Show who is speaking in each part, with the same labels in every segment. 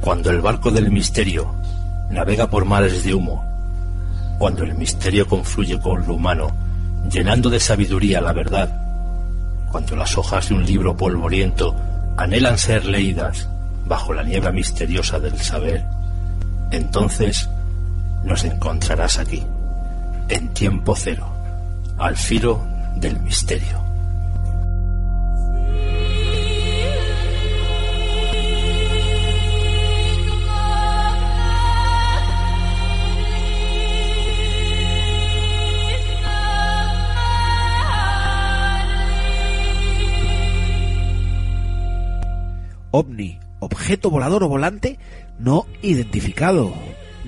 Speaker 1: Cuando el barco del misterio navega por mares de humo, cuando el misterio confluye con lo humano, llenando de sabiduría la verdad, cuando las hojas de un libro polvoriento anhelan ser leídas bajo la niebla misteriosa del saber, entonces nos encontrarás aquí, en tiempo cero, al filo del misterio.
Speaker 2: Ovni, objeto volador o volante no identificado.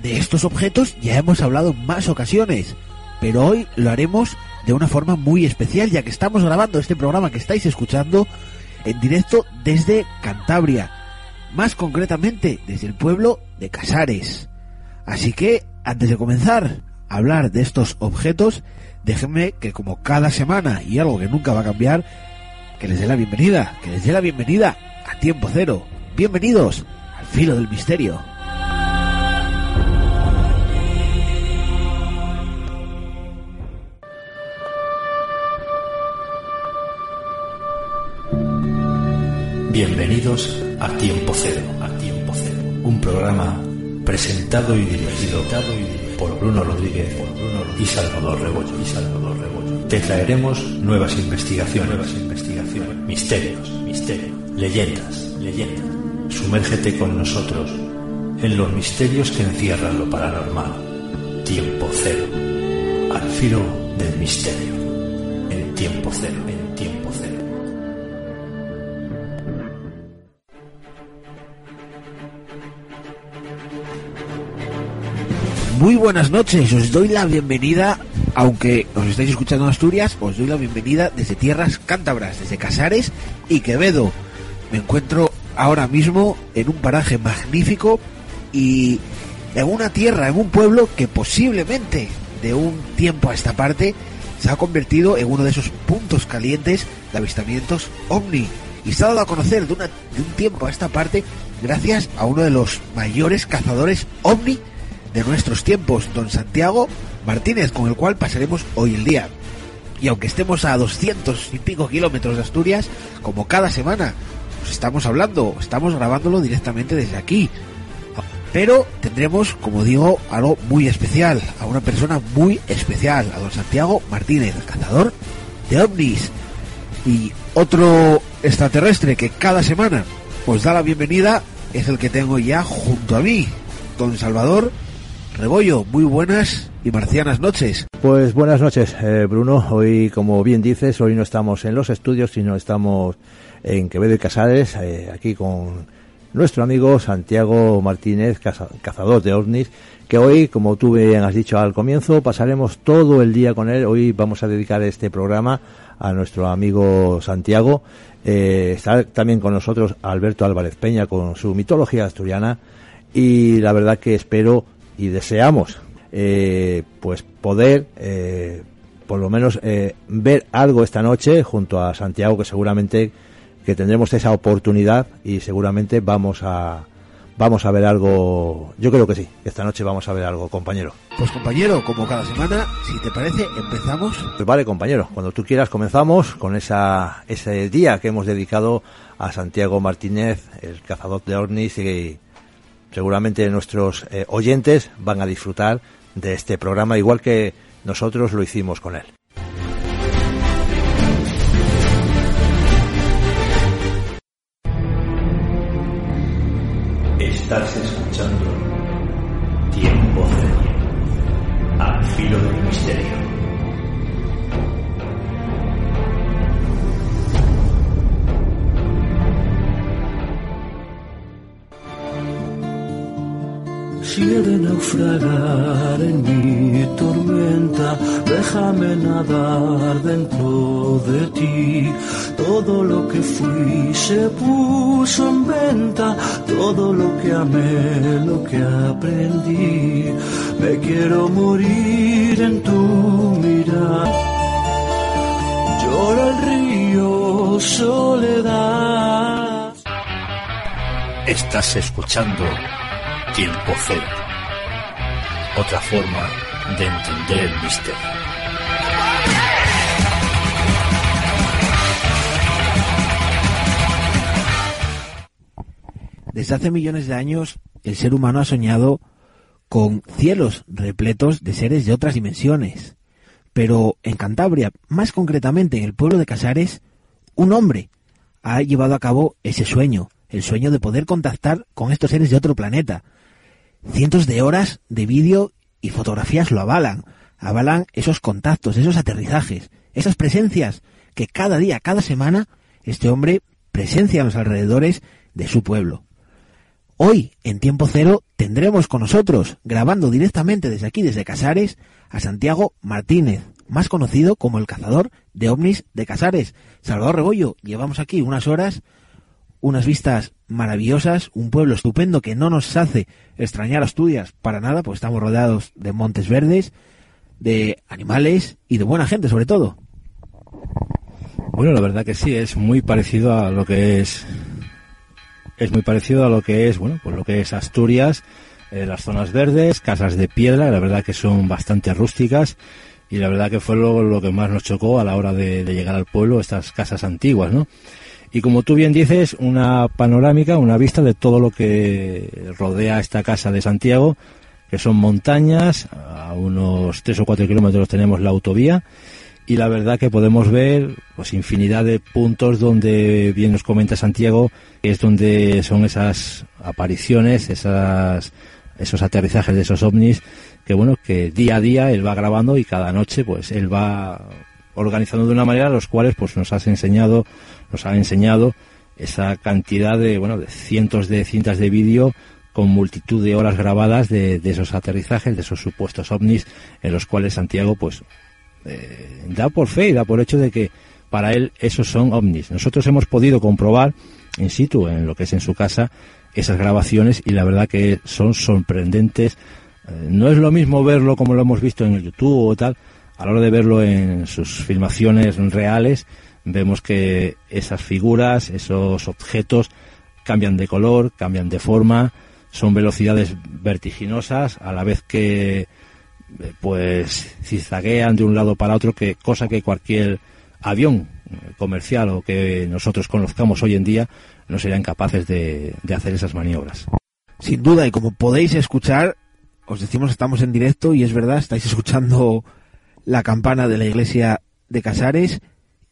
Speaker 2: De estos objetos ya hemos hablado en más ocasiones, pero hoy lo haremos de una forma muy especial ya que estamos grabando este programa que estáis escuchando en directo desde Cantabria, más concretamente desde el pueblo de Casares. Así que, antes de comenzar a hablar de estos objetos, déjenme que como cada semana y algo que nunca va a cambiar, que les dé la bienvenida, que les dé la bienvenida tiempo cero. Bienvenidos al filo del misterio.
Speaker 1: Bienvenidos a Tiempo Cero, a Tiempo Cero, un programa presentado y dirigido por Bruno Rodríguez y Salvador Rebollo. Y Salvador Rebollo. Te traeremos nuevas investigaciones, nuevas investigaciones, misterios, misterios, leyendas, leyendas. Sumérgete con nosotros en los misterios que encierran lo paranormal. Tiempo Cero, al filo del misterio. En Tiempo Cero, en Tiempo Cero.
Speaker 2: Muy buenas noches, os doy la bienvenida, aunque os estáis escuchando en Asturias, os doy la bienvenida desde tierras cántabras, desde Casares y Quevedo. Me encuentro ahora mismo en un paraje magnífico y en una tierra, en un pueblo que posiblemente de un tiempo a esta parte se ha convertido en uno de esos puntos calientes de avistamientos ovni y se ha dado a conocer de, de un tiempo a esta parte gracias a uno de los mayores cazadores ovni de nuestros tiempos, don Santiago Martínez, con el cual pasaremos hoy el día. Y aunque estemos a 200 y pico kilómetros de Asturias, como cada semana, os estamos hablando, estamos grabándolo directamente desde aquí. Pero tendremos, como digo, algo muy especial, a una persona muy especial, a don Santiago Martínez, cazador de ovnis. Y otro extraterrestre que cada semana os da la bienvenida es el que tengo ya junto a mí, don Salvador Rebollo. Muy buenas y marcianas noches.
Speaker 3: Pues buenas noches, eh, Bruno. Hoy, como bien dices, hoy no estamos en los estudios, sino estamos en Quevedo y Casares, eh, aquí con nuestro amigo Santiago Martínez, caza- cazador de ovnis, que hoy, como tú bien has dicho al comienzo, pasaremos todo el día con él. Hoy vamos a dedicar este programa a nuestro amigo Santiago. Eh, está también con nosotros Alberto Álvarez Peña con su mitología asturiana y la verdad que espero y deseamos eh, pues poder por lo menos ver algo esta noche junto a Santiago que seguramente que tendremos esa oportunidad y seguramente vamos a vamos a ver algo yo creo que sí esta noche vamos a ver algo compañero
Speaker 2: Pues compañero, como cada semana, si te parece, empezamos.
Speaker 3: pues vale compañero cuando tú quieras comenzamos con esa ese día que hemos dedicado a Santiago Martínez el cazador de ovnis y seguramente nuestros eh, oyentes van a disfrutar de este programa igual que nosotros lo hicimos con él.
Speaker 1: Estás escuchando Tiempo Cero, al filo del misterio.
Speaker 4: Si he de naufragar en mi tormenta, déjame nadar dentro de ti. Todo lo que fui se puso en venta, todo lo que amé, lo que aprendí. Me quiero morir en tu mirar. Llora el río, soledad.
Speaker 1: Estás escuchando Tiempo Cero. Otra forma de entender el misterio.
Speaker 2: Desde hace millones de años, el ser humano ha soñado con cielos repletos de seres de otras dimensiones. Pero en Cantabria, más concretamente en el pueblo de Casares, un hombre ha llevado a cabo ese sueño, el sueño de poder contactar con estos seres de otro planeta. Cientos de horas de vídeo y fotografías lo avalan, avalan esos contactos, esos aterrizajes, esas presencias que cada día, cada semana, este hombre presencia a los alrededores de su pueblo. Hoy, en tiempo cero, tendremos con nosotros, grabando directamente desde aquí, desde Casares, a Santiago Martínez, más conocido como el cazador de ovnis de Casares. Salvador Rebollo, llevamos aquí unas horas, unas vistas maravillosas, un pueblo estupendo que no nos hace extrañar Asturias para nada, pues estamos rodeados de montes verdes, de animales y de buena gente sobre todo.
Speaker 3: Bueno, la verdad que sí, es muy parecido a lo que es es muy parecido a lo que es, bueno, pues lo que es Asturias, eh, las zonas verdes, casas de piedra, la verdad que son bastante rústicas y la verdad que fue lo, lo que más nos chocó a la hora de, llegar al pueblo, estas casas antiguas, ¿no? Y como tú bien dices, una panorámica, una vista de todo lo que rodea esta casa de Santiago, que son montañas, a unos 3 o 4 kilómetros tenemos la autovía, y la verdad que podemos ver pues infinidad de puntos donde bien nos comenta Santiago es donde son esas apariciones esas esos aterrizajes de esos ovnis que bueno que día a día él va grabando y cada noche pues él va organizando de una manera los cuales pues nos has enseñado nos ha enseñado esa cantidad de bueno de cientos de cintas de vídeo con multitud de horas grabadas de, de esos aterrizajes de esos supuestos ovnis en los cuales Santiago pues eh, da por fe y da por hecho de que para él esos son ovnis. Nosotros hemos podido comprobar in situ, en lo que es en su casa, esas grabaciones y la verdad que son sorprendentes. Eh, no es lo mismo verlo como lo hemos visto en el YouTube o tal, a la hora de verlo en sus filmaciones reales, vemos que esas figuras, esos objetos cambian de color, cambian de forma, son velocidades vertiginosas, a la vez que pues zigzaguean de un lado para otro, que cosa que cualquier avión comercial o que nosotros conozcamos hoy en día no serían capaces de, de hacer esas maniobras.
Speaker 2: Sin duda, y como podéis escuchar, os decimos estamos en directo y es verdad, estáis escuchando la campana de la iglesia de Casares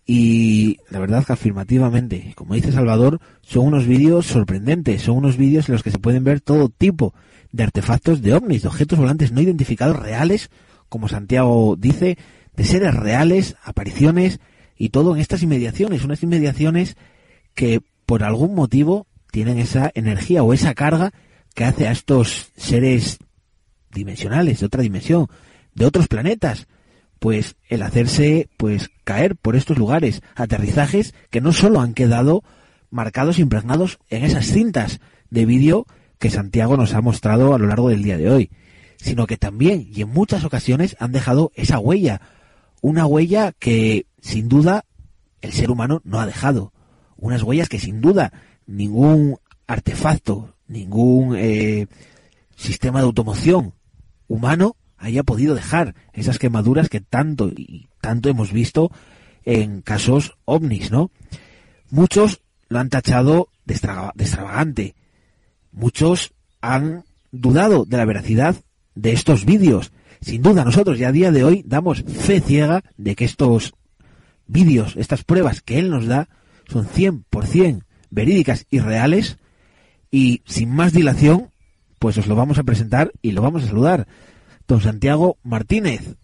Speaker 2: y la verdad que afirmativamente, como dice Salvador, son unos vídeos sorprendentes, son unos vídeos en los que se pueden ver todo tipo de artefactos de ovnis, de objetos volantes no identificados reales, como Santiago dice, de seres reales, apariciones y todo en estas inmediaciones, unas inmediaciones que por algún motivo tienen esa energía o esa carga que hace a estos seres dimensionales, de otra dimensión, de otros planetas, pues el hacerse pues caer por estos lugares, aterrizajes que no solo han quedado marcados, impregnados en esas cintas de vídeo que Santiago nos ha mostrado a lo largo del día de hoy, sino que también y en muchas ocasiones han dejado esa huella, una huella que sin duda el ser humano no ha dejado, unas huellas que sin duda ningún artefacto, ningún eh, sistema de automoción humano haya podido dejar esas quemaduras que tanto y tanto hemos visto en casos ovnis, ¿no? Muchos lo han tachado de, extravagante, muchos han dudado de la veracidad de estos vídeos. Sin duda, nosotros ya a día de hoy damos fe ciega de que estos vídeos, estas pruebas que él nos da, son 100% verídicas y reales. Y sin más dilación, pues os lo vamos a presentar y lo vamos a saludar. Don Santiago Martínez,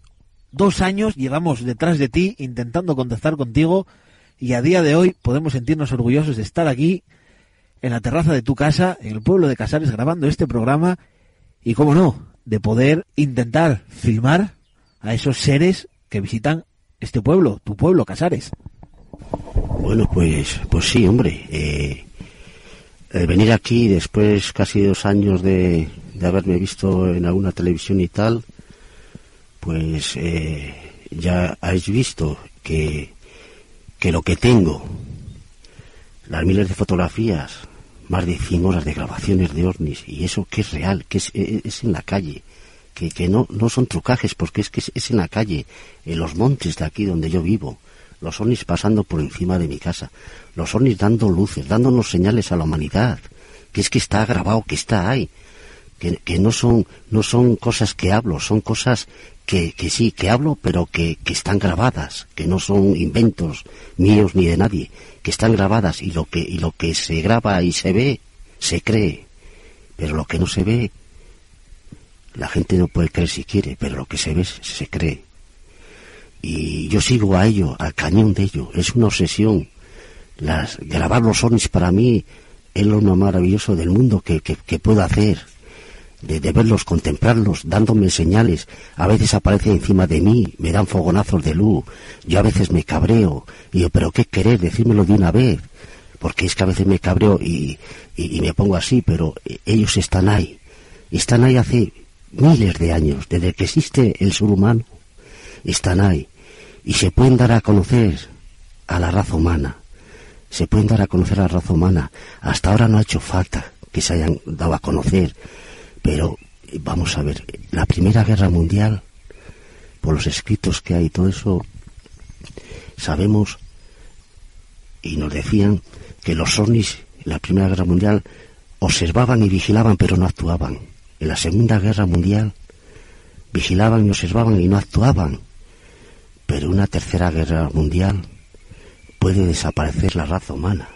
Speaker 2: dos años llevamos detrás de ti intentando contactar contigo y a día de hoy podemos sentirnos orgullosos de estar aquí en la terraza de tu casa, en el pueblo de Casares, grabando este programa y, cómo no, de poder intentar filmar a esos seres que visitan este pueblo, tu pueblo, Casares.
Speaker 5: Bueno, pues, pues sí, hombre. Eh, venir aquí después casi dos años de, de, haberme visto en alguna televisión y tal, pues eh, ya habéis visto que, que lo que tengo, las miles de fotografías, más de 100 horas de grabaciones de ovnis y eso que es real, que es, es en la calle, que, que no, no son trucajes porque es que es, en la calle, en los montes de aquí donde yo vivo, los ovnis pasando por encima de mi casa, los ovnis dando luces, dándonos señales a la humanidad, que es que está grabado, que está ahí, que, que no son, no son cosas que hablo, son cosas que, que sí, que hablo, pero que, que están grabadas, que no son inventos míos ni de nadie, que están grabadas y lo que, y lo que se graba y se ve, se cree, pero lo que no se ve, la gente no puede creer si quiere, pero lo que se ve, se cree. Y yo sigo a ello, al cañón de ello, es una obsesión. Las, grabar los ovnis para mí es lo más maravilloso del mundo que, que, puedo hacer. De, verlos, contemplarlos, dándome señales. A veces aparecen encima de mí, me dan fogonazos de luz. Yo a veces me cabreo. Y yo, ¿pero qué querer? Decírmelo de una vez. Porque es que a veces me cabreo y, y, me pongo así, pero ellos están ahí. Están ahí hace miles de años, desde que existe el ser humano. Están ahí. Y se pueden dar a conocer a la raza humana se pueden dar a conocer a la raza humana. Hasta ahora no ha hecho falta que se hayan dado a conocer, pero vamos a ver, la Primera Guerra Mundial, por los escritos que hay y todo eso, sabemos y nos decían que los ovnis en la Primera Guerra Mundial observaban y vigilaban pero no actuaban. En la Segunda Guerra Mundial vigilaban y observaban y no actuaban. Pero una Tercera Guerra Mundial puede desaparecer la raza humana,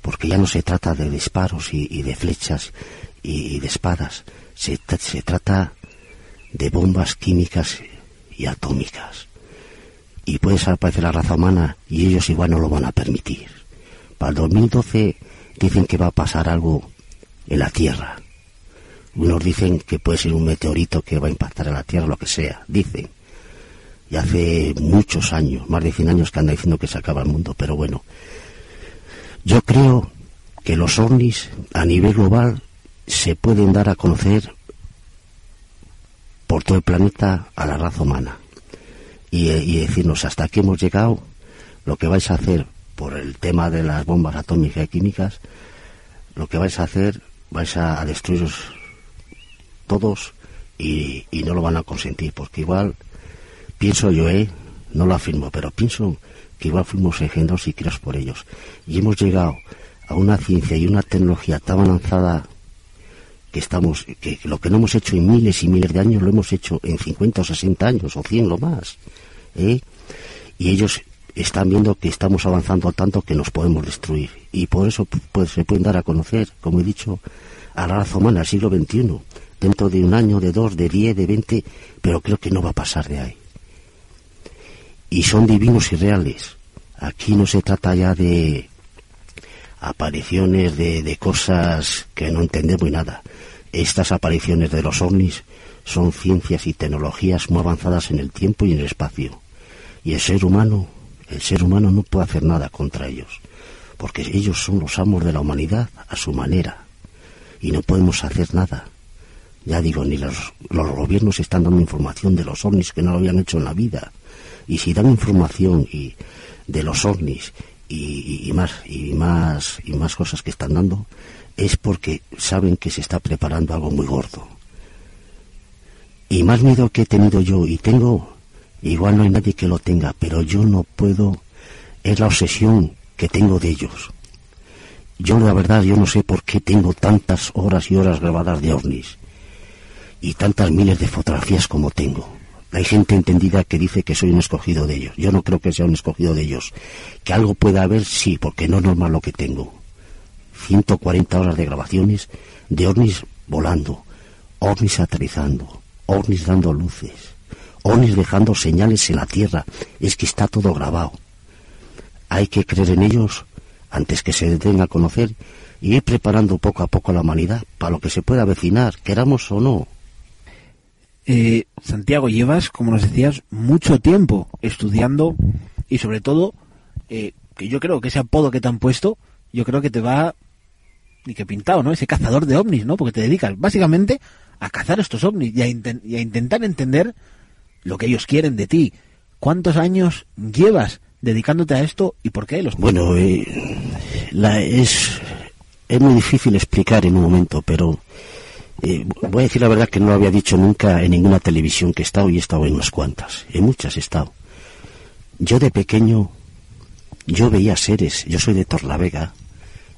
Speaker 5: porque ya no se trata de disparos y, de flechas y, de espadas, se, se trata de bombas químicas y atómicas. Y puede desaparecer la raza humana y ellos igual no lo van a permitir. Para el 2012 dicen que va a pasar algo en la Tierra. Unos dicen que puede ser un meteorito que va a impactar en la Tierra, lo que sea, dicen y hace muchos años, más de 100 años que anda diciendo que se acaba el mundo, pero bueno, yo creo que los ovnis a nivel global se pueden dar a conocer por todo el planeta a la raza humana y, y decirnos hasta aquí hemos llegado, lo que vais a hacer por el tema de las bombas atómicas y químicas, lo que vais a hacer, vais a, destruiros todos y, y no lo van a consentir, porque igual Pienso yo, ¿eh? No lo afirmo, pero pienso que igual fuimos engendrados y criados por ellos. Y hemos llegado a una ciencia y una tecnología tan avanzada que estamos, que lo que no hemos hecho en miles y miles de años lo hemos hecho en 50 o 60 años o 100 lo más. ¿eh? Y ellos están viendo que estamos avanzando tanto que nos podemos destruir. Y por eso pues, se pueden dar a conocer, como he dicho, a la raza humana, al siglo XXI, dentro de un año, de dos, de diez, de veinte, pero creo que no va a pasar de ahí y son divinos y reales. Aquí no se trata ya de apariciones de, cosas que no entendemos nada. Estas apariciones de los ovnis son ciencias y tecnologías muy avanzadas en el tiempo y en el espacio. Y el ser humano, el ser humano no puede hacer nada contra ellos, porque ellos son los amos de la humanidad a su manera. Y no podemos hacer nada. Ya digo, ni los, los gobiernos están dando información de los ovnis que no lo habían hecho en la vida y si dan información y de los ovnis y, más y más y más cosas que están dando es porque saben que se está preparando algo muy gordo y más miedo que he tenido yo y tengo igual no hay nadie que lo tenga pero yo no puedo es la obsesión que tengo de ellos yo la verdad yo no sé por qué tengo tantas horas y horas grabadas de ovnis y tantas miles de fotografías como tengo hay gente entendida que dice que soy un escogido de ellos. Yo no creo que sea un escogido de ellos. Que algo pueda haber, sí, porque no es normal lo que tengo. 140 horas de grabaciones de ovnis volando, ovnis aterrizando, ovnis dando luces, ovnis dejando señales en la tierra. Es que está todo grabado. Hay que creer en ellos antes que se den a conocer y ir preparando poco a poco a la humanidad para lo que se pueda avecinar, queramos o no.
Speaker 2: Eh, Santiago, llevas, como nos decías, mucho tiempo estudiando y sobre todo, eh, que yo creo que ese apodo que te han puesto, yo creo que te va, y que pintado, ¿no? Ese cazador de ovnis, ¿no? Porque te dedicas básicamente a cazar estos ovnis y a, intentar entender lo que ellos quieren de ti. ¿Cuántos años llevas dedicándote a esto y por qué los
Speaker 5: Bueno, eh, la, es es muy difícil explicar en un momento, pero eh, voy a decir la verdad que no lo había dicho nunca en ninguna televisión que he estado y he estado en unas cuantas, en muchas he estado. Yo de pequeño, yo veía seres, yo soy de Torlavega,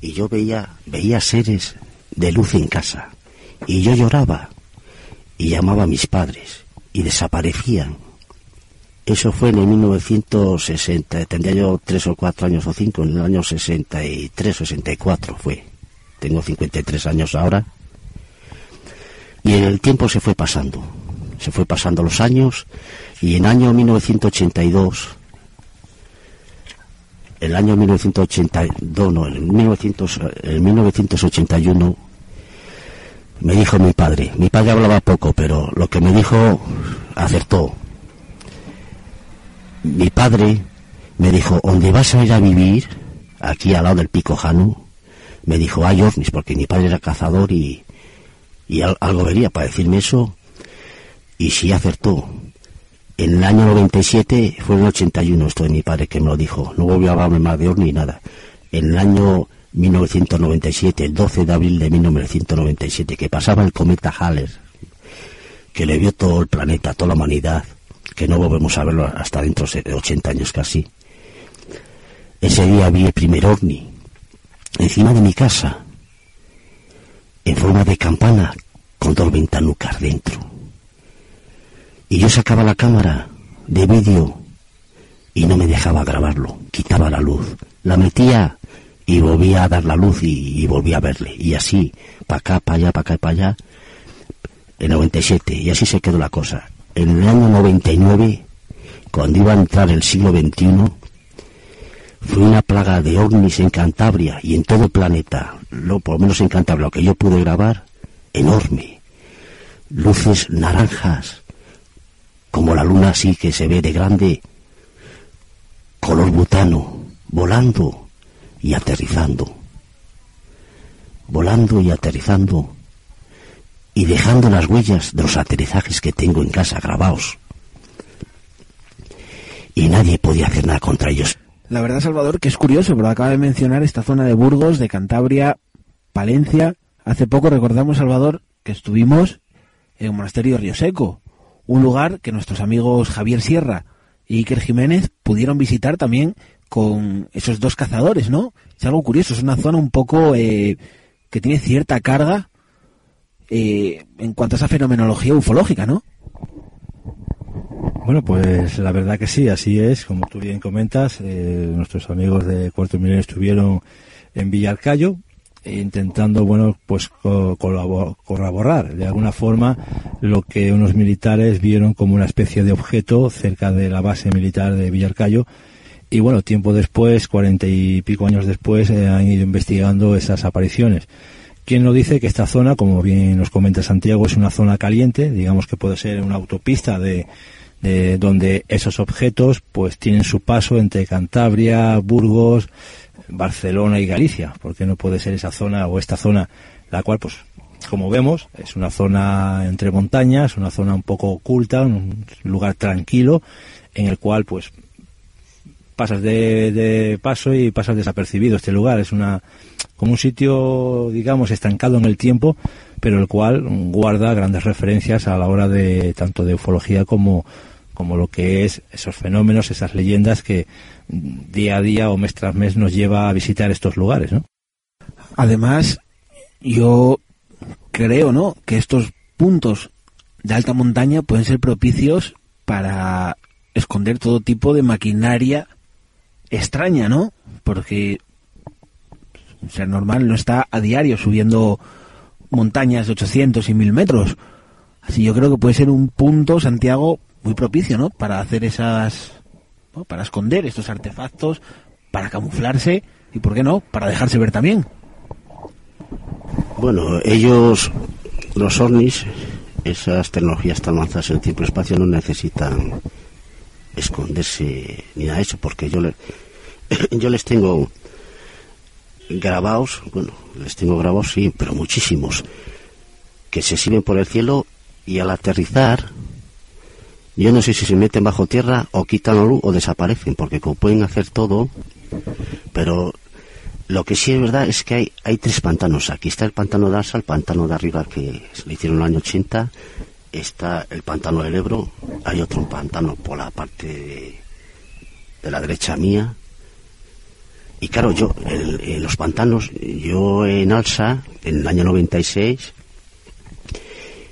Speaker 5: y yo veía, veía seres de luz en casa, y yo lloraba, y llamaba a mis padres, y desaparecían. Eso fue en el 1960, tendría yo tres o cuatro años o cinco, en el año 63 o 64 fue. Tengo 53 años ahora. Y en el tiempo se fue pasando, se fue pasando los años, y en el año 1982, el año 1982, no, en 1900, en 1981, me dijo mi padre, mi padre hablaba poco, pero lo que me dijo acertó. Mi padre me dijo, ¿dónde vas a ir a vivir? Aquí al lado del Pico Janu. Me dijo, hay ovnis, porque mi padre era cazador y, y al- algo vería para decirme eso. Y sí acertó. En el año 97, fue en el 81 esto de mi padre que me lo dijo. No volvió a hablarme más de ovni ni nada. En el año 1997, el 12 de abril de 1997, que pasaba el cometa Haller, que le vio todo el planeta, toda la humanidad, que no volvemos a verlo hasta dentro de 80 años casi. Ese día vi el primer ovni, encima de mi casa, en forma de campana, con dos ventanucas dentro. Y yo sacaba la cámara de vídeo y no me dejaba grabarlo, quitaba la luz, la metía y volvía a dar la luz y, volvía a verle. Y así, para acá, para allá, para acá y para allá, en 97, y así se quedó la cosa. En el año 99, cuando iba a entrar el siglo XXI, fue una plaga de ovnis en Cantabria y en todo el planeta, lo, por lo menos en Cantabria, lo que yo pude grabar, enorme. Luces naranjas, como la luna así que se ve de grande, color butano, volando y aterrizando. Volando y aterrizando y dejando las huellas de los aterrizajes que tengo en casa grabados. Y nadie podía hacer nada contra ellos.
Speaker 2: La verdad, Salvador, que es curioso, pero acaba de mencionar esta zona de Burgos, de Cantabria, Palencia. Hace poco recordamos, Salvador, que estuvimos en el monasterio Río Seco, un lugar que nuestros amigos Javier Sierra y Iker Jiménez pudieron visitar también con esos dos cazadores, ¿no? Es algo curioso, es una zona un poco eh, que tiene cierta carga eh, en cuanto a esa fenomenología ufológica, ¿no?
Speaker 3: Bueno, pues la verdad que sí, así es, como tú bien comentas, eh, nuestros amigos de Cuarto Milenio estuvieron en Villarcayo intentando, bueno, pues co- corroborar de alguna forma lo que unos militares vieron como una especie de objeto cerca de la base militar de Villarcayo y bueno, tiempo después, cuarenta y pico años después, eh, han ido investigando esas apariciones. ¿Quién nos dice que esta zona, como bien nos comenta Santiago, es una zona caliente? Digamos que puede ser una autopista de, de donde esos objetos pues tienen su paso entre Cantabria, Burgos, Barcelona y Galicia, porque no puede ser esa zona o esta zona, la cual pues como vemos es una zona entre montañas, una zona un poco oculta, un lugar tranquilo en el cual pues pasas de, paso y pasas desapercibido. Este lugar es una como un sitio digamos estancado en el tiempo pero el cual guarda grandes referencias a la hora de tanto de ufología como como lo que es esos fenómenos esas leyendas que día a día o mes tras mes nos lleva a visitar estos lugares ¿no?
Speaker 2: Además, yo creo, ¿no? Que estos puntos de alta montaña pueden ser propicios para esconder todo tipo de maquinaria extraña, ¿no? Porque o sea, normal no está a diario subiendo montañas de 800 y 1000 metros. Así yo creo que puede ser un punto, Santiago, muy propicio, ¿no? Para hacer esas... Para esconder estos artefactos, para camuflarse y, ¿por qué no? Para dejarse ver también.
Speaker 5: Bueno, ellos, los ovnis, esas tecnologías tan avanzadas en el tiempo y espacio no necesitan esconderse ni nada eso, porque yo, le, yo les tengo grabados, bueno, les tengo grabados, sí, pero muchísimos, que se sirven por el cielo y al aterrizar, yo no sé si se meten bajo tierra o quitan la luz o desaparecen, porque como pueden hacer todo, pero Lo que sí es verdad es que hay, tres pantanos. Aquí está el pantano de Alsa, el pantano de arriba que se le hicieron en el año 80, está el pantano del Ebro, hay otro pantano por la parte de, la derecha mía. Y claro, yo, en los pantanos, yo en Alsa, en el año 96,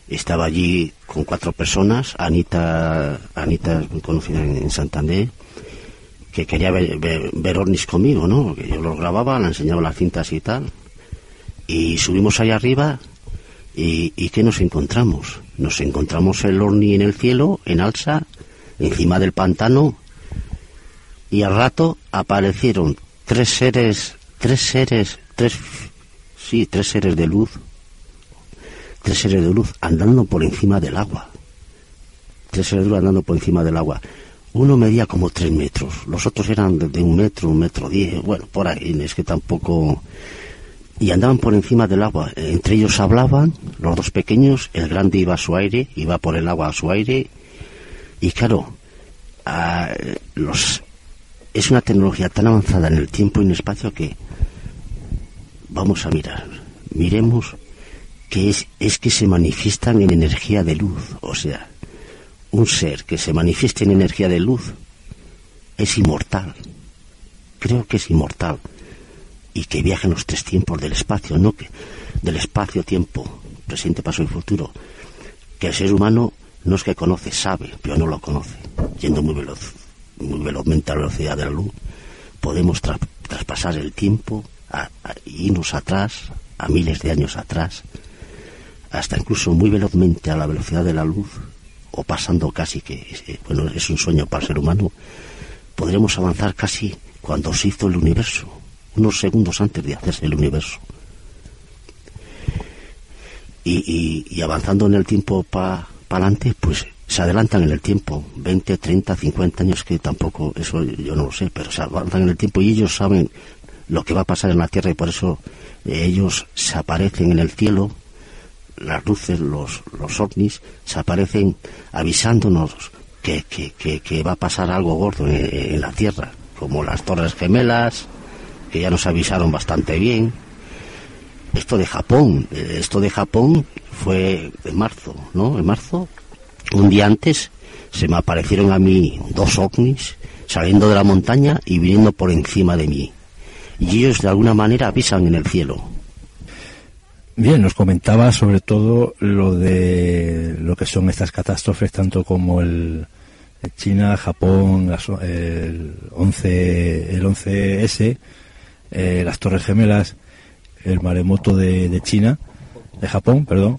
Speaker 5: estaba allí con cuatro personas, Anita, Anita es conocida en, Santander, que quería ver, ver, ovnis conmigo, ¿no? Que yo los grababa, le enseñaba las cintas y tal. Y subimos ahí arriba y, y ¿qué nos encontramos? Nos encontramos el ovni en el cielo, en alza, encima del pantano, y al rato aparecieron tres seres, tres seres, tres, sí, tres seres de luz, tres seres de luz andando por encima del agua. Tres seres de luz andando por encima del agua. Uno medía como tres metros, los otros eran de, un metro, un metro diez, bueno, por ahí, es que tampoco... Y andaban por encima del agua, entre ellos hablaban, los dos pequeños, el grande iba a su aire, iba por el agua a su aire, y claro, a los, es una tecnología tan avanzada en el tiempo y en el espacio que vamos a mirar, miremos que es, es que se manifiestan en energía de luz, o sea, un ser que se manifieste en energía de luz es inmortal. Creo que es inmortal. Y que viaja en los tres tiempos del espacio, no que del espacio-tiempo, presente, pasado y futuro. Que el ser humano no es que conoce, sabe, pero no lo conoce. Yendo muy veloz, muy velozmente a la velocidad de la luz, podemos tra- traspasar el tiempo irnos atrás, a miles de años atrás, hasta incluso muy velozmente a la velocidad de la luz, o pasando casi que, eh, bueno, es un sueño para el ser humano, podremos avanzar casi cuando se hizo el universo, unos segundos antes de hacerse el universo. Y, avanzando en el tiempo para adelante, pues se adelantan en el tiempo, 20, 30, 50 años, que tampoco, eso yo no lo sé, pero se avanzan en el tiempo y ellos saben lo que va a pasar en la Tierra y por eso eh, ellos se aparecen en el cielo las luces, los, los ovnis, se aparecen avisándonos que, que, que, va a pasar algo gordo en, en la Tierra, como las Torres Gemelas, que ya nos avisaron bastante bien. Esto de Japón, eh, esto de Japón fue en marzo, ¿no? En marzo, un día antes, se me aparecieron a mí dos ovnis saliendo de la montaña y viniendo por encima de mí. Y ellos de alguna manera avisan en el cielo.
Speaker 3: Bien, nos comentaba sobre todo lo de lo que son estas catástrofes, tanto como el China, Japón, el 11, el 11S, eh, las Torres Gemelas, el maremoto de, de China, de Japón, perdón,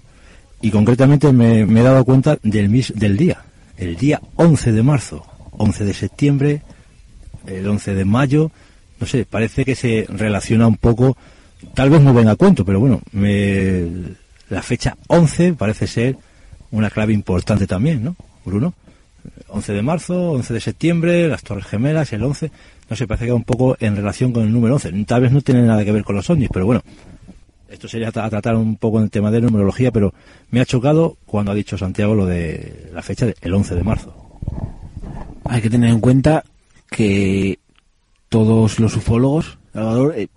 Speaker 3: y concretamente me, me he dado cuenta del, mis- del día, el día 11 de marzo, 11 de septiembre, el 11 de mayo, no sé, parece que se relaciona un poco, tal vez no venga a cuento, pero bueno, me, la fecha 11 parece ser una clave importante también, ¿no, Bruno? 11 de marzo, 11 de septiembre, las Torres Gemelas, el 11, no sé, parece que un poco en relación con el número 11. Tal vez no tiene nada que ver con los ovnis, pero bueno, esto sería a tratar un poco en el tema de numerología, pero me ha chocado cuando ha dicho Santiago lo de la fecha del 11 de marzo.
Speaker 2: Hay que tener en cuenta que todos los ufólogos, Salvador, eh,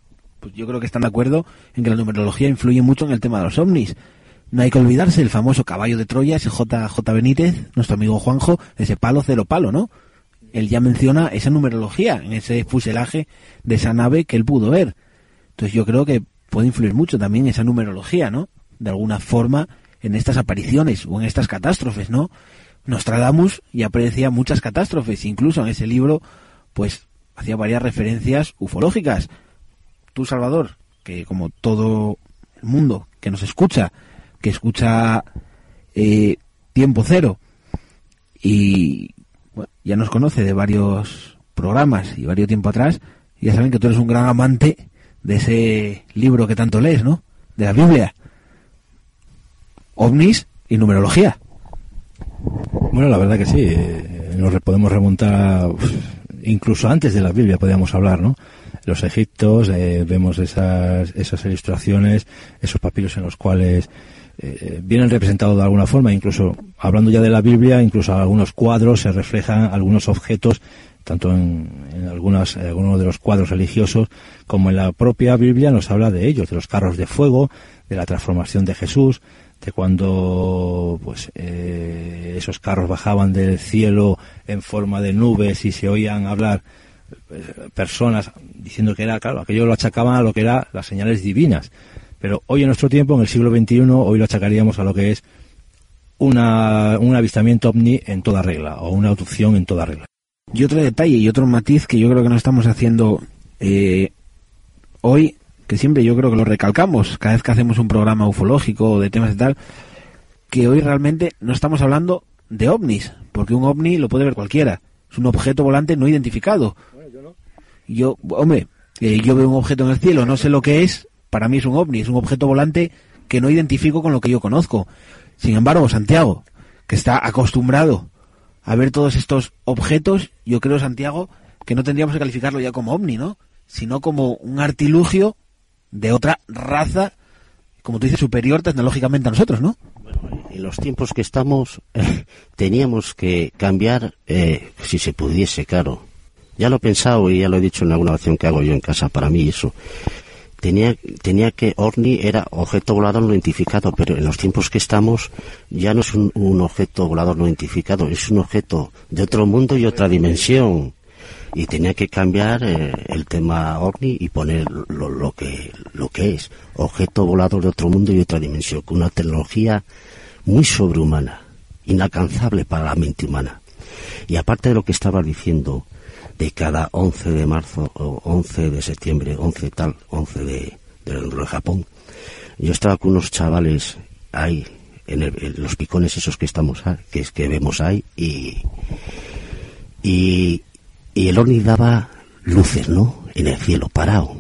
Speaker 2: pues yo creo que están de acuerdo en que la numerología influye mucho en el tema de los ovnis. No hay que olvidarse el famoso caballo de Troya, ese JJ Benítez, nuestro amigo Juanjo, ese palo cero palo, ¿no? Él ya menciona esa numerología en ese fuselaje de esa nave que él pudo ver. Entonces yo creo que puede influir mucho también esa numerología, ¿no? De alguna forma en estas apariciones o en estas catástrofes, ¿no? Nostradamus ya predecía muchas catástrofes, incluso en ese libro, pues hacía varias referencias ufológicas. Tú, Salvador, que como todo el mundo que nos escucha, que escucha eh, Tiempo Cero y bueno, ya nos conoce de varios programas y varios tiempo atrás, ya saben que tú eres un gran amante de ese libro que tanto lees, ¿no? De la Biblia. OVNIs y numerología.
Speaker 3: Bueno, la verdad que sí, eh, nos podemos remontar incluso antes de la Biblia, podríamos hablar, ¿no? Los egiptos, eh, vemos esas, esas ilustraciones, esos papiros en los cuales eh, vienen representados de alguna forma, incluso hablando ya de la Biblia, incluso algunos cuadros se reflejan algunos objetos, tanto en, en algunas, algunos de los cuadros religiosos como en la propia Biblia nos habla de ellos, de los carros de fuego, de la transformación de Jesús, de cuando pues eh, esos carros bajaban del cielo en forma de nubes y se oían hablar personas diciendo que era, claro, aquello lo achacaban a lo que eran las señales divinas. Pero hoy en nuestro tiempo, en el siglo XXI, hoy lo achacaríamos a lo que es una, un avistamiento ovni en toda regla o una abducción en toda regla.
Speaker 2: Y otro detalle y otro matiz que yo creo que no estamos haciendo eh, hoy que siempre yo creo que lo recalcamos cada vez que hacemos un programa ufológico o de temas y tal, que hoy realmente no estamos hablando de ovnis, porque un ovni lo puede ver cualquiera, es un objeto volante no identificado. Yo, hombre, eh, yo veo un objeto en el cielo, no sé lo que es, para mí es un ovni, es un objeto volante que no identifico con lo que yo conozco. Sin embargo, Santiago, que está acostumbrado a ver todos estos objetos, yo creo, Santiago, que no tendríamos que calificarlo ya como ovni, ¿no? Sino como un artilugio de otra raza, como tú dices, superior tecnológicamente a nosotros, ¿no?
Speaker 5: En los tiempos que estamos teníamos que cambiar, eh, si se pudiese, claro. Ya lo he pensado y ya lo he dicho en alguna ocasión que hago yo en casa, para mí eso. Tenía, tenía que ORNI era objeto volador no identificado, pero en los tiempos que estamos ya no es un, un objeto volador no identificado, es un objeto de otro mundo y otra dimensión y tenía que cambiar eh, el tema ovni y poner lo, lo, que lo que es objeto volador de otro mundo y otra dimensión con una tecnología muy sobrehumana inalcanzable para la mente humana y aparte de lo que estaba diciendo de cada 11 de marzo o 11 de septiembre 11 tal 11 de, de, de Japón yo estaba con unos chavales ahí en, el, los picones esos que estamos que es que vemos ahí y y, el ovni daba luces, ¿no? En el cielo, parado.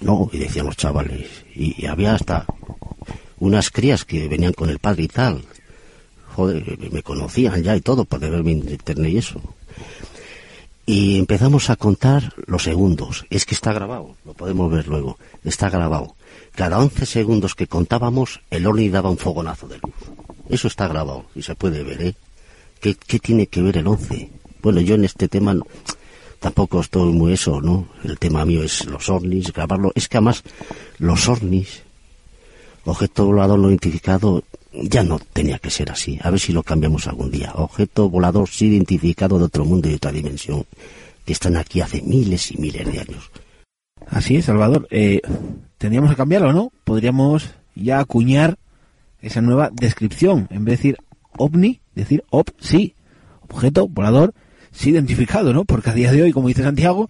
Speaker 5: No, y decían los chavales. Y, había hasta unas crías que venían con el padre y tal. Joder, me conocían ya y todo, para verme en internet y eso. Y empezamos a contar los segundos. Es que está grabado, lo podemos ver luego. Está grabado. Cada 11 segundos que contábamos, el ovni daba un fogonazo de luz. Eso está grabado y se puede ver, ¿eh? ¿Qué, qué tiene que ver el 11? Bueno, yo en este tema tampoco estoy muy eso, ¿no? El tema mío es los ovnis, grabarlo. Es que además los ovnis, objeto volador no identificado, ya no tenía que ser así. A ver si lo cambiamos algún día. Objeto volador sí identificado de otro mundo y de otra dimensión, que están aquí hace miles y miles de años.
Speaker 2: Así es, Salvador. Eh, tendríamos que cambiarlo, ¿no? Podríamos ya acuñar esa nueva descripción. En vez de decir ovni, decir op, sí, objeto volador sí identificado, ¿no? Porque a día de hoy, como dice Santiago,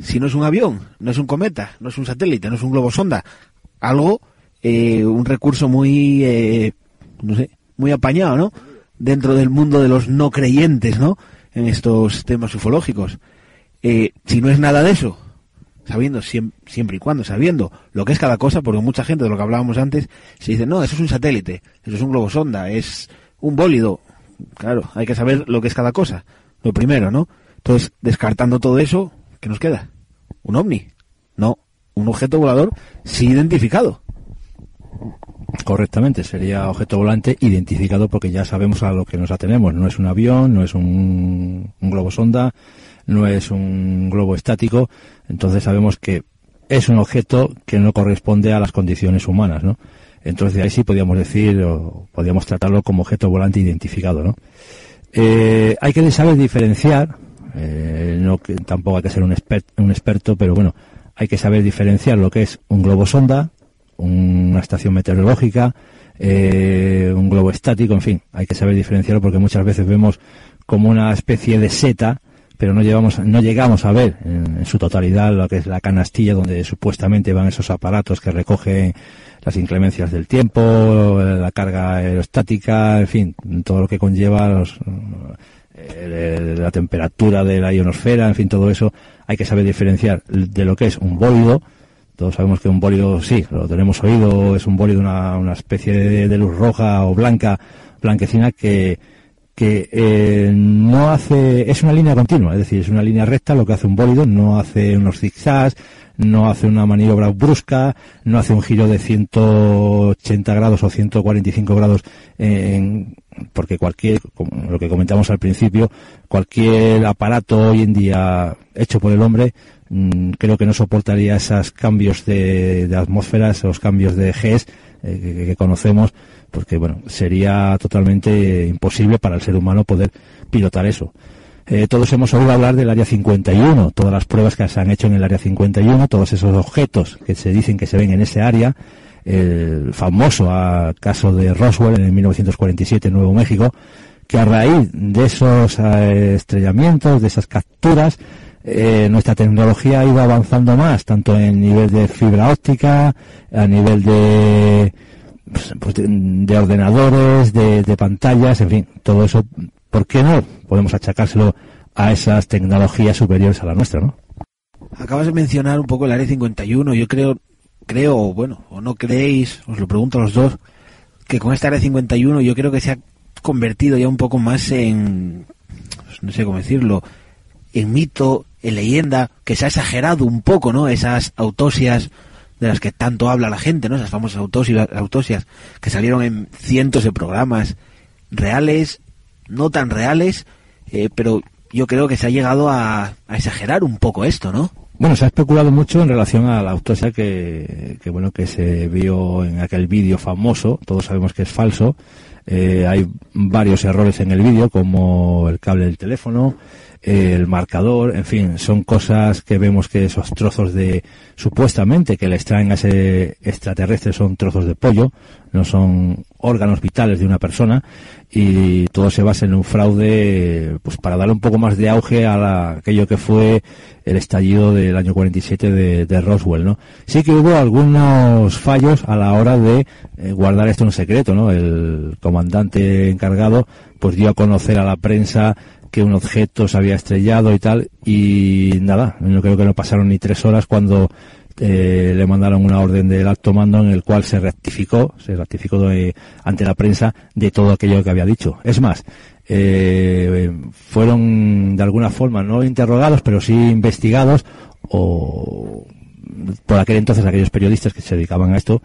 Speaker 2: si no es un avión, no es un cometa, no es un satélite, no es un globo sonda, algo, eh, un recurso muy, eh, no sé, muy apañado, ¿no? Dentro del mundo de los no creyentes, ¿no? En estos temas ufológicos. Eh, si no es nada de eso, sabiendo siempre, y cuando, sabiendo lo que es cada cosa, porque mucha gente de lo que hablábamos antes se dice, no, eso es un satélite, eso es un globo sonda, es un bólido. Claro, hay que saber lo que es cada cosa lo primero, ¿no? Entonces, descartando todo eso, ¿qué nos queda? Un ovni. No, un objeto volador sí identificado.
Speaker 3: Correctamente, sería objeto volante identificado porque ya sabemos a lo que nos atenemos. No es un avión, no es un, un globo sonda, no es un globo estático. Entonces sabemos que es un objeto que no corresponde a las condiciones humanas, ¿no? Entonces ahí sí podríamos decir, o podríamos tratarlo como objeto volante identificado, ¿no? Eh, hay que saber diferenciar, eh, no que, tampoco hay que ser un, un experto, pero bueno, hay que saber diferenciar lo que es un globo sonda, una estación meteorológica, eh, un globo estático, en fin, hay que saber diferenciarlo porque muchas veces vemos como una especie de seta, pero no llevamos, no llegamos a ver en, en su totalidad lo que es la canastilla donde supuestamente van esos aparatos que recogen las inclemencias del tiempo, la carga aerostática, en fin, todo lo que conlleva los, eh, la temperatura de la ionosfera, en fin, todo eso hay que saber diferenciar de lo que es un bólido. Todos sabemos que un bólido, sí, lo tenemos oído, es un bólido una, una especie de, luz roja o blanca, blanquecina que que eh, no hace, es una línea continua, es decir, es una línea recta lo que hace un bólido, no hace unos zigzags, no hace una maniobra brusca, no hace un giro de 180 grados o 145 grados, en, porque cualquier, como lo que comentamos al principio, cualquier aparato hoy en día hecho por el hombre, mm, creo que no soportaría esos cambios de, de atmósfera, esos cambios de Gs eh, que, conocemos, porque bueno, sería totalmente imposible para el ser humano poder pilotar eso. Eh, todos hemos oído hablar del Área 51, todas las pruebas que se han hecho en el Área 51, todos esos objetos que se dicen que se ven en ese área, el famoso ah, caso de Roswell en 1947 en Nuevo México, que a raíz de esos eh, estrellamientos, de esas capturas, eh, nuestra tecnología ha ido avanzando más, tanto en nivel de fibra óptica, a nivel de, pues, pues, de, de ordenadores, de, de pantallas, en fin, todo eso, ¿por qué no podemos achacárselo a esas tecnologías superiores a la nuestra, no?
Speaker 2: Acabas de mencionar un poco el Área 51. Yo creo, creo, bueno, o no creéis, os lo pregunto a los dos, que con esta Área 51 yo creo que se ha convertido ya un poco más en, pues, no sé cómo decirlo, en mito, en leyenda, que se ha exagerado un poco, ¿no? Esas autopsias de las que tanto habla la gente, ¿no? Esas famosas autopsias que salieron en cientos de programas reales, no tan reales, eh, pero yo creo que se ha llegado a, a, exagerar un poco esto, ¿no?
Speaker 3: Bueno, se ha especulado mucho en relación a la autopsia que, que bueno, que se vio en aquel vídeo famoso, todos sabemos que es falso, eh, hay varios errores en el vídeo, como el cable del teléfono, el marcador, en fin, son cosas que vemos que esos trozos de, supuestamente, que le extraen a ese extraterrestre son trozos de pollo, no son órganos vitales de una persona, y todo se basa en un fraude, pues para darle un poco más de auge a la, aquello que fue el estallido del año 47 de, de Roswell, ¿no? Sí que hubo algunos fallos a la hora de eh, guardar esto en secreto, ¿no? El comandante encargado, pues dio a conocer a la prensa que un objeto se había estrellado y tal, y nada, yo creo que no pasaron ni tres horas cuando eh, le mandaron una orden del alto mando en el cual se rectificó, se rectificó de, ante la prensa de todo aquello que había dicho. Es más, eh, fueron de alguna forma no interrogados, pero sí investigados o por aquel entonces aquellos periodistas que se dedicaban a esto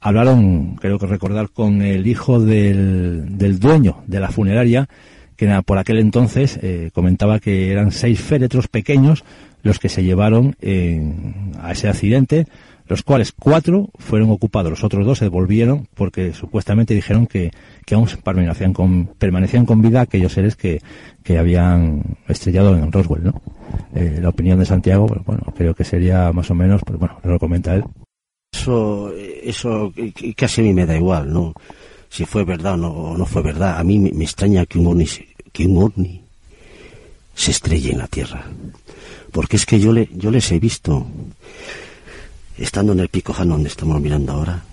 Speaker 3: hablaron, creo que recordar, con el hijo del, del dueño de la funeraria que por aquel entonces eh, comentaba que eran seis féretros pequeños los que se llevaron en, a ese accidente, los cuales cuatro fueron ocupados, los otros dos se devolvieron porque supuestamente dijeron que, que aún permanecían con, permanecían con vida aquellos seres que, que habían estrellado en Roswell, ¿no? Eh, la opinión de Santiago, pues, bueno, creo que sería más o menos, pues bueno, lo comenta él.
Speaker 5: Eso, eso casi a mí me da igual, ¿no? Si fue verdad o no, no, fue verdad. A mí me, extraña que un, ovni, que un ovni se estrelle en la Tierra. Porque es que yo, le, yo les he visto, estando en el pico Jan donde estamos mirando ahora,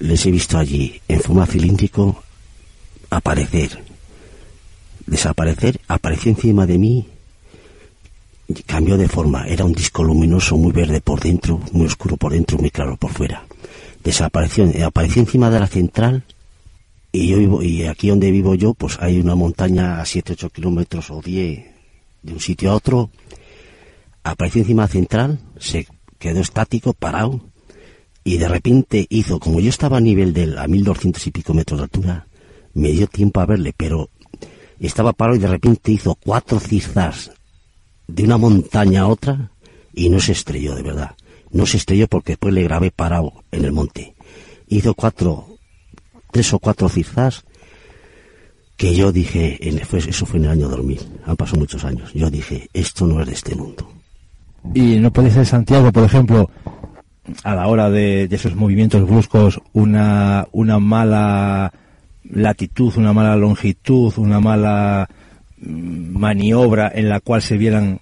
Speaker 5: les he visto allí en forma cilíndrico aparecer, desaparecer, apareció encima de mí, cambió de forma, era un disco luminoso muy verde por dentro, muy oscuro por dentro, muy claro por fuera. Desapareció, apareció encima de la central y yo vivo, y aquí donde vivo yo, pues hay una montaña a 7, 8 kilómetros o 10 de un sitio a otro. Apareció encima central, se quedó estático, parado, y de repente hizo, como yo estaba a nivel del, a 1200 y pico metros de altura, me dio tiempo a verle, pero estaba parado y de repente hizo cuatro cizas de una montaña a otra y no se estrelló de verdad. No se estrelló porque después le grabé parado en el monte. Hizo cuatro tres o cuatro cizas que yo dije, eso fue en el año 2000, han pasado muchos años, yo dije, esto no es de este mundo.
Speaker 3: Y no puede ser Santiago, por ejemplo, a la hora de, de esos movimientos bruscos, una, una mala latitud, una mala longitud, una mala mm, maniobra en la cual se vieran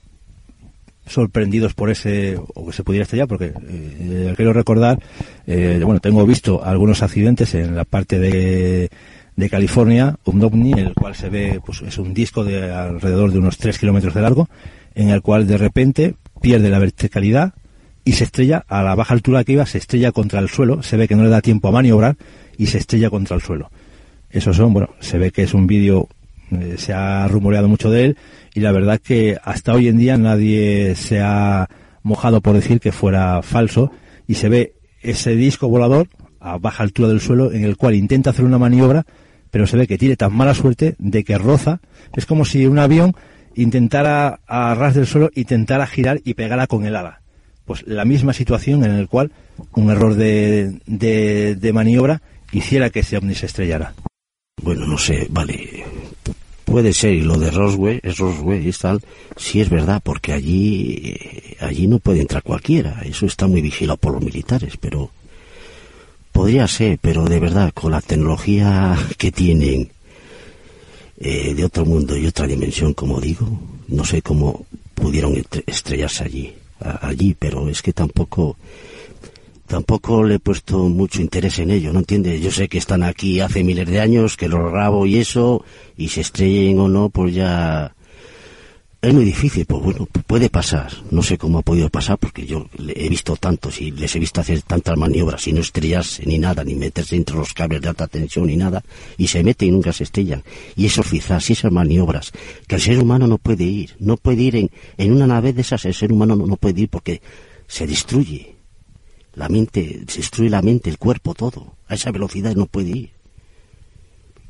Speaker 3: sorprendidos por ese o que se pudiera estrellar porque eh, quiero recordar eh, bueno tengo visto algunos accidentes en la parte de, de California un ovni en el cual se ve pues es un disco de alrededor de unos 3 kilómetros de largo en el cual de repente pierde la verticalidad y se estrella a la baja altura que iba se estrella contra el suelo se ve que no le da tiempo a maniobrar y se estrella contra el suelo. Esos son bueno se ve que es un vídeo
Speaker 6: Eh, se ha rumoreado mucho de él y la verdad que hasta hoy en día nadie se ha mojado por decir que fuera falso y se ve ese disco volador a baja altura del suelo en el cual intenta hacer una maniobra pero se ve que tiene tan mala suerte de que roza es como si un avión intentara a ras del suelo intentara girar y pegara con el ala pues la misma situación en el cual un error de, de, maniobra hiciera que ese ovni se estrellara.
Speaker 5: Bueno, no sé, vale. Puede ser, y lo de Roswell, es Roswell y tal, sí es verdad, porque allí, allí no puede entrar cualquiera, eso está muy vigilado por los militares, pero podría ser, pero de verdad, con la tecnología que tienen eh, de otro mundo y otra dimensión, como digo, no sé cómo pudieron estrellarse allí allí, pero es que tampoco tampoco le he puesto mucho interés en ello, ¿no entiende? Yo sé que están aquí hace miles de años, que los rabo y eso, y se estrellen o no, pues ya es muy difícil, pues bueno, puede pasar. No sé cómo ha podido pasar porque yo he visto tantos y les he visto hacer tantas maniobras y no estrellarse ni nada, ni meterse entre los cables de alta tensión ni nada, y se meten y nunca se estrellan. Y esos quizás, y esas maniobras, que el ser humano no puede ir, no puede ir en, en una nave de esas, el ser humano no, no puede ir porque se destruye. La mente, se destruye la mente, el cuerpo, todo. A esa velocidad no puede ir.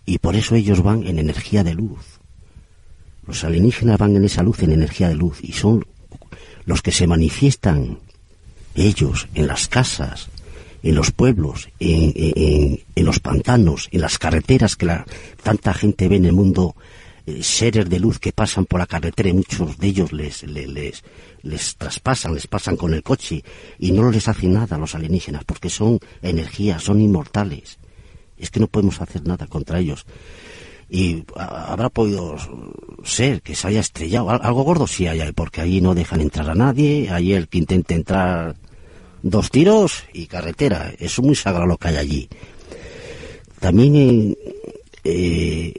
Speaker 5: Y por eso ellos van en energía de luz los alienígenas van en esa luz, en energía de luz, y son los que se manifiestan ellos en las casas, en los pueblos, en, los pantanos, en las carreteras que la, tanta gente ve en el mundo, eh, seres de luz que pasan por la carretera y muchos de ellos les, traspasan, les pasan con el coche y no les hacen nada a los alienígenas porque son energías, son inmortales. Es que no podemos hacer nada contra ellos y habrá podido ser que se haya estrellado. Algo gordo sí hay porque allí no dejan entrar a nadie, ahí el que intente entrar dos tiros y carretera. Es muy sagrado lo que hay allí. También eh,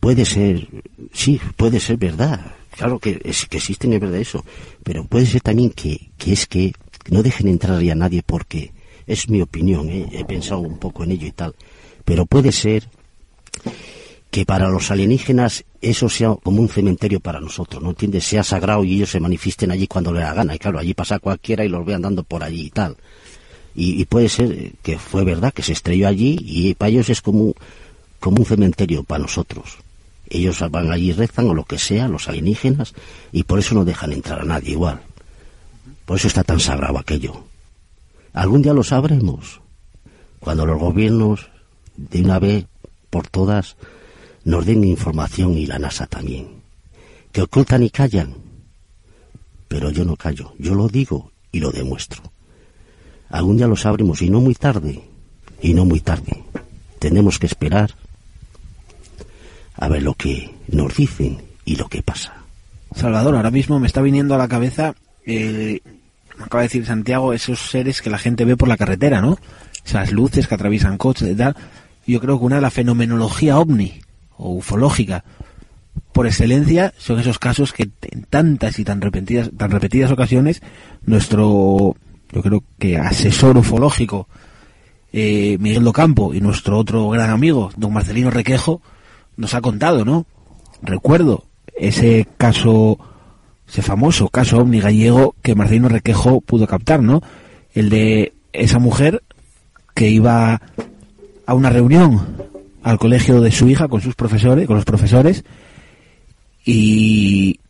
Speaker 5: puede ser, sí, puede ser verdad. Claro que, es, que existen es verdad eso, pero puede ser también que, que es que no dejen entrar a nadie porque es mi opinión, ¿eh? he pensado un poco en ello y tal, pero puede ser que para los alienígenas eso sea como un cementerio para nosotros, ¿no entiendes? Sea sagrado y ellos se manifiesten allí cuando les da gana. Y claro, allí pasa cualquiera y los ve andando por allí y tal. Y, puede ser que fue verdad, que se estrelló allí y para ellos es como, como un cementerio para nosotros. Ellos van allí, rezan o lo que sea, los alienígenas, y por eso no dejan entrar a nadie igual. Por eso está tan sagrado aquello. Algún día lo sabremos, cuando los gobiernos de una vez por todas nos den información y la NASA también. Que ocultan y callan. Pero yo no callo, yo lo digo y lo demuestro. Algún día lo sabremos y no muy tarde, y no muy tarde. Tenemos que esperar a ver lo que nos dicen y lo que pasa.
Speaker 2: Salvador, ahora mismo me está viniendo a la cabeza, eh, me acaba de decir Santiago, esos seres que la gente ve por la carretera, ¿no? Esas luces que atraviesan coches y tal. Yo creo que una de la fenomenología ovni o ufológica por excelencia son esos casos que en tantas y tan repetidas, tan repetidas ocasiones nuestro, yo creo que asesor ufológico eh, Miguel Docampo y nuestro otro gran amigo, don Marcelino Requejo, nos ha contado, ¿no? Recuerdo ese caso, ese famoso caso ovni gallego que Marcelino Requejo pudo captar, ¿no? El de esa mujer que iba a una reunión al colegio de su hija con sus profesores, con los profesores, y,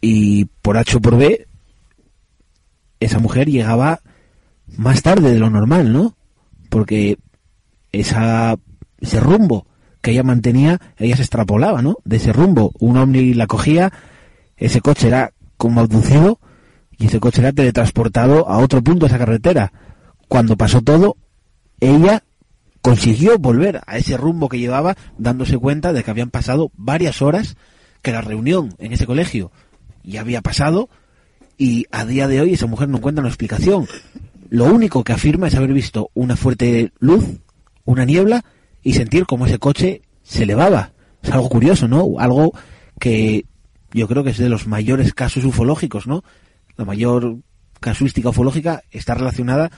Speaker 2: y por H o por B, esa mujer llegaba más tarde de lo normal, ¿no? Porque esa, ese rumbo que ella mantenía, ella se extrapolaba, ¿no? De ese rumbo, un ovni la cogía, ese coche era como abducido y ese coche era teletransportado a otro punto de esa carretera. Cuando pasó todo, ella consiguió volver a ese rumbo que llevaba dándose cuenta de que habían pasado varias horas que la reunión en ese colegio ya había pasado y a día de hoy esa mujer no encuentra una explicación. Lo único que afirma es haber visto una fuerte luz, una niebla y sentir como ese coche se elevaba. Es algo curioso, ¿no? Algo que yo creo que es de los mayores casos ufológicos, ¿no? La mayor casuística ufológica está relacionada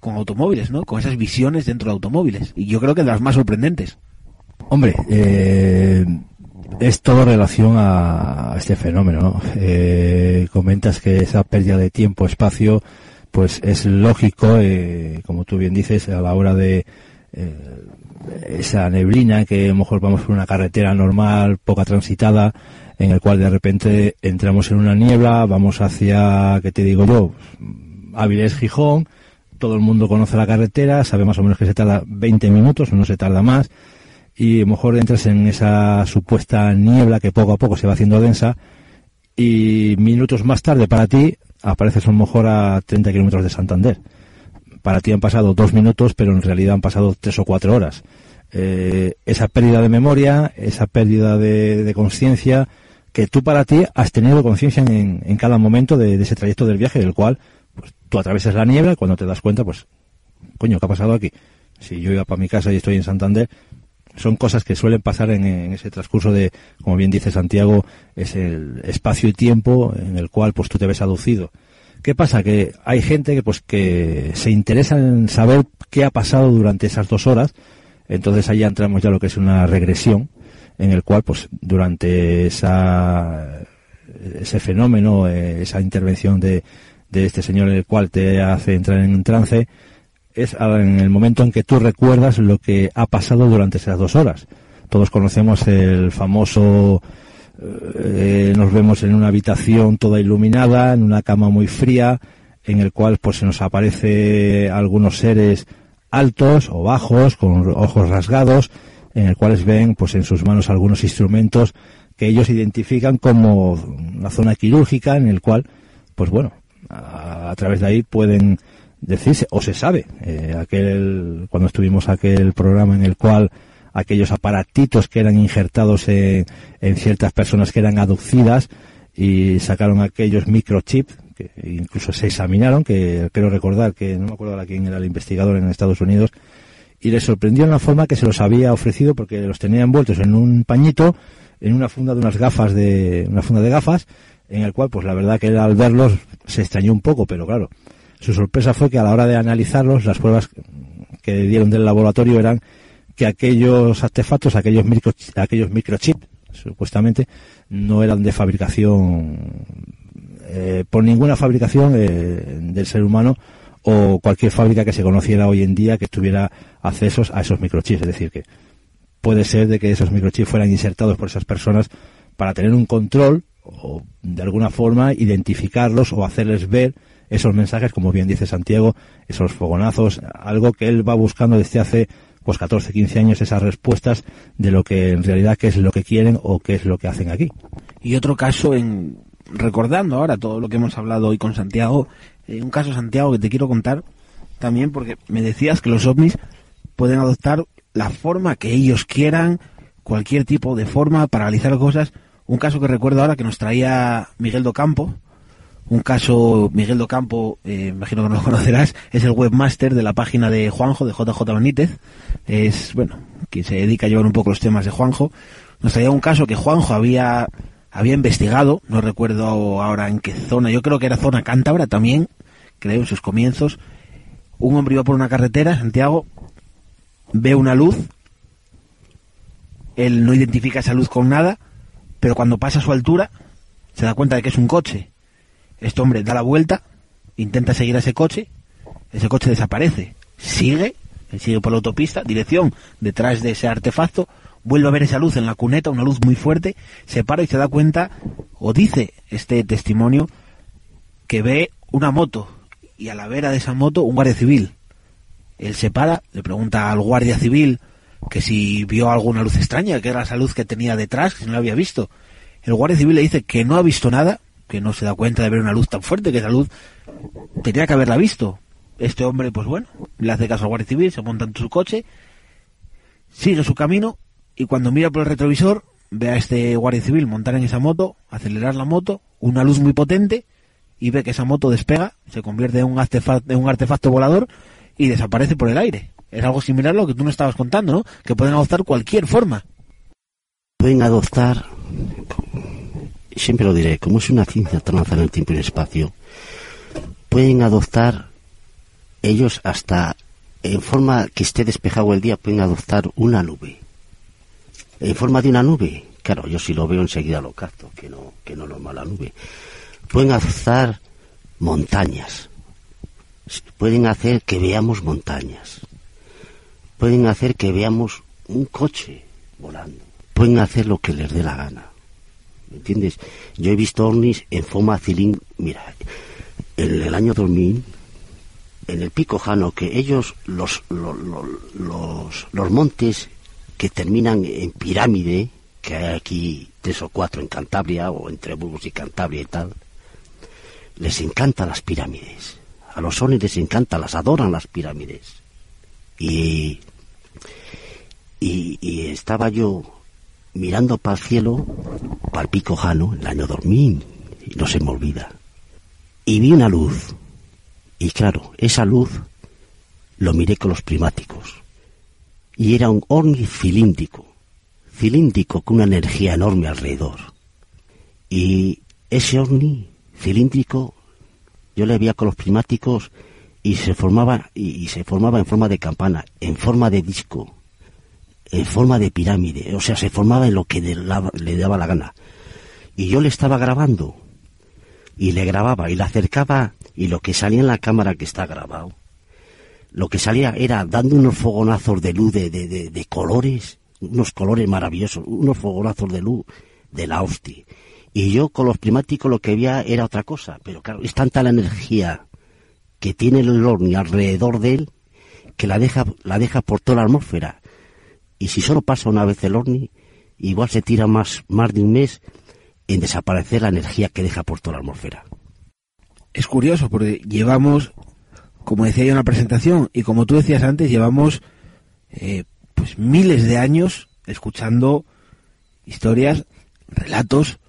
Speaker 2: con automóviles, ¿no? Con esas visiones dentro de automóviles. Y yo creo que de las más sorprendentes.
Speaker 6: Hombre, eh,
Speaker 3: es todo relación a, este fenómeno. ¿no? Eh, comentas que esa pérdida de tiempo, espacio, pues es lógico, eh, como tú bien dices, a la hora de eh, esa neblina que a lo mejor vamos por una carretera normal, poca transitada, en el cual de repente entramos en una niebla, vamos hacia, ¿qué te digo yo? Áviles Gijón, todo el mundo conoce la carretera, sabe más o menos que se tarda 20 minutos, no se tarda más, y a lo mejor entras en esa supuesta niebla que poco a poco se va haciendo densa, y minutos más tarde para ti apareces a lo mejor a 30 kilómetros de Santander. Para ti han pasado dos minutos, pero en realidad han pasado tres o cuatro horas. Eh, esa pérdida de memoria, esa pérdida de, conciencia, que tú para ti has tenido conciencia en, cada momento de, ese trayecto del viaje, del cual pues, tú atravesas la niebla y cuando te das cuenta, pues, coño, ¿qué ha pasado aquí? Si yo iba para mi casa y estoy en Santander, son cosas que suelen pasar en, ese transcurso de, como bien dice Santiago, es el espacio y tiempo en el cual pues tú te ves aducido. ¿Qué pasa? Que hay gente que pues que se interesa en saber qué ha pasado durante esas dos horas, entonces ahí entramos ya lo que es una regresión, en el cual pues durante esa ese fenómeno, eh, esa intervención de, de este señor en el cual te hace entrar en trance, es en el momento en que tú recuerdas lo que ha pasado durante esas dos horas. Todos conocemos el famoso eh, nos vemos en una habitación toda iluminada, en una cama muy fría, en el cual pues se nos aparece algunos seres altos o bajos, con ojos rasgados, en el cuales ven pues en sus manos algunos instrumentos que ellos identifican como una zona quirúrgica en el cual pues bueno a, través de ahí pueden decirse, o se sabe, eh, aquel, cuando estuvimos aquel programa en el cual aquellos aparatitos que eran injertados en, ciertas personas que eran aducidas y sacaron aquellos microchips que incluso se examinaron, que quiero recordar que no me acuerdo ahora quién era el investigador en Estados Unidos, y les sorprendió la forma que se los había ofrecido porque los tenía envueltos en un pañito, en una funda de unas gafas de, una funda de gafas, en el cual pues la verdad que al verlos se extrañó un poco, pero claro, su sorpresa fue que a la hora de analizarlos, las pruebas que dieron del laboratorio eran que aquellos artefactos, aquellos, micro, aquellos microchips, supuestamente, no eran de fabricación, eh, por ninguna fabricación eh, del ser humano o cualquier fábrica que se conociera hoy en día que tuviera accesos a esos microchips. Es decir, que puede ser de que esos microchips fueran insertados por esas personas para tener un control o de alguna forma identificarlos o hacerles ver esos mensajes, como bien dice Santiago, esos fogonazos, algo que él va buscando desde hace pues 14, 15 años esas respuestas de lo que en realidad qué es lo que quieren o qué es lo que hacen aquí.
Speaker 2: Y otro caso en recordando ahora todo lo que hemos hablado hoy con Santiago, eh, un caso Santiago que te quiero contar también porque me decías que los ovnis pueden adoptar la forma que ellos quieran, cualquier tipo de forma para realizar cosas. Un caso que recuerdo ahora que nos traía Miguel Docampo, un caso, Miguel Docampo, eh, imagino que no lo conocerás, es el webmaster de la página de Juanjo, de JJ Benítez. Es, bueno, quien se dedica a llevar un poco los temas de Juanjo. Nos traía un caso que Juanjo había, había investigado, no recuerdo ahora en qué zona, yo creo que era zona cántabra también, creo, en sus comienzos. Un hombre iba por una carretera, Santiago, ve una luz, él no identifica esa luz con nada, pero cuando pasa a su altura, se da cuenta de que es un coche este hombre da la vuelta, intenta seguir a ese coche, ese coche desaparece, sigue, sigue por la autopista, dirección detrás de ese artefacto, vuelve a ver esa luz en la cuneta, una luz muy fuerte, se para y se da cuenta, o dice este testimonio, que ve una moto y a la vera de esa moto un guardia civil. Él se para, le pregunta al guardia civil que si vio alguna luz extraña, que era esa luz que tenía detrás, que no la había visto. El guardia civil le dice que no ha visto nada, que no se da cuenta de ver una luz tan fuerte, que esa luz tenía que haberla visto. Este hombre, pues bueno, le hace caso al guardia civil, se monta en su coche, sigue su camino y cuando mira por el retrovisor ve a este guardia civil montar en esa moto, acelerar la moto, una luz muy potente y ve que esa moto despega, se convierte en un artefacto, en un artefacto volador y desaparece por el aire. Es algo similar a lo que tú nos estabas contando, ¿no? Que pueden adoptar cualquier forma.
Speaker 5: Pueden adoptar siempre lo diré, como es una ciencia transversal en el tiempo y el espacio, pueden adoptar ellos hasta en forma que esté despejado el día, pueden adoptar una nube. En forma de una nube, Claro, yo si lo veo enseguida lo capto, que no, que no lo mala nube. Pueden hacer montañas. Pueden hacer que veamos montañas. Pueden hacer que veamos un coche volando. Pueden hacer lo que les dé la gana. ¿Me entiendes? Yo he visto ovnis en forma cilíndrica. Mira, en el año 2000, en el Pico Jano, que ellos, los, los, los, montes que terminan en pirámide, que hay aquí tres o cuatro en Cantabria, o entre Burgos y Cantabria y tal, les encantan las pirámides. A los sones les encantan, las adoran las pirámides. Y, y estaba yo mirando para el cielo, para el pico Jano, el año 2000, y no se me olvida. Y vi una luz. Y claro, esa luz lo miré con los primáticos. Y era un ovni cilíndrico, cilíndrico con una energía enorme alrededor. Y ese ovni cilíndrico yo le veía con los primáticos y se formaba y se formaba en forma de campana, en forma de disco, en forma de pirámide, o sea, se formaba en lo que le daba la gana. Y yo le estaba grabando, y le grababa, y le acercaba, y lo que salía en la cámara que está grabado, lo que salía era dando unos fogonazos de luz de, de, de- colores, unos colores maravillosos, unos fogonazos de luz de la hostia. Y yo con los primáticos lo que veía era otra cosa, pero claro, es tanta la energía que tiene el ovni alrededor de él que la deja, la deja por toda la atmósfera. Y si solo pasa una vez el ovni, igual se tira más, más de un mes en desaparecer la energía que deja por toda la atmósfera.
Speaker 2: Es curioso porque llevamos, como decía yo en la presentación, y como tú decías antes, llevamos eh, pues miles de años escuchando historias, relatos,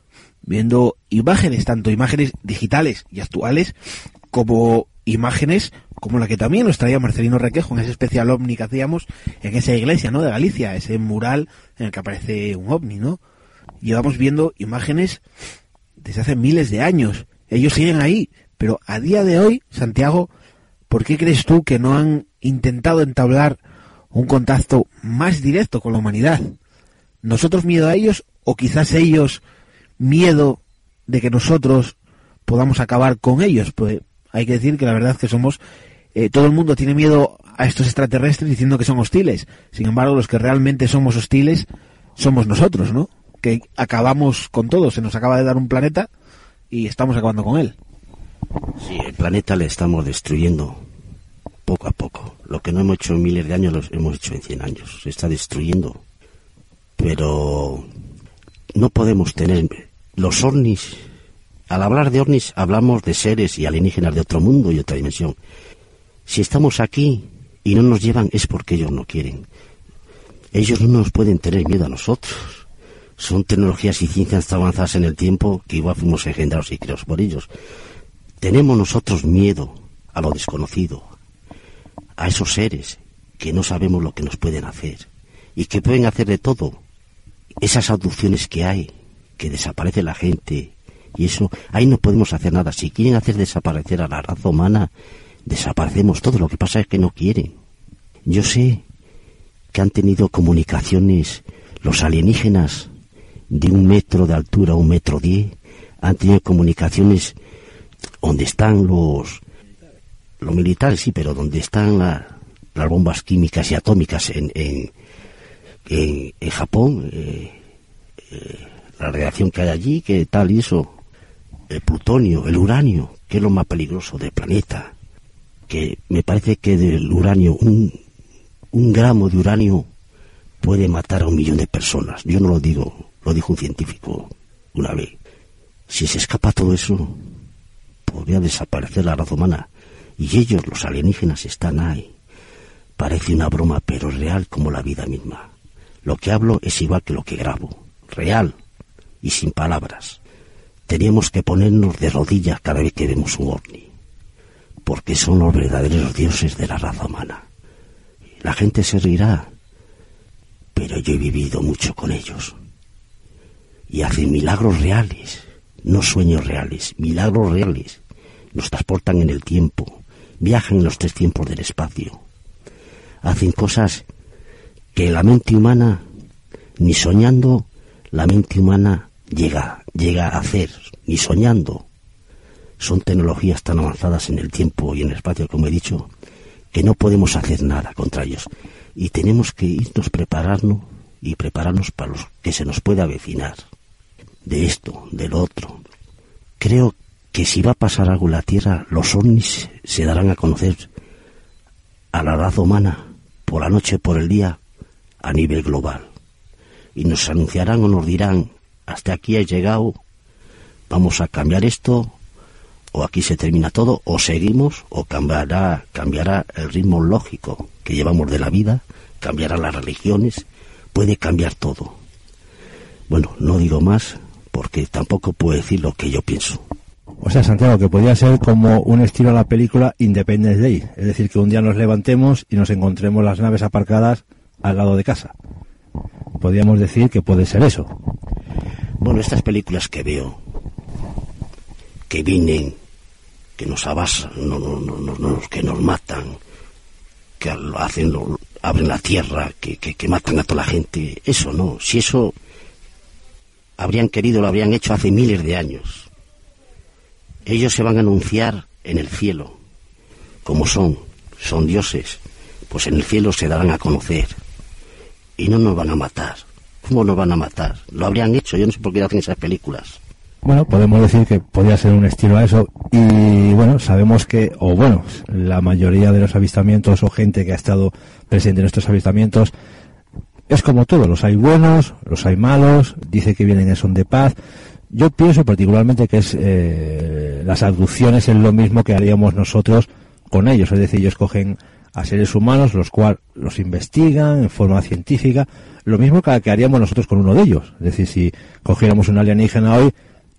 Speaker 2: viendo imágenes, tanto imágenes digitales y actuales, como imágenes como la que también nos traía Marcelino Requejo en ese especial ovni que hacíamos en esa iglesia, ¿no? De Galicia, ese mural en el que aparece un ovni, ¿no? Llevamos viendo imágenes desde hace miles de años. Ellos siguen ahí, pero a día de hoy, Santiago, ¿por qué crees tú que no han intentado entablar un contacto más directo con la humanidad? ¿Nosotros miedo a ellos o quizás ellos miedo de que nosotros podamos acabar con ellos? Pues hay que decir que la verdad es que somos eh, todo el mundo tiene miedo a estos extraterrestres diciendo que son hostiles. Sin embargo, los que realmente somos hostiles somos nosotros, ¿no? Que acabamos con todo. Se nos acaba de dar un planeta y estamos acabando con él.
Speaker 5: Sí, el planeta le estamos destruyendo poco a poco. Lo que no hemos hecho en miles de años lo hemos hecho en 100 años. Se está destruyendo. Pero no podemos tener los ovnis. Al hablar de ovnis hablamos de seres y alienígenas de otro mundo y otra dimensión. Si estamos aquí y no nos llevan es porque ellos no quieren. Ellos no nos pueden tener miedo a nosotros. Son tecnologías y ciencias avanzadas en el tiempo que igual fuimos engendrados y creados por ellos. Tenemos nosotros miedo a lo desconocido, a esos seres que no sabemos lo que nos pueden hacer y que pueden hacer de todo. Esas abducciones que hay, que desaparece la gente y eso, ahí no podemos hacer nada. Si quieren hacer desaparecer a la raza humana, desaparecemos todo. Lo que pasa es que no quieren. Yo sé que han tenido comunicaciones los alienígenas de un metro de altura, un metro diez, han tenido comunicaciones donde están los los militares sí pero donde están la- las bombas químicas y atómicas en en, en, en Japón eh, eh, la radiación que hay allí que tal y eso el plutonio el uranio que es lo más peligroso del planeta que me parece que del uranio un un gramo de uranio puede matar a un millón de personas yo no lo digo lo dijo un científico una vez si se escapa todo eso podría desaparecer la raza humana. Y ellos, los alienígenas, están ahí. Parece una broma, pero real como la vida misma. Lo que hablo es igual que lo que grabo. Real y sin palabras. Teníamos que ponernos de rodillas cada vez que vemos un ovni. Porque son los verdaderos dioses de la raza humana. La gente se reirá. Pero yo he vivido mucho con ellos. Y hacen milagros reales no sueños reales, milagros reales. Nos transportan en el tiempo, viajan en los tres tiempos del espacio. Hacen cosas que la mente humana, ni soñando, la mente humana llega, llega a hacer, ni soñando. Son tecnologías tan avanzadas en el tiempo y en el espacio, como he dicho, que no podemos hacer nada contra ellos. Y tenemos que irnos prepararnos y prepararnos para lo que se nos puede avecinar. De esto, del otro. Creo que si va a pasar algo en la Tierra, los ovnis se darán a conocer a la raza humana por la noche, por el día, a nivel global. Y nos anunciarán o nos dirán, hasta aquí ha llegado, vamos a cambiar esto, o aquí se termina todo, o seguimos, o cambiará, cambiará el ritmo lógico que llevamos de la vida, cambiará las religiones, puede cambiar todo. Bueno, no digo más porque tampoco puedo decir lo que yo pienso.
Speaker 3: O sea, Santiago, que podría ser como un estilo a la película Independence Day. Es decir, que un día nos levantemos y nos encontremos las naves aparcadas al lado de casa. Podríamos decir que puede ser eso.
Speaker 5: Bueno, estas películas que veo, que vienen, que nos abasan, no, no, no, que nos matan, que hacen, lo, abren la tierra, que, que, que matan a toda la gente, eso no. Si eso habrían querido, lo habrían hecho hace miles de años ellos se van a anunciar en el cielo, como son, son dioses, pues en el cielo se darán a conocer y no nos van a matar. ¿Cómo nos van a matar? Lo habrían hecho, yo no sé por qué hacen esas películas.
Speaker 3: Bueno, podemos decir que podría ser un estilo a eso. Y bueno, sabemos que, o bueno, la mayoría de los avistamientos o gente que ha estado presente en estos avistamientos es como todo, los hay buenos, los hay malos, dice que vienen en son de paz, yo pienso particularmente que es eh, las abducciones es lo mismo que haríamos nosotros con ellos, es decir, ellos cogen a seres humanos, los cuales los investigan en forma científica, lo mismo que, haríamos nosotros con uno de ellos. Es decir, si cogiéramos un alienígena hoy,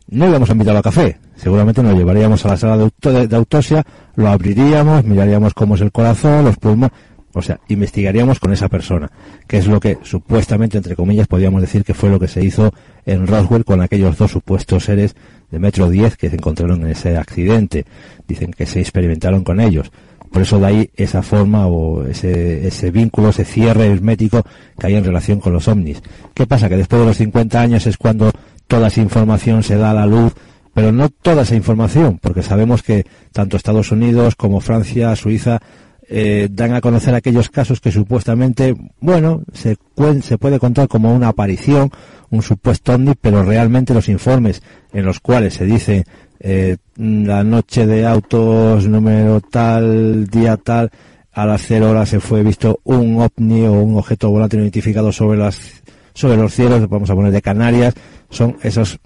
Speaker 3: no íbamos a invitarlo a café, seguramente nos llevaríamos a la sala de, de autopsia, lo abriríamos, miraríamos cómo es el corazón, los pulmones, o sea, investigaríamos con esa persona, que es lo que supuestamente, entre comillas, podríamos decir que fue lo que se hizo en Roswell con aquellos dos supuestos seres de metro 10 que se encontraron en ese accidente. Dicen que se experimentaron con ellos. Por eso de ahí esa forma o ese, ese vínculo, ese cierre hermético que hay en relación con los ovnis. ¿Qué pasa? Que después de los 50 años es cuando toda esa información se da a la luz, pero no toda esa información, porque sabemos que tanto Estados Unidos como Francia, Suiza, eh, dan a conocer aquellos casos que supuestamente, bueno, se, se puede contar como una aparición, un supuesto ovni, pero realmente los informes en los cuales se dice eh, la noche de autos número tal, día tal, a las cero horas se fue visto un ovni o un objeto no identificado sobre las sobre los cielos, vamos a poner de Canarias, son esos,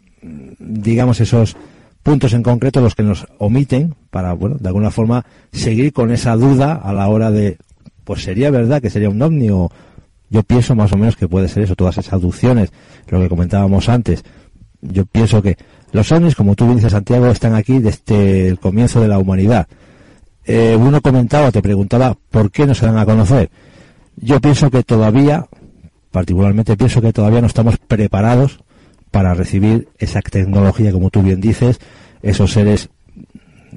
Speaker 3: digamos, esos puntos en concreto los que nos omiten para, bueno, de alguna forma seguir con esa duda a la hora de, pues sería verdad que sería un ovni o yo pienso más o menos que puede ser eso, todas esas aducciones, lo que comentábamos antes. Yo pienso que los ovnis, como tú dices, Santiago, están aquí desde el comienzo de la humanidad. Eh, uno comentaba, te preguntaba, ¿por qué no se dan a conocer? Yo pienso que todavía, particularmente pienso que todavía no estamos preparados para recibir esa tecnología, como tú bien dices, esos seres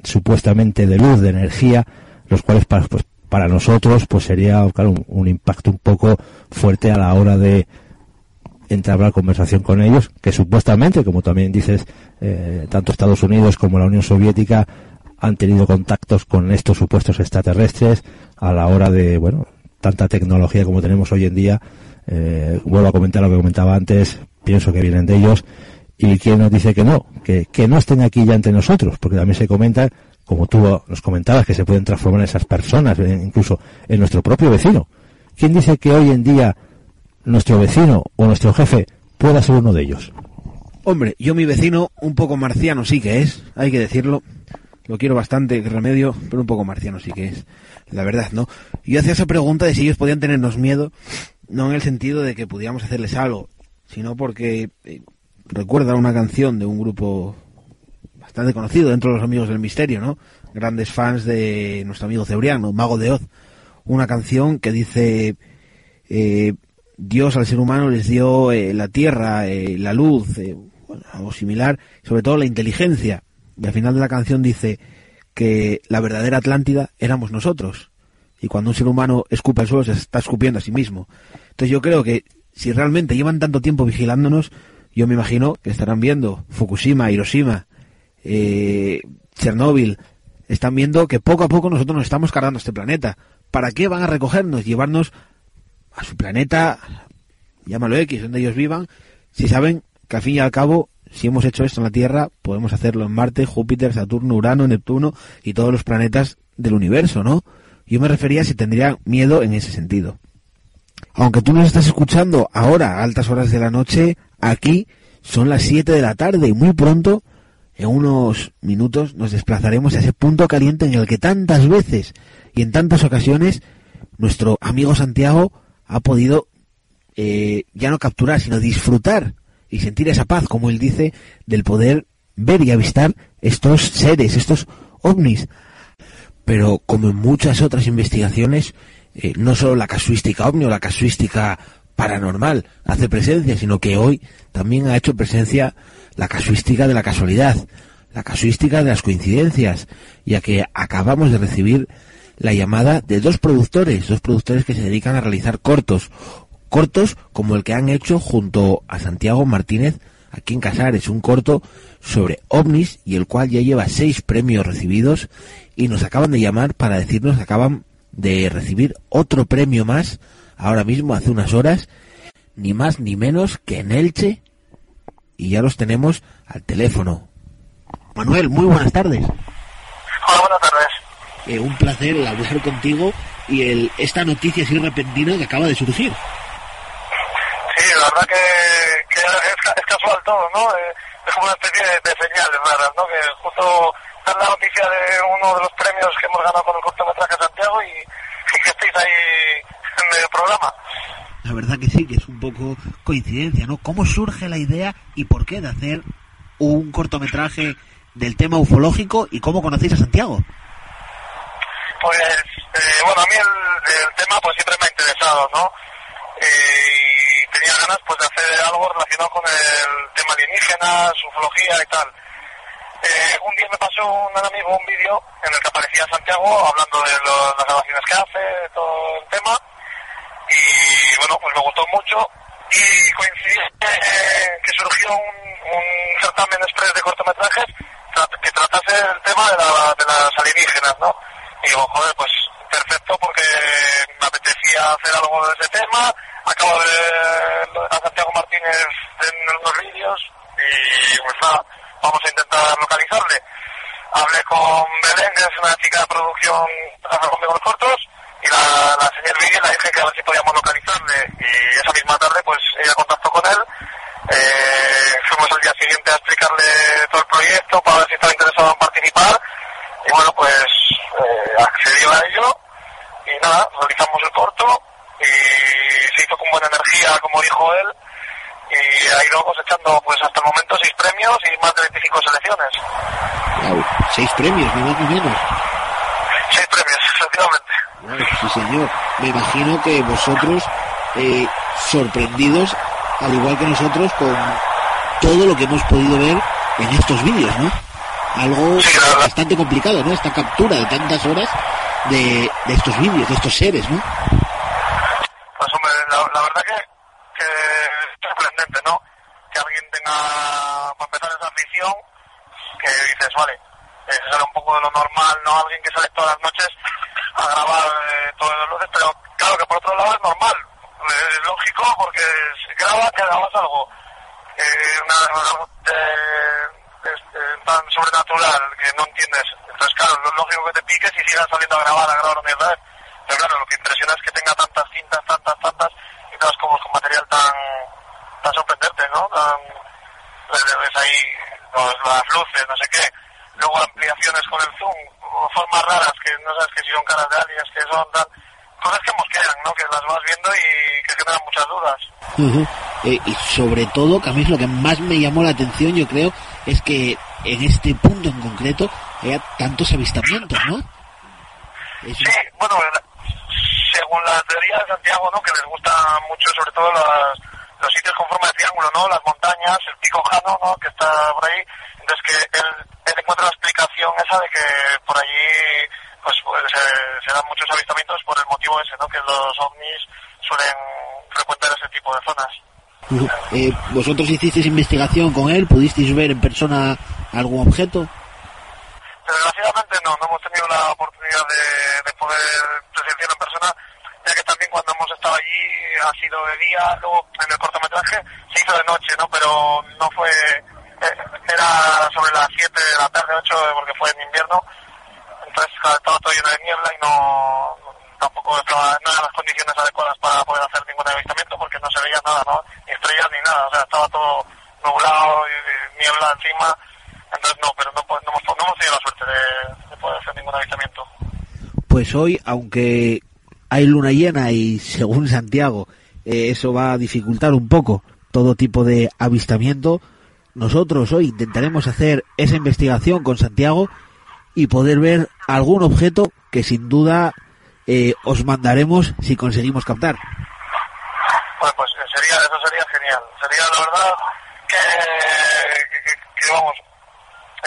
Speaker 3: supuestamente de luz, de energía, los cuales para, pues, para nosotros pues sería un, impacto un poco fuerte a la hora de entablar conversación con ellos, que supuestamente, como también dices, eh, tanto Estados Unidos como la Unión Soviética han tenido contactos con estos supuestos extraterrestres a la hora de, bueno, tanta tecnología como tenemos hoy en día. Eh, vuelvo a comentar lo que comentaba antes, pienso que vienen de ellos. ¿Y quién nos dice que no? Que, que no estén aquí ya entre nosotros, porque también se comenta, como tú nos comentabas, que se pueden transformar esas personas, eh, incluso en nuestro propio vecino. ¿Quién dice que hoy en día nuestro vecino o nuestro jefe pueda ser uno de ellos?
Speaker 2: Hombre, yo mi vecino un poco marciano sí que es, hay que decirlo. Lo quiero bastante, remedio, pero un poco marciano sí que es. La verdad, ¿no? Yo hacía esa pregunta de si ellos podían tenernos miedo, no en el sentido de que pudiéramos hacerles algo, sino porque eh, recuerda una canción de un grupo bastante conocido dentro de los amigos del misterio, ¿no? Grandes fans de nuestro amigo Cebriano, Mago de Oz. Una canción que dice eh, Dios al ser humano les dio eh, la tierra, la luz, algo similar, sobre todo la inteligencia. Y al final de la canción dice que la verdadera Atlántida éramos nosotros. Y cuando un ser humano escupe el suelo se está escupiendo a sí mismo. Entonces yo creo que si realmente llevan tanto tiempo vigilándonos, yo me imagino que estarán viendo Fukushima, Hiroshima, eh, Chernóbil, están viendo que poco a poco nosotros nos estamos cargando este planeta. ¿Para qué van a recogernos, llevarnos a su planeta, llámalo X, donde ellos vivan, si saben que al fin y al cabo, si hemos hecho esto en la Tierra, podemos hacerlo en Marte, Júpiter, Saturno, Urano, Neptuno y todos los planetas del universo, ¿no? Yo me refería si tendría miedo en ese sentido. Aunque tú nos estás escuchando ahora a altas horas de la noche, aquí son las 7 de la tarde y muy pronto, en unos minutos, nos desplazaremos a ese punto caliente en el que tantas veces y en tantas ocasiones nuestro amigo Santiago ha podido eh, ya no capturar, sino disfrutar y sentir esa paz, como él dice, del poder ver y avistar estos seres, estos ovnis. Pero como en muchas otras investigaciones, eh, no solo la casuística ovni o la casuística paranormal hace presencia, sino que hoy también ha hecho presencia la casuística de la casualidad, la casuística de las coincidencias, ya que acabamos de recibir la llamada de dos productores, dos productores que se dedican a realizar cortos, cortos como el que han hecho junto a Santiago Martínez aquí en Casares, un corto sobre ovnis y el cual ya lleva seis premios recibidos y nos acaban de llamar para decirnos que acaban de recibir otro premio más ahora mismo, hace unas horas, ni más ni menos que en Elche y ya los tenemos al teléfono. Manuel, muy buenas tardes.
Speaker 7: Hola, buenas tardes.
Speaker 2: Eh, un placer hablar contigo y el, esta noticia así repentina que acaba de surgir.
Speaker 7: Sí, la verdad que, que es, es, casual todo, ¿no? Eh, es como una especie de, de, señales raras, ¿no? Que justo dan la noticia de uno de los premios que hemos ganado con el cortometraje Santiago y, y que estéis ahí en el programa.
Speaker 2: La verdad que sí, que es un poco coincidencia, ¿no? ¿Cómo surge la idea y por qué de hacer un cortometraje del tema ufológico y cómo conocéis a Santiago?
Speaker 7: Pues, eh, bueno, a mí el, tema pues siempre me ha interesado, ¿no? Eh, y tenía ganas pues de hacer algo relacionado con el tema alienígenas, ufología y tal. Eh, un día me pasó un amigo un vídeo en el que aparecía Santiago hablando de lo, las grabaciones que hace, de todo el tema, y bueno, pues me gustó mucho y coincidí eh, que surgió un, un certamen express de cortometrajes que tratase el tema de, la, de las alienígenas, ¿no? Y digo, joder, pues perfecto porque me apetecía hacer algo de ese tema, acabo de ver a Santiago Martínez en los vídeos y pues nada, vamos a intentar localizarle. Hablé con Belén, que es una chica de producción conmigo los cortos, y la, la señor Miguel la dije que a ver si podíamos localizarle. Y esa misma tarde pues ella contactó con él. Eh, fuimos al día siguiente a explicarle todo el proyecto para ver si estaba interesado en participar y bueno pues eh, accedió a ello. Y nada, realizamos el corto. Y se hizo con buena energía como dijo él. Y ha ido cosechando pues hasta el momento seis premios y más de 25 selecciones.
Speaker 2: Wow, seis premios, ni más ni menos.
Speaker 7: Seis premios, efectivamente.
Speaker 2: Sí, señor. Me imagino que vosotros, eh, sorprendidos, al igual que nosotros, con todo lo que hemos podido ver en estos vídeos, ¿no? Algo bastante complicado, ¿no? Esta captura de tantas horas de, estos vídeos, de estos seres, ¿no?
Speaker 7: Pues hombre, la, la verdad que, es sorprendente, ¿no? Que alguien tenga, para empezar, esa afición, que dices, vale, eh, sale un poco de lo normal, ¿no? Alguien que sale todas las noches a grabar eh, todas las luces, pero claro que por otro lado es normal, es lógico porque si grabas, que grabas algo, eh, que no entiendes. Entonces, claro, es lógico que te piques y sigas saliendo a grabar, a grabar vez. Pero claro, lo que impresiona es que tenga tantas cintas, tantas, tantas, y todas como con material tan, tan sorprendente, ¿no? Tan, ves ahí los, las luces, no sé qué luego ampliaciones con el zoom, formas raras que no sabes que si son caras de aliens, que son tal, cosas que mosquean, ¿no? Que las vas viendo y que generan muchas dudas.
Speaker 2: Uh -huh. eh, y sobre todo, que a mí es lo que más me llamó la atención, yo creo, es que en este punto en concreto haya tantos avistamientos, ¿no?
Speaker 7: Es... Sí, bueno, según la teoría de Santiago, ¿no? Que les gusta mucho, sobre todo las, los sitios con forma de triángulo, ¿no? Las montañas, el pico Jano, ¿no? Que está por ahí. Entonces que él, él encuentra la explicación esa de que por allí pues, pues se, se, dan muchos avistamientos por el motivo ese, ¿no? Que los ovnis suelen frecuentar ese tipo de zonas.
Speaker 2: Eh, ¿Vosotros hicisteis investigación con él? ¿Pudisteis ver en persona algún objeto?
Speaker 7: Desgraciadamente no, no hemos tenido la oportunidad de, de poder presenciarlo en persona, ya que también cuando hemos estado allí ha sido de día, luego en el cortometraje se hizo de noche, ¿no? Pero no fue, eh, era sobre las 7 de la tarde, 8, porque fue en invierno, entonces estaba todo lleno de niebla y no, tampoco estaba, no eran las condiciones adecuadas para poder hacer ningún avistamiento porque no se veía nada, ¿no? Ni estrellas ni nada, o sea, estaba todo nublado y niebla encima, entonces no, pero no, no, hemos, no hemos tenido la suerte de, de poder hacer ningún avistamiento.
Speaker 2: Pues hoy, aunque hay luna llena y según Santiago eh, eso va a dificultar un poco todo tipo de avistamiento, nosotros hoy intentaremos hacer esa investigación con Santiago y poder ver algún objeto que sin duda eh, os mandaremos si conseguimos captar.
Speaker 7: Bueno, pues sería, eso sería genial. Sería la verdad que, que, que- que, vamos,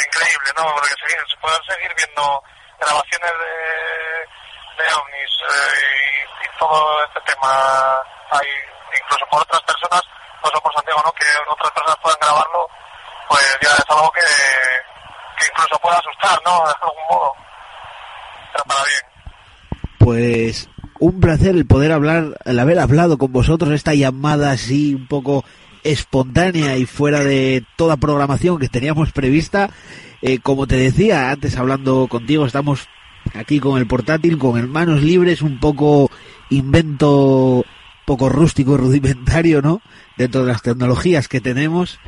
Speaker 7: increíble, ¿no? Porque seguir, poder seguir viendo grabaciones de, de ovnis eh, y, todo este tema hay incluso por otras personas, no solo por Santiago, ¿no? Que otras personas puedan grabarlo, pues ya es algo que, que incluso puede asustar, ¿no? De algún modo. Pero para bien.
Speaker 2: Pues un placer el poder hablar, el haber hablado con vosotros esta llamada así un poco espontánea y fuera de toda programación que teníamos prevista. Eh, como te decía antes hablando contigo, estamos aquí con el portátil, con manos libres, un poco invento poco rústico y rudimentario, ¿no? Dentro de las tecnologías que tenemos.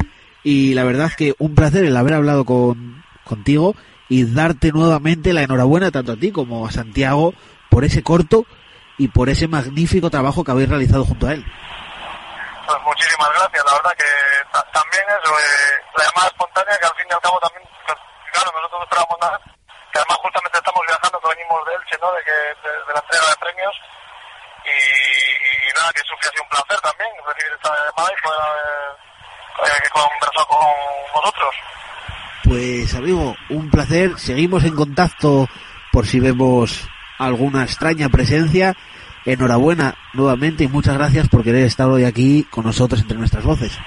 Speaker 2: Y la verdad que un placer el haber hablado con, contigo y darte nuevamente la enhorabuena tanto a ti como a Santiago por ese corto y por ese magnífico trabajo que habéis realizado junto a él.
Speaker 7: Pues muchísimas gracias, la verdad que ta- también eso, eh, la llamada espontánea que al fin y al cabo también, pues, claro, nosotros no esperábamos nada, que además justamente estamos viajando, que venimos de Elche, ¿no? De, que, de, la entrega de premios y, nada, que ha sido un placer también recibir esta llamada y poder haber eh, conversado con vosotros.
Speaker 2: Pues amigo, un placer, seguimos en contacto por si vemos alguna extraña presencia. Enhorabuena nuevamente y muchas gracias por querer estar hoy aquí con nosotros entre nuestras voces.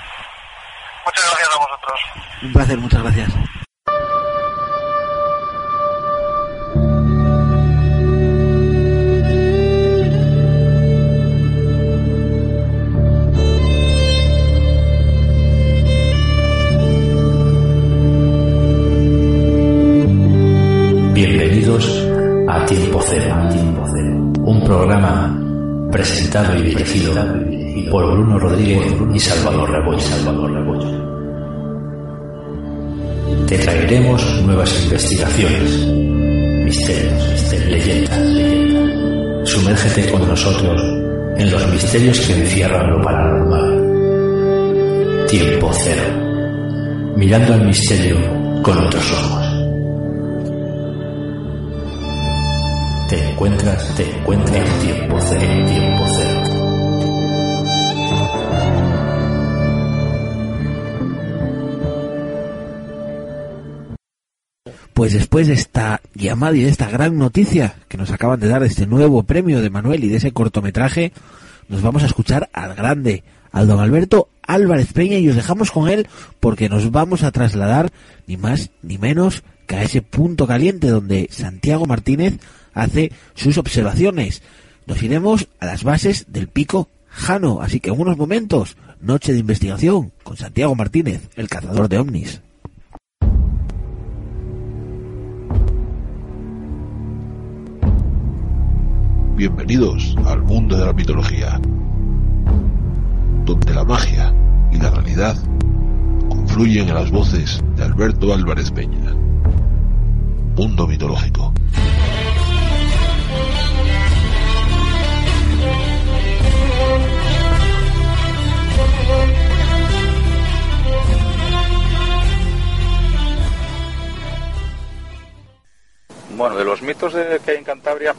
Speaker 7: Muchas gracias a vosotros.
Speaker 2: Un placer, muchas gracias.
Speaker 1: Programa presentado y dirigido por Bruno Rodríguez y Salvador Rebollo. Salvador. Te traeremos nuevas investigaciones, misterios, leyendas, leyendas. Sumérgete con nosotros en los misterios que encierran lo paranormal. Tiempo Cero. Mirando al misterio con otros ojos. Encuentras, te encuentras en tiempo cero, tiempo cero.
Speaker 2: Pues después de esta llamada y de esta gran noticia que nos acaban de dar de este nuevo premio de Manuel y de ese cortometraje, nos vamos a escuchar al grande, al don Alberto Álvarez Peña y os dejamos con él porque nos vamos a trasladar ni más ni menos que a ese punto caliente donde Santiago Martínez hace sus observaciones. Nos iremos a las bases del pico Jano, así que en unos momentos, noche de investigación con Santiago Martínez, el cazador de ovnis.
Speaker 8: Bienvenidos al mundo de la mitología, donde la magia y la realidad confluyen en las voces de Alberto Álvarez Peña. Mundo mitológico.
Speaker 9: Bueno, de los mitos que hay en Cantabria,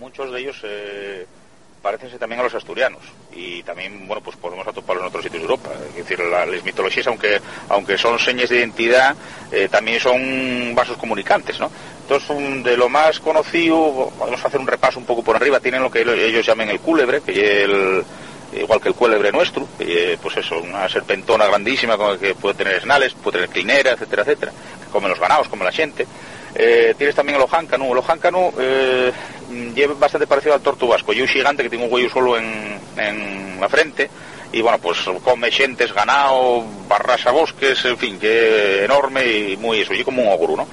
Speaker 9: muchos de ellos eh, parecense también a los asturianos y también, bueno, pues podemos atoparlos en otros sitios de Europa. Es decir, la- las mitologías, aunque, aunque son señas de identidad, eh, también son vasos comunicantes, ¿no? Entonces, un- de lo más conocido, podemos hacer un repaso un poco por arriba, tienen lo que ellos llaman el cúlebre, que igual que el cuélebre nuestro, eh, pues eso, una serpentona grandísima que puede tener esnales, puede tener clinera, etcétera, etcétera, que comen los ganados, como la gente. Eh, tienes también el ojáncano. El ojáncano eh, lleva bastante parecido al tortubasco. Y un gigante que tiene un huello solo en, la frente. Y bueno, pues come xentes, ganado, barrasa bosques, en fin, que enorme y muy eso, y como un ogro, ¿no?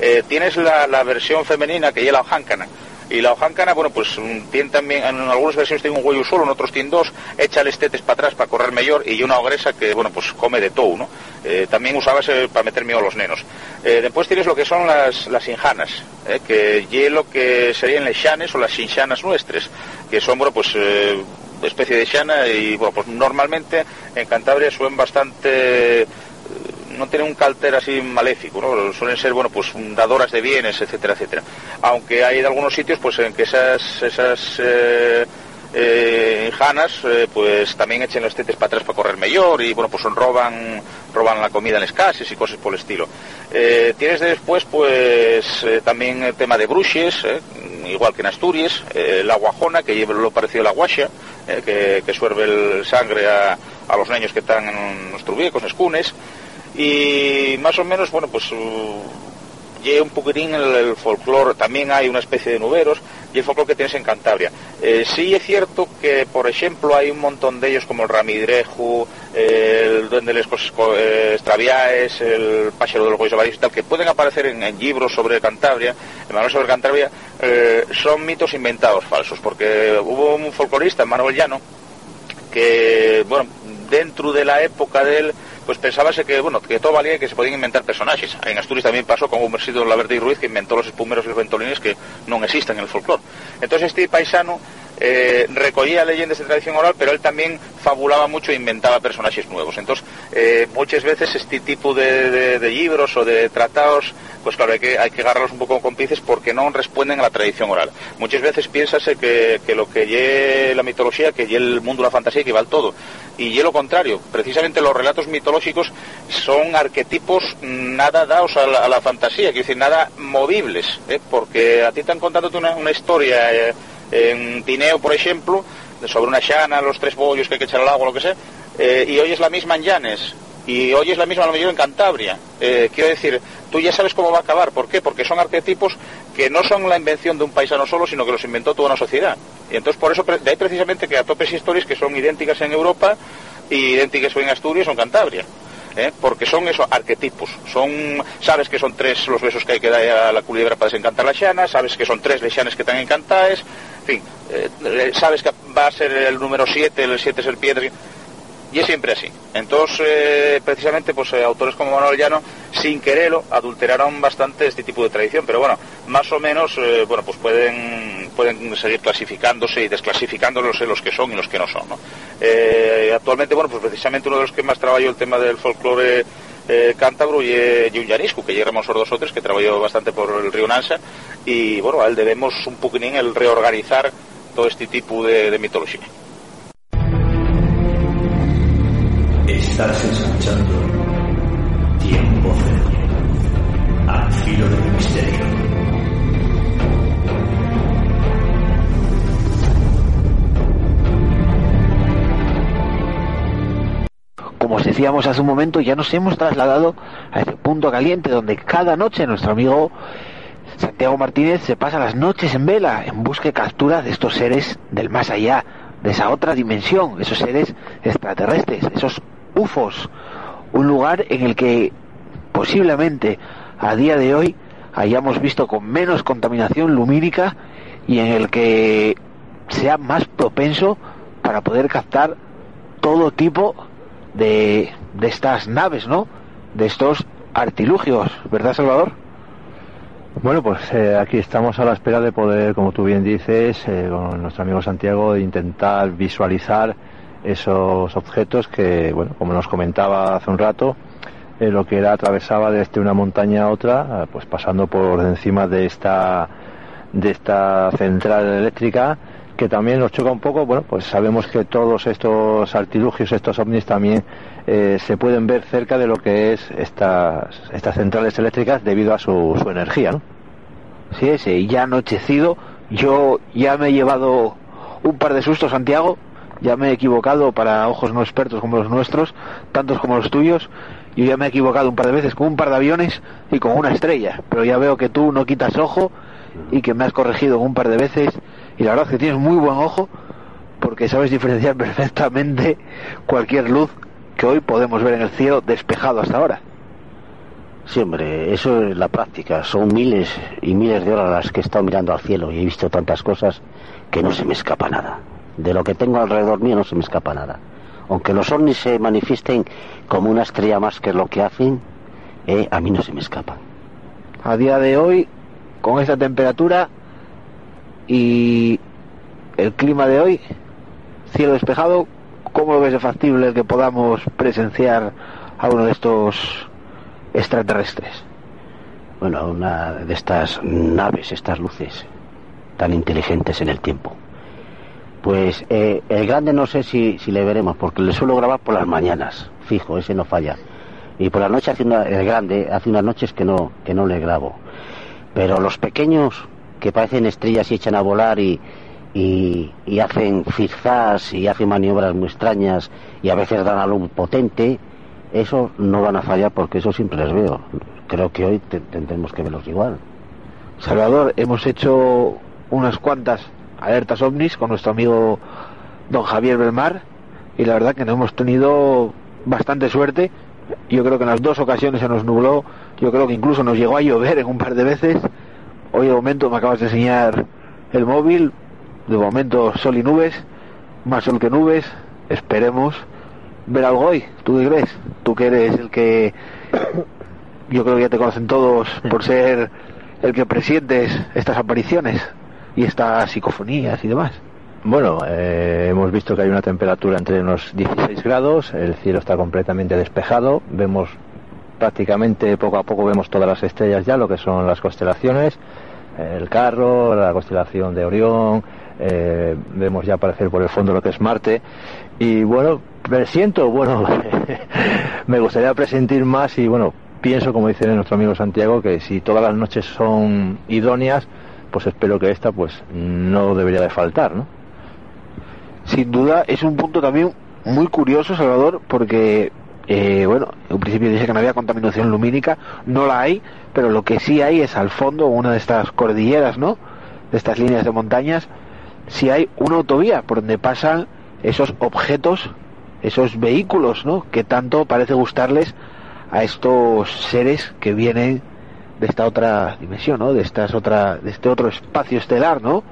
Speaker 9: Eh, tienes la, versión femenina que es la ojáncana. Y la hojáncana, bueno, pues mm, tiene también, en algunas versiones tiene un huello solo, en otros tiene dos, echa estetes para atrás para correr mejor y una ogresa que, bueno, pues come de todo, ¿no? Eh, también usaba ese para meter miedo a los nenos. Eh, después tienes lo que son las, las injanas, eh, que es lo que serían las shanes o las sinchanas nuestras, que son, bueno, pues especie de shana y, bueno, pues normalmente en Cantabria suelen bastante no tienen un carácter así maléfico, ¿no? Suelen ser, bueno, pues dadoras de bienes, etcétera, etcétera. Aunque hay algunos sitios, pues en que esas, esas eh, eh, janas, eh, pues también echen los tetes para atrás para correr mejor y, bueno, pues roban, roban la comida en las casas y cosas por el estilo. Tienes después, pues, también el tema de bruches, eh, igual que en Asturias, la guajona, que lleva lo parecido a la guasha, que, que suerve el sangre a, a los niños que están en trubiecos, en escunes y más o menos, bueno, pues uh, un poquitín el, folclore, también hay una especie de nuberos y el folclore que tienes en Cantabria. Eh, sí es cierto que, por ejemplo, hay un montón de ellos como el ramidreju, el duende de los eh, el pájaro de los huesos y tal, que pueden aparecer en, libros sobre Cantabria, en manuales sobre Cantabria, eh, son mitos inventados falsos, porque hubo un folclorista, Manuel Llano, que, bueno, dentro de la época de pues pensábase que, bueno, que todo valía que se podían inventar personaxes. En Asturias tamén pasou con Humercido Laverde e Ruiz que inventou os espumeros e os ventolines que non existen en el folclore. entonces este paisano eh, recogía leyendas de tradición oral, pero él también fabulaba mucho e inventaba personajes nuevos. Entonces, eh, muchas veces este tipo de, libros o de tratados, pues claro, hay que, hay que agarrarlos un poco con pinces porque no responden a la tradición oral. Muchas veces piénsase que, que lo que lle la mitología, que lle el mundo de la fantasía, que va todo. Y lle lo contrario. Precisamente los relatos mitológicos son arquetipos nada dados a la, a la fantasía, quiero decir, nada movibles, ¿eh? porque a ti te han contado una, una historia... Eh, en Tineo, por ejemplo, sobre una llana, los tres bollos que hay que echar al agua, lo que sea, eh, y hoy es la misma en Llanes, y hoy es la misma lo mejor en Cantabria. Eh, quiero decir, tú ya sabes cómo va a acabar. ¿Por qué? Porque son arquetipos que no son la invención de un paisano solo, sino que los inventó toda una sociedad. Y entonces por eso, de ahí precisamente que a topes historias que son idénticas en Europa y idénticas en Asturias o en Cantabria. ¿Eh? porque son esos arquetipos. Son, sabes que son tres los besos que hay que dar a la culebra para desencantar la llana, sabes que son tres lechanes que están encantadas, en fin, eh, sabes que va a ser el número siete, el siete es el piedra, y es siempre así. Entonces, eh, precisamente, pues eh, autores como Manuel Llano, sin quererlo, adulteraron bastante este tipo de tradición, pero bueno, más o menos, eh, bueno, pues pueden, pueden seguir clasificándose y desclasificándolos en los que son y los que no son, ¿no? Actualmente, bueno, pues precisamente uno de los que más trabajó el tema del folclore cántabro y, y un que llegamos los dos otros, que trabajó bastante por el río Nansa, y bueno, a él debemos un poquitín el reorganizar todo este tipo de, de mitología.
Speaker 1: Estás escuchando Tiempo Cero, al filo del misterio.
Speaker 2: Como os decíamos hace un momento, ya nos hemos trasladado a ese punto caliente donde cada noche nuestro amigo Santiago Martínez se pasa las noches en vela en busca y captura de estos seres del más allá, de esa otra dimensión, esos seres extraterrestres, esos UFOs, un lugar en el que posiblemente a día de hoy hayamos visto con menos contaminación lumínica y en el que sea más propenso para poder captar todo tipo de, de estas naves, ¿no? De estos artilugios, ¿verdad, Salvador?
Speaker 3: Bueno, pues eh, aquí estamos a la espera de poder, como tú bien dices, eh, con nuestro amigo Santiago, intentar visualizar esos objetos que, bueno, como nos comentaba hace un rato, eh, lo que era atravesaba desde una montaña a otra, pues pasando por encima de esta de esta central eléctrica que también nos choca un poco, bueno, pues sabemos que todos estos artilugios, estos ovnis también eh, se pueden ver cerca de lo que es estas, estas centrales eléctricas debido a su, su energía, ¿no?
Speaker 2: Sí, ese, ya anochecido, yo ya me he llevado un par de sustos, Santiago, ya me he equivocado para ojos no expertos como los nuestros, tantos como los tuyos. Yo ya me he equivocado un par de veces con un par de aviones y con una estrella, pero ya veo que tú no quitas ojo y que me has corregido un par de veces y la verdad es que tienes muy buen ojo porque sabes diferenciar perfectamente cualquier luz que hoy podemos ver en el cielo despejado hasta ahora.
Speaker 5: Sí, hombre, eso es la práctica. Son miles y miles de horas las que he estado mirando al cielo y he visto tantas cosas que no se me escapa nada. De lo que tengo alrededor mío no se me escapa nada. Aunque los ovnis se manifiesten como una estrella más que lo que hacen, eh, a mí no se me escapan.
Speaker 2: A día de hoy, con esta temperatura y el clima de hoy, cielo despejado, ¿cómo lo ves de factible que podamos presenciar a uno de estos extraterrestres?
Speaker 5: Bueno, una de estas naves, estas luces tan inteligentes en el tiempo. Pues eh, el grande no sé si, si, le veremos, porque le suelo grabar por las mañanas, fijo, ese no falla. Y por la noche hace una, el grande hace unas noches que no, que no le grabo. Pero los pequeños que parecen estrellas y echan a volar y, y, hacen firzas y hacen maniobras muy extrañas y a veces dan a luz potente, eso no van a fallar porque eso siempre les veo. Creo que hoy te, tendremos que verlos igual.
Speaker 2: Salvador, hemos hecho unas cuantas alertas ovnis con nuestro amigo don Javier Belmar y la verdad que no hemos tenido bastante suerte. Yo creo que en las dos ocasiones se nos nubló, yo creo que incluso nos llegó a llover en un par de veces. Hoy de momento me acabas de enseñar el móvil, de momento sol y nubes, más sol que nubes, esperemos ver algo hoy. ¿Tú qué crees? Tú que eres el que yo creo que ya te conocen todos por ser el que presientes estas apariciones y estas psicofonías y demás.
Speaker 3: Bueno, eh, hemos visto que hay una temperatura entre unos 16 grados, el cielo está completamente despejado, vemos prácticamente poco a poco vemos todas las estrellas ya, lo que son las constelaciones, el carro, la constelación de Orión, eh, vemos ya aparecer por el fondo lo que es Marte y bueno, siento, bueno, me gustaría presentir más y bueno, pienso como dice nuestro amigo Santiago que si todas las noches son idóneas, pues espero que esta pues no debería de faltar, ¿no?
Speaker 2: Sin duda es un punto también muy curioso, Salvador, porque eh, bueno, en un principio dije que no había contaminación lumínica, no la hay, pero lo que sí hay es al fondo una de estas cordilleras, ¿no? De estas líneas de montañas, sí hay una autovía por donde pasan esos objetos, esos vehículos, ¿no? Que tanto parece gustarles a estos seres que vienen de esta otra dimensión, ¿no? De estas otra, de este otro espacio estelar, ¿no?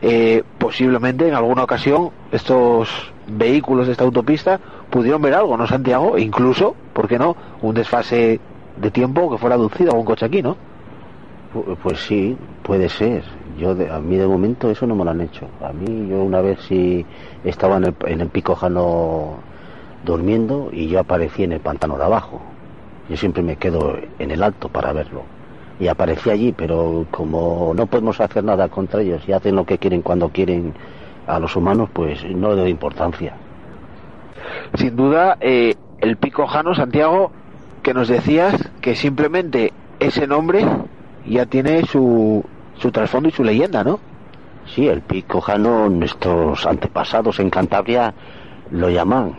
Speaker 2: Eh, posiblemente en alguna ocasión estos vehículos de esta autopista pudieron ver algo, ¿no, Santiago? E incluso, ¿por qué no? Un desfase de tiempo que fuera aducido a un coche aquí, ¿no?
Speaker 5: Pues sí, puede ser. Yo de, a mí de momento eso no me lo han hecho. A mí yo una vez sí estaba en el, en el pico jano durmiendo y yo aparecí en el pantano de abajo. Yo siempre me quedo en el alto para verlo. Y aparecí allí, pero como no podemos hacer nada contra ellos y hacen lo que quieren cuando quieren a los humanos, pues no le doy importancia.
Speaker 2: Sin duda, eh, el pico jano, Santiago, que nos decías que simplemente ese nombre ya tiene su, su trasfondo y su leyenda, ¿no?
Speaker 5: Sí, el pico jano, nuestros antepasados en Cantabria lo llaman,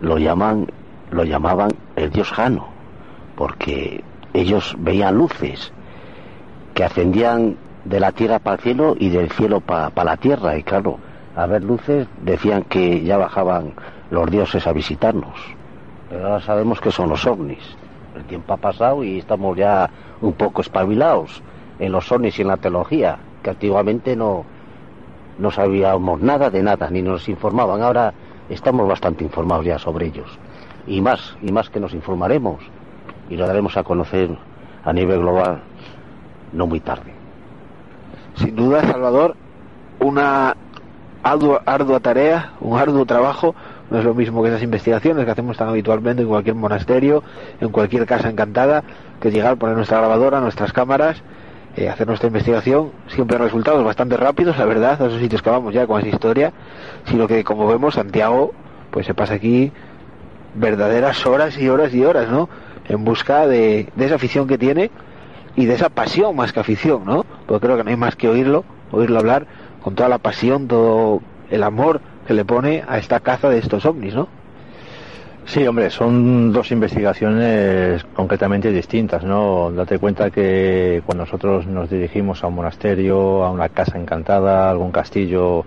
Speaker 5: lo llaman, lo llamaban el dios jano, porque ellos veían luces que ascendían de la tierra para el cielo y del cielo para pa la tierra, y claro, a ver luces decían que ya bajaban los dioses a visitarnos. Pero ahora sabemos que son los ovnis. El tiempo ha pasado y estamos ya un poco espabilados en los ovnis y en la teología, que antiguamente no, no sabíamos nada de nada, ni nos informaban. Ahora estamos bastante informados ya sobre ellos. Y más, y más que nos informaremos y lo daremos a conocer a nivel global no muy tarde.
Speaker 2: Sin duda, Salvador, una ardua, tarea, un arduo trabajo no es lo mismo que esas investigaciones que hacemos tan habitualmente en cualquier monasterio, en cualquier casa encantada, que llegar, poner nuestra grabadora, nuestras cámaras, eh, hacer nuestra investigación, siempre resultados bastante rápidos, la verdad, a esos sitios que vamos ya con esa historia, sino que como vemos, Santiago, pues se pasa aquí verdaderas horas y horas y horas, ¿no? En busca de, de esa afición que tiene y de esa pasión más que afición, ¿no? Porque creo que no hay más que oírlo, oírlo hablar con toda la pasión, todo el amor que le pone a esta caza de estos ovnis, ¿no?
Speaker 3: Sí, hombre, son dos investigaciones completamente distintas, ¿no? Date cuenta que cuando nosotros nos dirigimos a un monasterio, a una casa encantada, a algún castillo,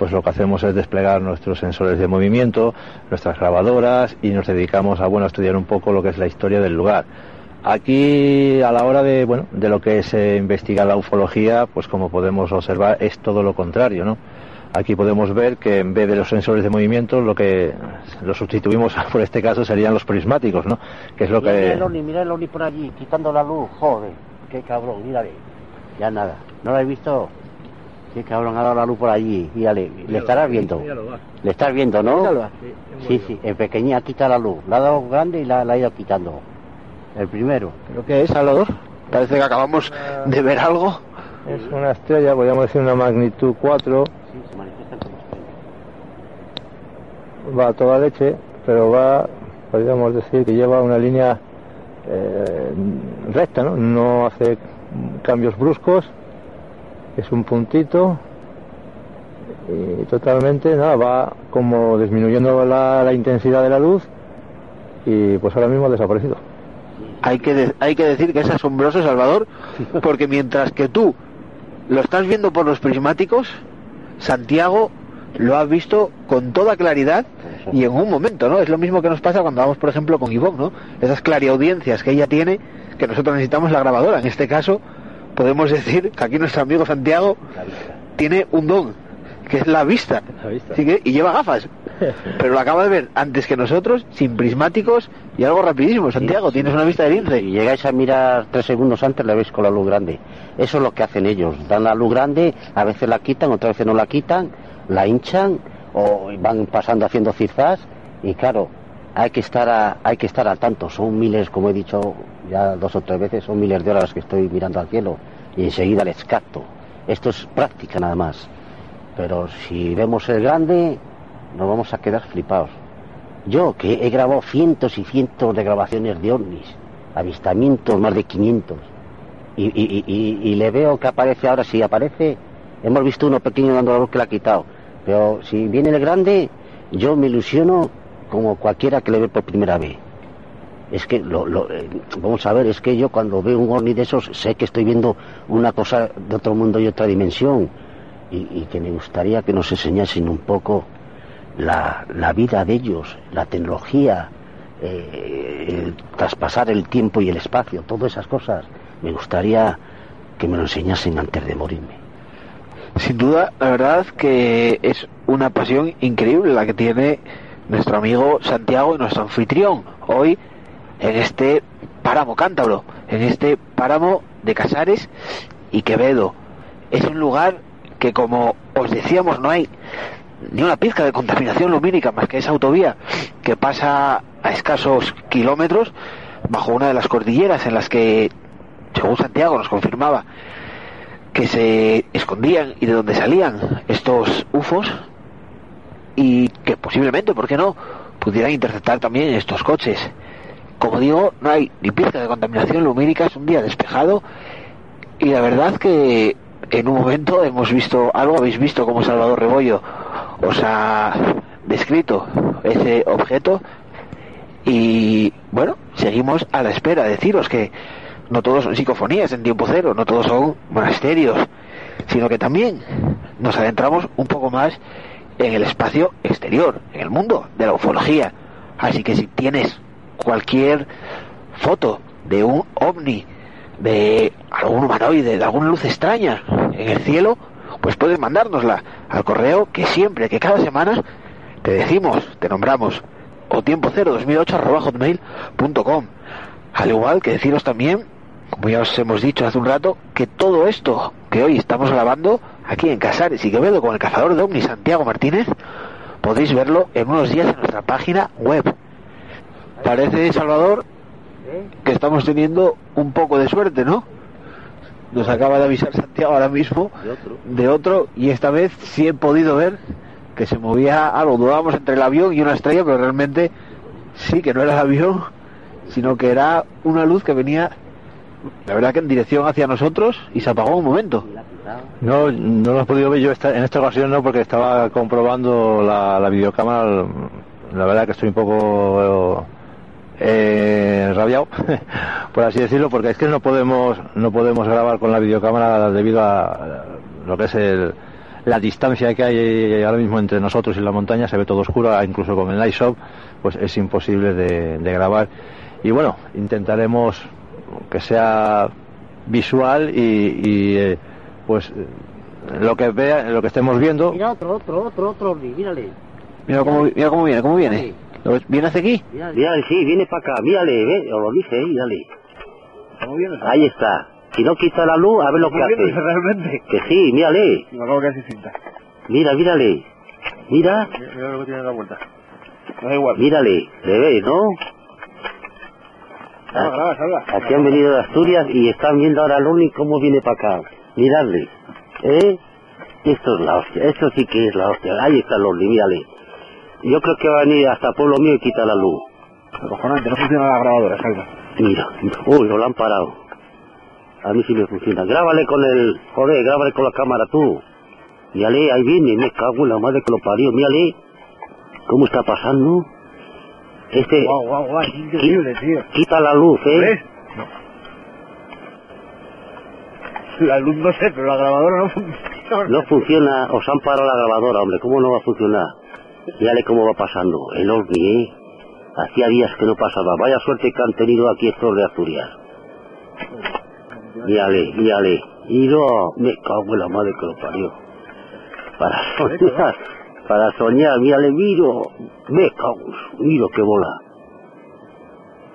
Speaker 3: pues lo que hacemos es desplegar nuestros sensores de movimiento, nuestras grabadoras y nos dedicamos a, bueno, a estudiar un poco lo que es la historia del lugar. Aquí, a la hora de, bueno, de lo que es eh, investigar la ufología, pues como podemos observar, es todo lo contrario, ¿no? Aquí podemos ver que en vez de los sensores de movimiento, lo que lo sustituimos por este caso serían los prismáticos, ¿no? Que es lo
Speaker 5: Mira
Speaker 3: que...
Speaker 5: el ovni, mira el ovni por allí, quitando la luz, joder, qué cabrón, mírale. Ya nada, ¿no lo has visto? Qué cabrón ha dado la luz por allí, mírale, le estarás viendo. Le estás viendo, ¿no? Sí, sí, en pequeña quita la luz, la ha dado grande y la, la ha ido quitando. El primero.
Speaker 2: ¿Pero qué es, Salvador? Parece que acabamos de ver algo.
Speaker 3: Es una estrella, podríamos decir una magnitud 4,
Speaker 5: Sí, se manifiestan como estrellas.
Speaker 3: va a toda leche, pero va, podríamos decir que lleva una línea eh, recta, ¿no? No hace cambios bruscos, es un puntito y totalmente, nada, va como disminuyendo la, la intensidad de la luz y pues ahora mismo ha desaparecido.
Speaker 2: Hay que, de- hay que decir que es asombroso, Salvador, porque mientras que tú lo estás viendo por los prismáticos, Santiago lo ha visto con toda claridad y en un momento, ¿no? Es lo mismo que nos pasa cuando vamos, por ejemplo, con Ivonne, ¿no? Esas clariaudiencias que ella tiene, que nosotros necesitamos la grabadora. En este caso, podemos decir que aquí nuestro amigo Santiago tiene un don, que es la vista. Así que, y lleva gafas. Pero lo acaba de ver antes que nosotros, sin prismáticos y algo rapidísimo. Santiago, tienes una vista de lince.
Speaker 5: Si llegáis a mirar tres segundos antes, la veis con la luz grande. Eso es lo que hacen ellos. Dan la luz grande, a veces la quitan, otras veces no la quitan, la hinchan o van pasando haciendo cirzás. Y claro, hay que estar a, hay que estar al tanto. Son miles, como he dicho ya dos o tres veces, son miles de horas que estoy mirando al cielo y enseguida les capto. Esto es práctica nada más. Pero si vemos el grande, nos vamos a quedar flipados. Yo, que he grabado cientos y cientos de grabaciones de ovnis, avistamientos, más de 500, y, y- le veo que aparece ahora, si aparece, hemos visto uno pequeño dando la luz que le ha quitado, pero si viene el grande, yo me ilusiono como cualquiera que le ve por primera vez. Es que, lo, lo- eh, vamos a ver, es que yo cuando veo un ovni de esos, sé que estoy viendo una cosa de otro mundo y otra dimensión, y, y que me gustaría que nos enseñasen un poco la, la vida de ellos, la tecnología, eh, el traspasar el tiempo y el espacio, todas esas cosas. Me gustaría que me lo enseñasen antes de morirme.
Speaker 2: Sin duda, la verdad que es una pasión increíble la que tiene nuestro amigo Santiago y nuestro anfitrión hoy en este páramo cántabro, en este páramo de Casares y Quevedo. Es un lugar que, como os decíamos, no hay ni una pizca de contaminación lumínica más que esa autovía que pasa a escasos kilómetros bajo una de las cordilleras en las que, según Santiago nos confirmaba, que se escondían y de donde salían estos UFOs y que posiblemente, ¿por qué no?, pudieran interceptar también estos coches. Como digo, no hay ni pizca de contaminación lumínica, es un día despejado y la verdad que en un momento hemos visto algo, habéis visto como Salvador Rebollo os ha descrito ese objeto y bueno, seguimos a la espera. Deciros que no todos son psicofonías en tiempo cero, no todos son monasterios, sino que también nos adentramos un poco más en el espacio exterior, en el mundo de la ufología. Así que si tienes cualquier foto de un ovni, de algún humanoide, de alguna luz extraña en el cielo, pues puedes mandárnosla al correo que siempre, que cada semana te decimos, te nombramos, o tiempo cero 2008 arroba hotmail.com. Al igual que deciros también, como ya os hemos dicho hace un rato, que todo esto que hoy estamos grabando aquí en Casares y Quevedo con el cazador de ovnis Santiago Martínez, podéis verlo en unos días en nuestra página web. Parece, Salvador, que estamos teniendo un poco de suerte, ¿no? Nos acaba de avisar Santiago ahora mismo
Speaker 5: De otro.
Speaker 2: de otro y esta vez sí he podido ver que se movía algo. Dudábamos entre el avión y una estrella, pero realmente sí que no era el avión, sino que era una luz que venía, la verdad que en dirección hacia nosotros y se apagó un momento.
Speaker 3: No, no lo he podido ver yo esta- en esta ocasión no porque estaba comprobando la, la videocámara. La verdad que estoy un poco eh, rabiado, por así decirlo, porque es que no podemos no podemos grabar con la videocámara debido a lo que es el, la distancia que hay ahora mismo entre nosotros y la montaña. Se ve todo oscuro, incluso con el light shop, pues es imposible de, de grabar. Y bueno, intentaremos que sea visual y, y, eh, pues lo que vea, lo que estemos viendo.
Speaker 5: Mira otro, otro, otro, otro mírale.
Speaker 2: Mira cómo, mira cómo viene, cómo viene. ¿Lo ves? ¿Viene hacia aquí?
Speaker 5: Mírale, sí, viene para acá, mírale, ve, os lo dice, eh, mírale. Ahí está. Si no quita la luz, a ver lo que hace.
Speaker 10: realmente?
Speaker 5: Que sí, mírale.
Speaker 10: Me acabo casi cinta.
Speaker 5: Mira, mírale. Mira,
Speaker 10: Mira lo que tiene la vuelta. No da igual.
Speaker 5: mírale. Le ves, ¿no?
Speaker 10: Salva, graba, salva.
Speaker 5: Aquí han venido de Asturias y están viendo ahora al ovni cómo viene para acá. Miradle. ¿Eh? Esto es la hostia. Esto sí que es la hostia. Ahí está el ovni, mírale. Yo creo que va a venir hasta pueblo mío y quita la luz.
Speaker 10: Acojonante, no funciona la grabadora, salva.
Speaker 5: Mira. Uy, lo han parado. A mí sí me funciona. Grábale con el... Joder, grábale con la cámara tú. Mírale, ahí viene. Me cago en la madre que lo parió. Mírale. ¿Cómo está pasando? Este...
Speaker 10: Guau, guau, guau, qué increíble, tío.
Speaker 5: Quita la luz, ¿eh?
Speaker 10: ¿Ves? La luz no sé, pero la grabadora no funciona.
Speaker 5: No funciona, os han parado la grabadora, hombre, ¿cómo no va a funcionar? Mírale cómo va pasando, el ovni, ¿eh? Hacía días que no pasaba, vaya suerte que han tenido aquí estos de Asturias. Mírale, mírale, y no, me cago en la madre que lo parió. Para soñar, para soñar, mírale, miro, me cago, miro que bola.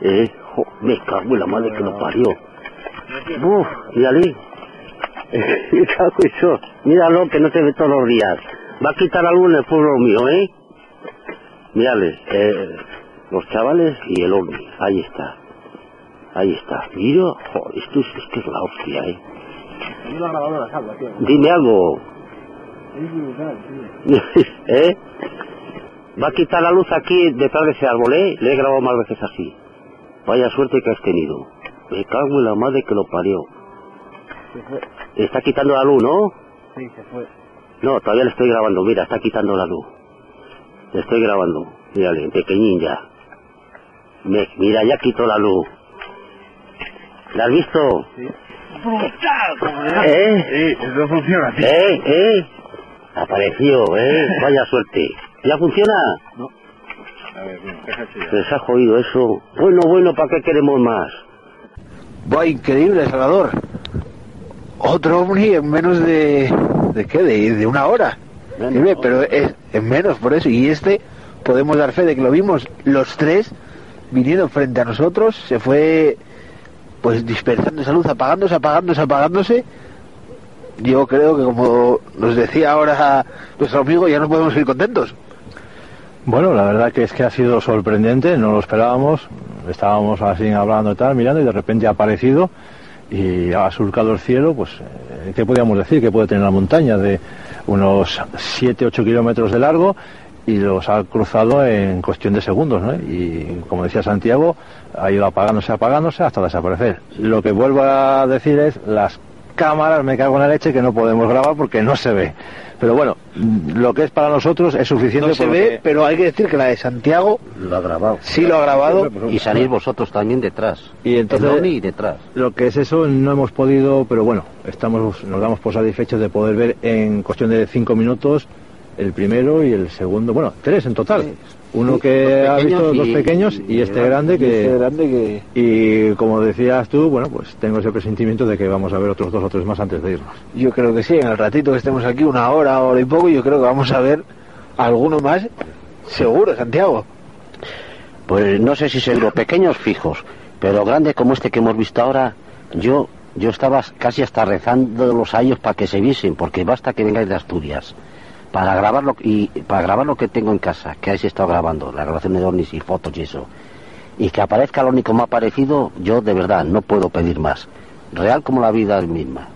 Speaker 5: Eh, jo, me cago en la madre que lo parió. Uf, mírale. Me cago eso. Míralo que no te ve todos los días. Va a quitar la luz en el pueblo mío, ¿eh? Mírale, eh, los chavales y el ovni. Ahí está. Ahí está. Mira, joder, esto es, es que es la hostia, ¿eh? Dime algo. ¿Eh? Va a quitar la luz aquí detrás de ese árbol, ¿eh? Le he grabado más veces así. Vaya suerte que has tenido. Me cago en la madre que lo parió.
Speaker 10: Se fue.
Speaker 5: Está quitando la luz, ¿no?
Speaker 10: Sí, se fue.
Speaker 5: No, todavía le estoy grabando. Mira, está quitando la luz. Le estoy grabando. Mírale, pequeñín ya. Me- mira, ya quitó la luz. ¿La has visto?
Speaker 10: ¡Brutal!
Speaker 5: ¿Eh?
Speaker 10: Sí, eso funciona, tío.
Speaker 5: ¿Eh? ¿Eh? Apareció, ¿eh? Vaya suerte. ¿Ya funciona?
Speaker 10: A ver, bien, déjate ya.
Speaker 5: Se les ha jodido eso. Bueno, bueno, ¿para qué queremos más?
Speaker 2: Va increíble, Salvador. Otro ovni en menos de... ¿De qué? De, de una hora. Pero es en menos por eso. Y este, podemos dar fe de que lo vimos los tres viniendo frente a nosotros. Se fue pues dispersando esa luz, apagándose, apagándose, apagándose. Yo creo que como nos decía ahora nuestro amigo, ya no podemos ir contentos.
Speaker 3: Bueno, la verdad que es que ha sido sorprendente, no lo esperábamos. Estábamos así hablando y tal, mirando, y de repente ha aparecido y ha surcado el cielo. Pues, eh, ¿qué podríamos decir? Que puede tener la montaña de unos 7-8 kilómetros de largo y los ha cruzado en cuestión de segundos, ¿no? Y como decía Santiago, ha ido apagándose, apagándose hasta desaparecer. Lo que vuelvo a decir es las cámaras, me cago en la leche, que no podemos grabar porque no se ve. Pero bueno, lo que es para nosotros es suficiente
Speaker 2: No se ve, pero hay que decir que la de Santiago
Speaker 5: Lo ha grabado.
Speaker 2: sí lo ha grabado.
Speaker 5: Y salís vosotros también detrás.
Speaker 3: Y entonces-
Speaker 5: El ovni detrás.
Speaker 3: Lo que es eso no hemos podido, pero bueno, estamos, nos damos por satisfechos de poder ver en cuestión de cinco minutos el primero y el segundo, bueno, tres en total. Uno que ha visto
Speaker 5: pequeños
Speaker 3: dos
Speaker 5: y-
Speaker 3: pequeños y,
Speaker 5: y
Speaker 3: este grande que...
Speaker 2: Este grande que...
Speaker 3: Y como decías tú, bueno, pues tengo ese presentimiento de que vamos a ver otros dos o tres más antes de irnos.
Speaker 2: Yo creo que sí, en el ratito que estemos aquí, una hora, hora y poco, yo creo que vamos a ver alguno más, seguro, Santiago.
Speaker 5: Pues no sé si seguro, pequeños fijos, pero grandes como este que hemos visto ahora, yo yo estaba casi hasta rezando los años para que se viesen, porque basta que vengáis de Asturias para grabar lo, y para grabar lo que tengo en casa, que habéis estado grabando, la grabación de ovnis y fotos y eso, y que aparezca lo único más parecido, yo de verdad no puedo pedir más, real como la vida es misma.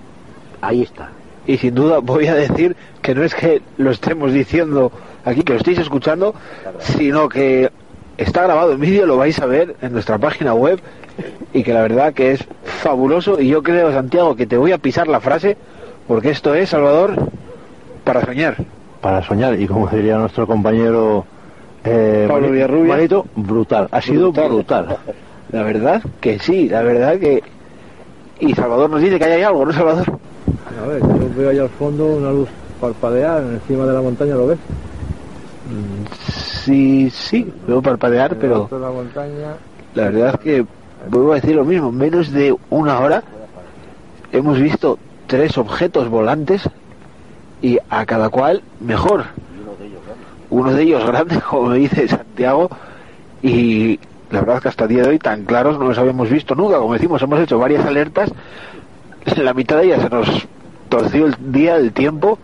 Speaker 5: Ahí está.
Speaker 2: Y sin duda voy a decir que no es que lo estemos diciendo aquí, que lo estéis escuchando, sino que está grabado en vídeo, lo vais a ver en nuestra página web y que la verdad que es fabuloso y yo creo, Santiago, que te voy a pisar la frase Porque esto es, Salvador, para soñar.
Speaker 3: Para soñar, y como diría nuestro compañero eh,
Speaker 2: Pablo
Speaker 3: Mani-
Speaker 2: Villarrubia.
Speaker 3: Manito, brutal. Ha sido
Speaker 2: Brutal.
Speaker 3: brutal.
Speaker 2: La verdad que sí, la verdad que... Y Salvador nos dice que ahí hay algo, ¿no, Salvador?
Speaker 3: A ver, yo veo allá al fondo una luz parpadear encima de la montaña, ¿lo ves?
Speaker 2: Sí, sí, veo parpadear, pero
Speaker 3: la montaña.
Speaker 2: la verdad es que vuelvo a decir lo mismo. En menos de una hora hemos visto tres objetos volantes y a cada cual mejor. Uno de ellos grande, como dice Santiago, y la verdad que hasta el día de hoy tan claros no los habíamos visto nunca. Como decimos, hemos hecho varias alertas, la mitad de ellas se nos torció el día, el tiempo,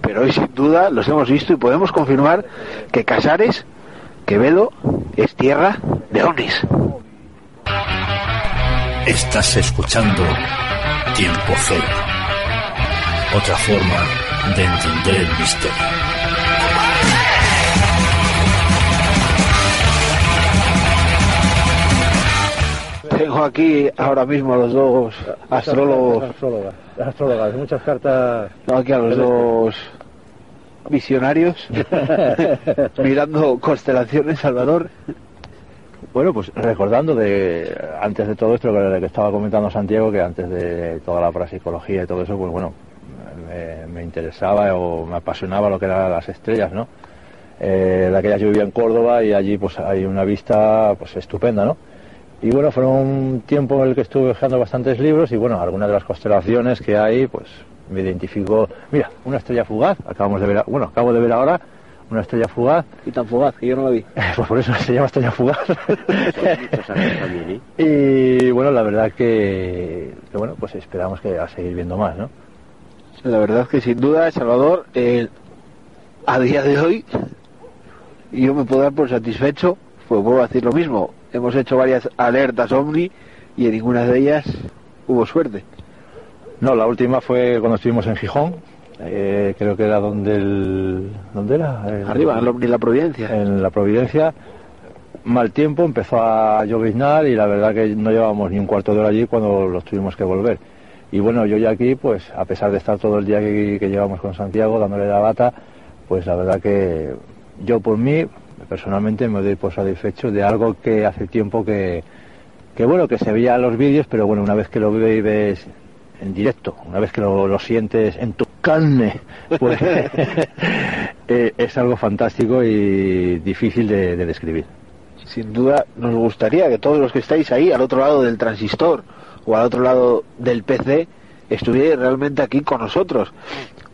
Speaker 2: pero hoy sin duda los hemos visto y podemos confirmar que Casares, Quevedo, es tierra de ovnis.
Speaker 11: Estás escuchando Tiempo Cero. Otra forma de entender el misterio.
Speaker 2: Tengo aquí ahora mismo a los dos astrólogos,
Speaker 3: Astrólogas, astrólogas, muchas cartas.
Speaker 2: tengo aquí a los dos visionarios mirando constelaciones, Salvador.
Speaker 3: Bueno, pues recordando de antes de todo esto que, que estaba comentando Santiago, que antes de toda la parapsicología y todo eso, pues bueno, me, me interesaba o me apasionaba lo que eran las estrellas, ¿no? Eh, de yo vivía en Córdoba y allí pues hay una vista pues estupenda, ¿no? Y bueno, fue un tiempo en el que estuve buscando bastantes libros y bueno, algunas de las constelaciones que hay, pues me identificó, mira, una estrella fugaz, acabamos de ver, bueno, acabo de ver ahora una estrella fugaz,
Speaker 2: Y tan fugaz, que yo no la vi.
Speaker 3: pues por eso se llama estrella fugaz.
Speaker 5: también, ¿eh?
Speaker 3: Y bueno, la verdad que, que, bueno, pues esperamos que a seguir viendo más, ¿no?
Speaker 2: La verdad es que sin duda, Salvador, eh, a día de hoy, yo me puedo dar por satisfecho, pues vuelvo a decir lo mismo. Hemos hecho varias alertas ovni y en ninguna de ellas hubo suerte.
Speaker 3: No, la última fue cuando estuvimos en Gijón, eh, creo que era donde el, ¿dónde era? El-
Speaker 2: Arriba, de la Providencia.
Speaker 3: en la Providencia. Mal tiempo, empezó a lloviznar y la verdad que no llevábamos ni un cuarto de hora allí cuando los tuvimos que volver. Y bueno, yo ya aquí, pues a pesar de estar todo el día que, que llevamos con Santiago dándole la bata, pues la verdad que yo por mí, personalmente me doy por satisfecho de algo que hace tiempo que, que bueno, que se veía en los vídeos, pero bueno, una vez que lo vives en directo, una vez que lo, lo sientes en tu carne, pues eh, es algo fantástico y difícil de, de describir.
Speaker 2: Sin duda, nos gustaría que todos los que estáis ahí, al otro lado del transistor o al otro lado del PC, estuvierais realmente aquí con nosotros.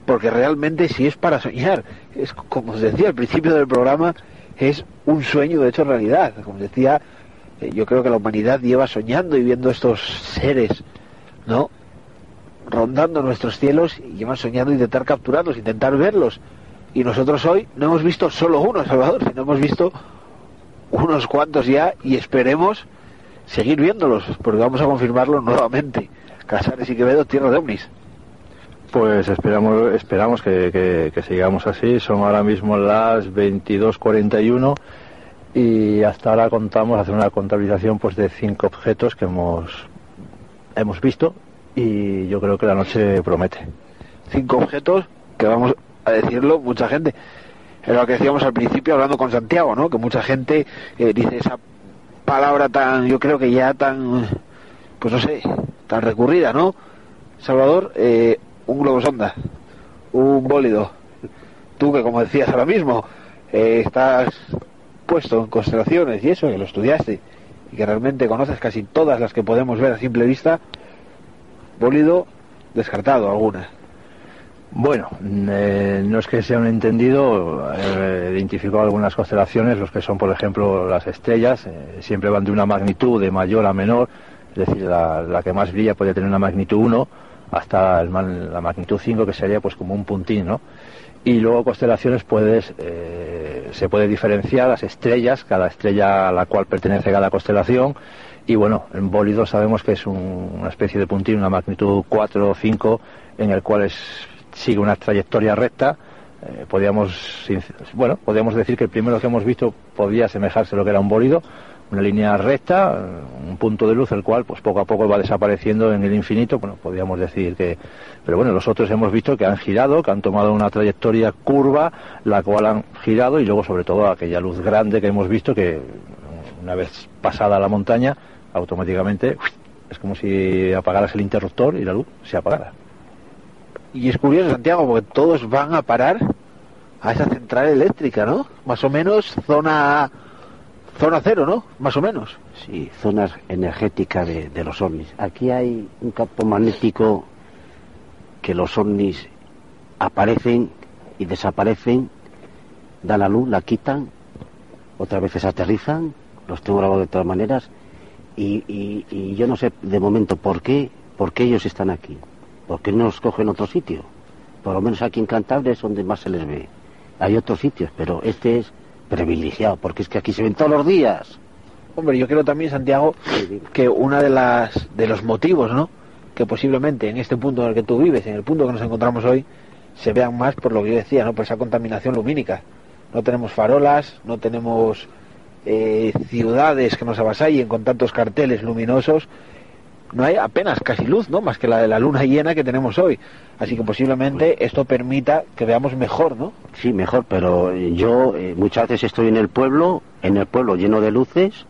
Speaker 2: Porque realmente, si es para soñar, es como os decía al principio del programa, es un sueño de hecho realidad. Como decía, eh, yo creo que la humanidad lleva soñando y viendo estos seres, ¿no? Rondando nuestros cielos y llevan soñando intentar capturarlos, intentar verlos. Y nosotros hoy no hemos visto solo uno, Salvador, sino hemos visto unos cuantos ya y esperemos seguir viéndolos, porque vamos a confirmarlo nuevamente. Casares y Quevedo, tierra de ovnis.
Speaker 3: Pues esperamos, esperamos que, que- que sigamos así. Son ahora mismo las 22.41 y hasta ahora contamos hacer una contabilización pues de cinco objetos que hemos hemos visto y yo creo que la noche promete.
Speaker 2: Cinco objetos que vamos a decirlo, mucha gente. Es lo que decíamos al principio hablando con Santiago, ¿no? Que mucha gente eh, dice esa palabra tan, yo creo que ya tan, pues no sé, tan recurrida, ¿no? Salvador, eh, un globo sonda, un bólido. Tú que como decías ahora mismo, eh, estás puesto en constelaciones y eso, que lo estudiaste y que realmente conoces casi todas las que podemos ver a simple vista, bólido descartado alguna.
Speaker 3: Bueno, eh, no es que sea un entendido, eh, algunas constelaciones, los que son, por ejemplo, las estrellas, eh, siempre van de una magnitud de mayor a menor, es decir, la, que más brilla puede tener una magnitud 1 hasta la magnitud 5, que sería pues como un puntín, ¿no? Y luego constelaciones puedes, eh, se puede diferenciar las estrellas, cada estrella a la cual pertenece cada constelación, y bueno, en bólido sabemos que es un- una especie de puntín, una magnitud 4 o 5, en el cual es, sigue una trayectoria recta. Eh, podríamos, sin- bueno, podríamos decir que el primero que hemos visto podía asemejarse a lo que era un bólido, una línea recta, un punto de luz el cual pues poco a poco va desapareciendo en el infinito, bueno, podríamos decir que pero bueno, los otros hemos visto que han girado, que han tomado una trayectoria curva, la cual han girado y luego sobre todo aquella luz grande que hemos visto que una vez pasada la montaña, automáticamente es como si apagaras el interruptor y la luz se apagara.
Speaker 12: Y es curioso, Santiago, porque todos van a parar a esa central eléctrica, ¿no? Más o menos zona zona cero, ¿no? Más o menos.
Speaker 5: Sí, zonas energéticas de, de los ovnis. Aquí hay un campo magnético que los ovnis aparecen y desaparecen, dan la luz, la quitan, otras veces aterrizan, los tengo grabados de todas maneras, y, y, y, yo no sé de momento por qué, por qué ellos están aquí, por qué no los cogen otro sitio. Por lo menos aquí en Cantabria es donde más se les ve. Hay otros sitios, pero este es privilegiado, porque es que aquí se ven todos los días.
Speaker 12: Hombre, yo creo también, Santiago, que una de las de los motivos, ¿no? Que posiblemente en este punto en el que tú vives, en el punto que nos encontramos hoy, se vean más por lo que yo decía, ¿no? Por esa contaminación lumínica. No tenemos farolas, no tenemos eh, ciudades que nos avasallen con tantos carteles luminosos. No hay apenas casi luz, ¿no? Más que la de la luna llena que tenemos hoy. Así que posiblemente esto permita que veamos mejor, ¿no?
Speaker 5: Sí, mejor, pero yo eh, muchas veces estoy en el pueblo, en el pueblo lleno de luces,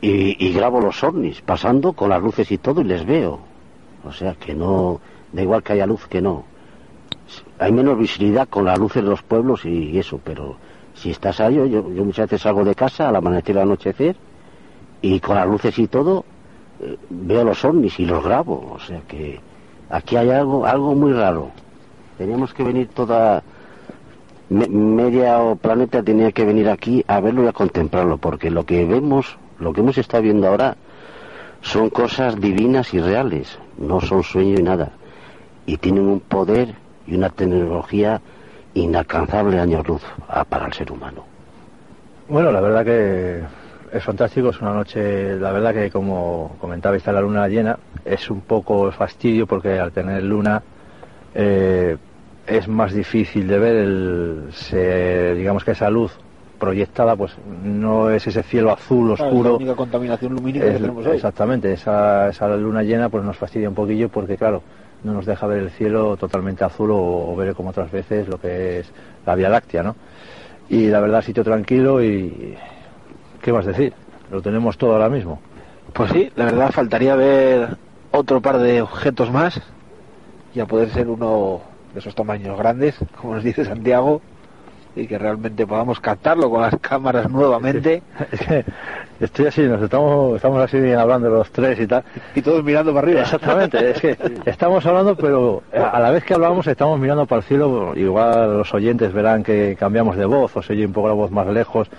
Speaker 5: y, y, grabo los ovnis, pasando con las luces y todo, y les veo. O sea que no, da igual que haya luz que no. Hay menos visibilidad con las luces de los pueblos y eso, pero si estás ahí, yo, yo muchas veces salgo de casa al amanecer y al anochecer, y con las luces y todo, eh, veo los ovnis y los grabo. O sea que aquí hay algo, algo muy raro. Teníamos que venir toda me, media o planeta tenía que venir aquí a verlo y a contemplarlo, porque lo que vemos, lo que hemos estado viendo ahora, son cosas divinas y reales, no son sueño y nada. Y tienen un poder y una tecnología inalcanzable años luz para el ser humano.
Speaker 3: Bueno, la verdad que es fantástico, es una noche, la verdad que como comentaba, está la luna llena, es un poco fastidio porque al tener luna eh, es más difícil de ver, el, se, digamos que esa luz proyectada pues no es ese cielo azul oscuro.
Speaker 12: La única contaminación lumínica
Speaker 3: es,
Speaker 12: que tenemos hoy.
Speaker 3: Exactamente, esa, esa luna llena pues nos fastidia un poquillo porque claro, no nos deja ver el cielo totalmente azul o, o, ver como otras veces lo que es la Vía Láctea, ¿no? Y la verdad, sitio tranquilo y... ¿Qué vas a decir? Lo tenemos todo ahora mismo.
Speaker 12: Pues sí, la verdad faltaría ver otro par de objetos más y a poder ser uno de esos tamaños grandes, como nos dice Santiago, y que realmente podamos captarlo con las cámaras nuevamente.
Speaker 3: Es que estoy así, nos estamos, estamos así hablando los tres y tal.
Speaker 12: Y todos mirando para arriba.
Speaker 3: Exactamente, es que estamos hablando, pero a la vez que hablamos estamos mirando para el cielo, igual los oyentes verán que cambiamos de voz o se oye un poco la voz más lejos.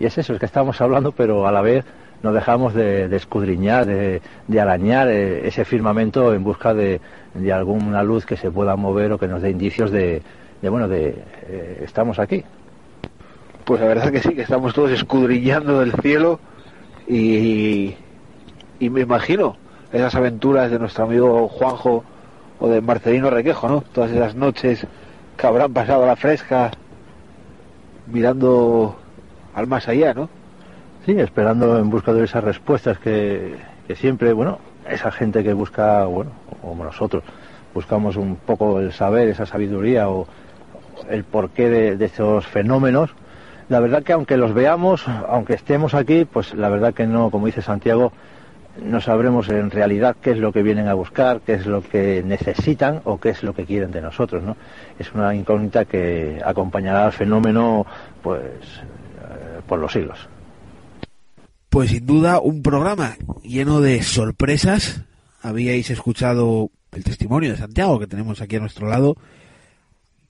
Speaker 3: Y es eso, es que estamos hablando, pero a la vez no dejamos de, escudriñar, de, arañar eh, ese firmamento en busca de, alguna luz que se pueda mover o que nos dé indicios de, de bueno, de eh, estamos aquí.
Speaker 12: Pues la verdad que sí, que estamos todos escudriñando del cielo y, y me imagino esas aventuras de nuestro amigo Juanjo o de Marcelino Requejo, ¿no? Todas esas noches que habrán pasado a la fresca mirando al más allá, ¿no?
Speaker 3: Sí, esperando en busca de esas respuestas que, siempre, bueno, esa gente que busca, bueno, como nosotros, buscamos un poco el saber, esa sabiduría o el porqué de, de estos fenómenos. La verdad que aunque los veamos, aunque estemos aquí, pues la verdad que no, como dice Santiago, no sabremos en realidad qué es lo que vienen a buscar, qué es lo que necesitan o qué es lo que quieren de nosotros, ¿no? Es una incógnita que acompañará al fenómeno, pues, por los siglos.
Speaker 2: Pues sin duda un programa lleno de sorpresas. Habíais escuchado el testimonio de Santiago que tenemos aquí a nuestro lado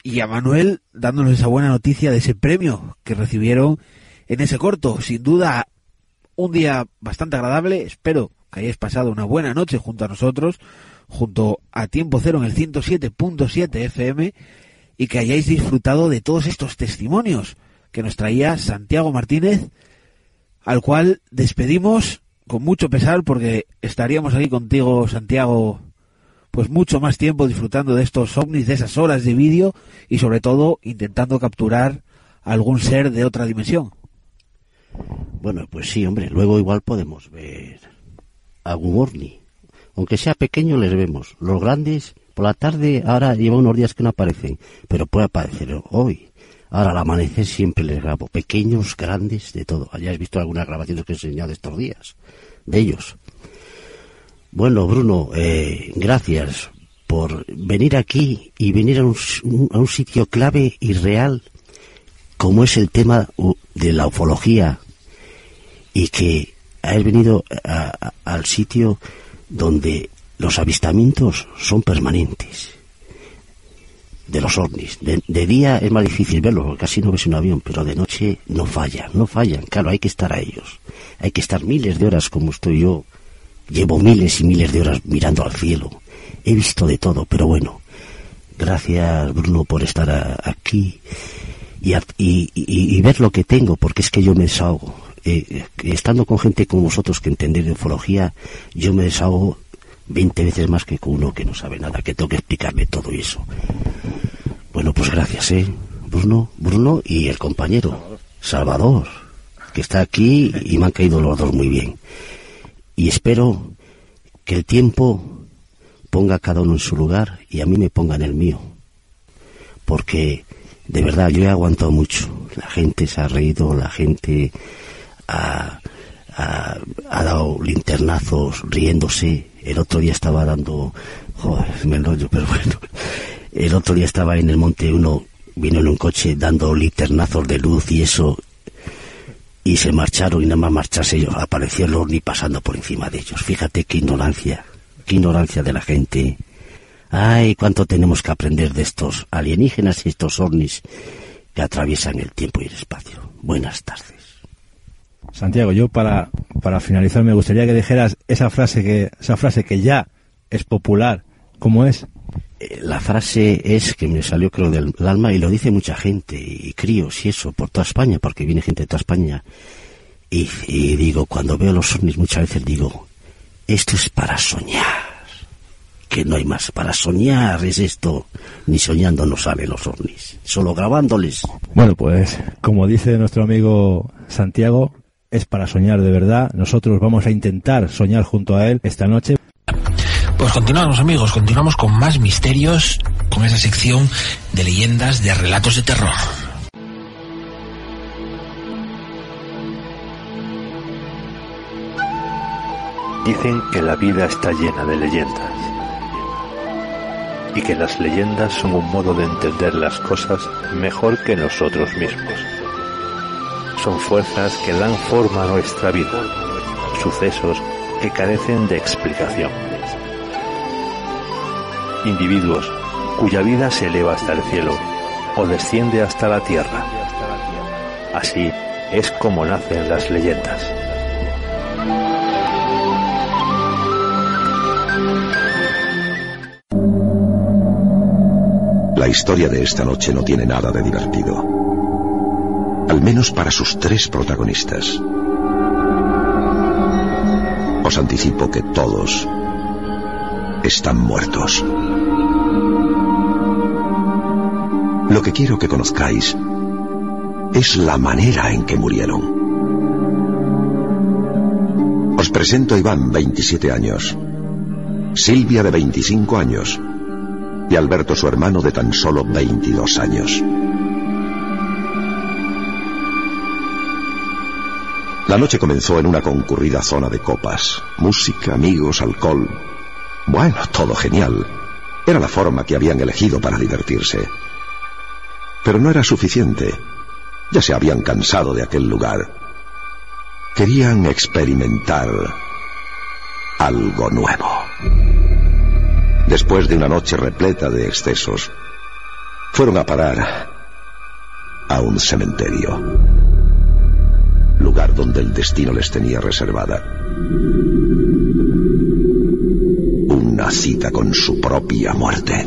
Speaker 2: y a Manuel dándonos esa buena noticia de ese premio que recibieron en ese corto. Sin duda un día bastante agradable. Espero que hayáis pasado una buena noche junto a nosotros, junto a Tiempo Cero en el 107.7 FM y que hayáis disfrutado de todos estos testimonios que nos traía Santiago Martínez al cual despedimos con mucho pesar porque estaríamos aquí contigo, Santiago, pues mucho más tiempo disfrutando de estos ovnis, de esas horas de vídeo y sobre todo intentando capturar algún ser de otra dimensión.
Speaker 5: Bueno, pues sí, hombre, luego igual podemos ver algún ovni. Aunque sea pequeño les vemos. Los grandes, por la tarde, ahora lleva unos días que no aparecen, pero puede aparecer hoy. Ahora al amanecer siempre les grabo. Pequeños, grandes, de todo. Hayáis visto algunas grabaciones que he enseñado estos días. De ellos. Bueno, Bruno, eh, gracias por venir aquí y venir a un, a un sitio clave y real como es el tema de la ufología y que has venido al sitio donde los avistamientos son permanentes de los ovnis. De, día es más difícil verlo, porque casi no ves un avión, pero de noche no fallan, no fallan. Claro, hay que estar a ellos. Hay que estar miles de horas como estoy yo. Llevo miles y miles de horas mirando al cielo. He visto de todo, pero bueno. Gracias, Bruno, por estar aquí y, y, ver lo que tengo, porque es que yo me desahogo. Eh, estando con gente como vosotros que entendéis de ufología, yo me desahogo 20 veces más que uno que no sabe nada, que tengo que explicarme todo eso. Bueno, pues gracias, ¿eh? Bruno, Bruno y el compañero, Salvador, que está aquí y me han caído los dos muy bien. Y espero que el tiempo ponga a cada uno en su lugar y a mí me ponga en el mío. Porque, de verdad, yo he aguantado mucho. La gente se ha reído, la gente ha, dado linternazos riéndose. El otro día estaba dando, joder, me enrollo, pero bueno. El otro día estaba en el monte uno, vino en un coche dando linternazos de luz y eso, y se marcharon y nada más marcharse ellos, apareció el ovni pasando por encima de ellos. Fíjate qué ignorancia, qué ignorancia de la gente. Ay, cuánto tenemos que aprender de estos alienígenas y estos ovnis que atraviesan el tiempo y el espacio. Buenas tardes.
Speaker 6: Santiago, yo para, para finalizar me gustaría que dijeras esa frase que, esa frase que ya es popular. ¿Cómo es?
Speaker 5: Eh, la frase es que me salió creo del alma y lo dice mucha gente y críos y eso por toda España porque viene gente de toda España. Y, y digo cuando veo los ovnis muchas veces digo esto es para soñar que no hay más. Para soñar es esto. Ni soñando no salen los ovnis. Solo grabándoles.
Speaker 6: Bueno pues como dice nuestro amigo Santiago es para soñar de verdad. Nosotros vamos a intentar soñar junto a él esta noche.
Speaker 2: Pues continuamos amigos, continuamos con más misterios, con esa sección de leyendas, de relatos de terror.
Speaker 1: Dicen que la vida está llena de leyendas y que las leyendas son un modo de entender las cosas mejor que nosotros mismos son fuerzas que dan forma a nuestra vida, sucesos que carecen de explicación. Individuos cuya vida se eleva hasta el cielo o desciende hasta la tierra. Así es como nacen las leyendas.
Speaker 13: La historia de esta noche no tiene nada de divertido al menos para sus tres protagonistas. Os anticipo que todos están muertos. Lo que quiero que conozcáis es la manera en que murieron. Os presento a Iván, 27 años, Silvia, de 25 años, y Alberto, su hermano, de tan solo 22 años. La noche comenzó en una concurrida zona de copas, música, amigos, alcohol. Bueno, todo genial. Era la forma que habían elegido para divertirse. Pero no era suficiente. Ya se habían cansado de aquel lugar. Querían experimentar algo nuevo. Después de una noche repleta de excesos, fueron a parar a un cementerio lugar donde el destino les tenía reservada. Una cita con su propia muerte.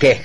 Speaker 14: ¿Qué?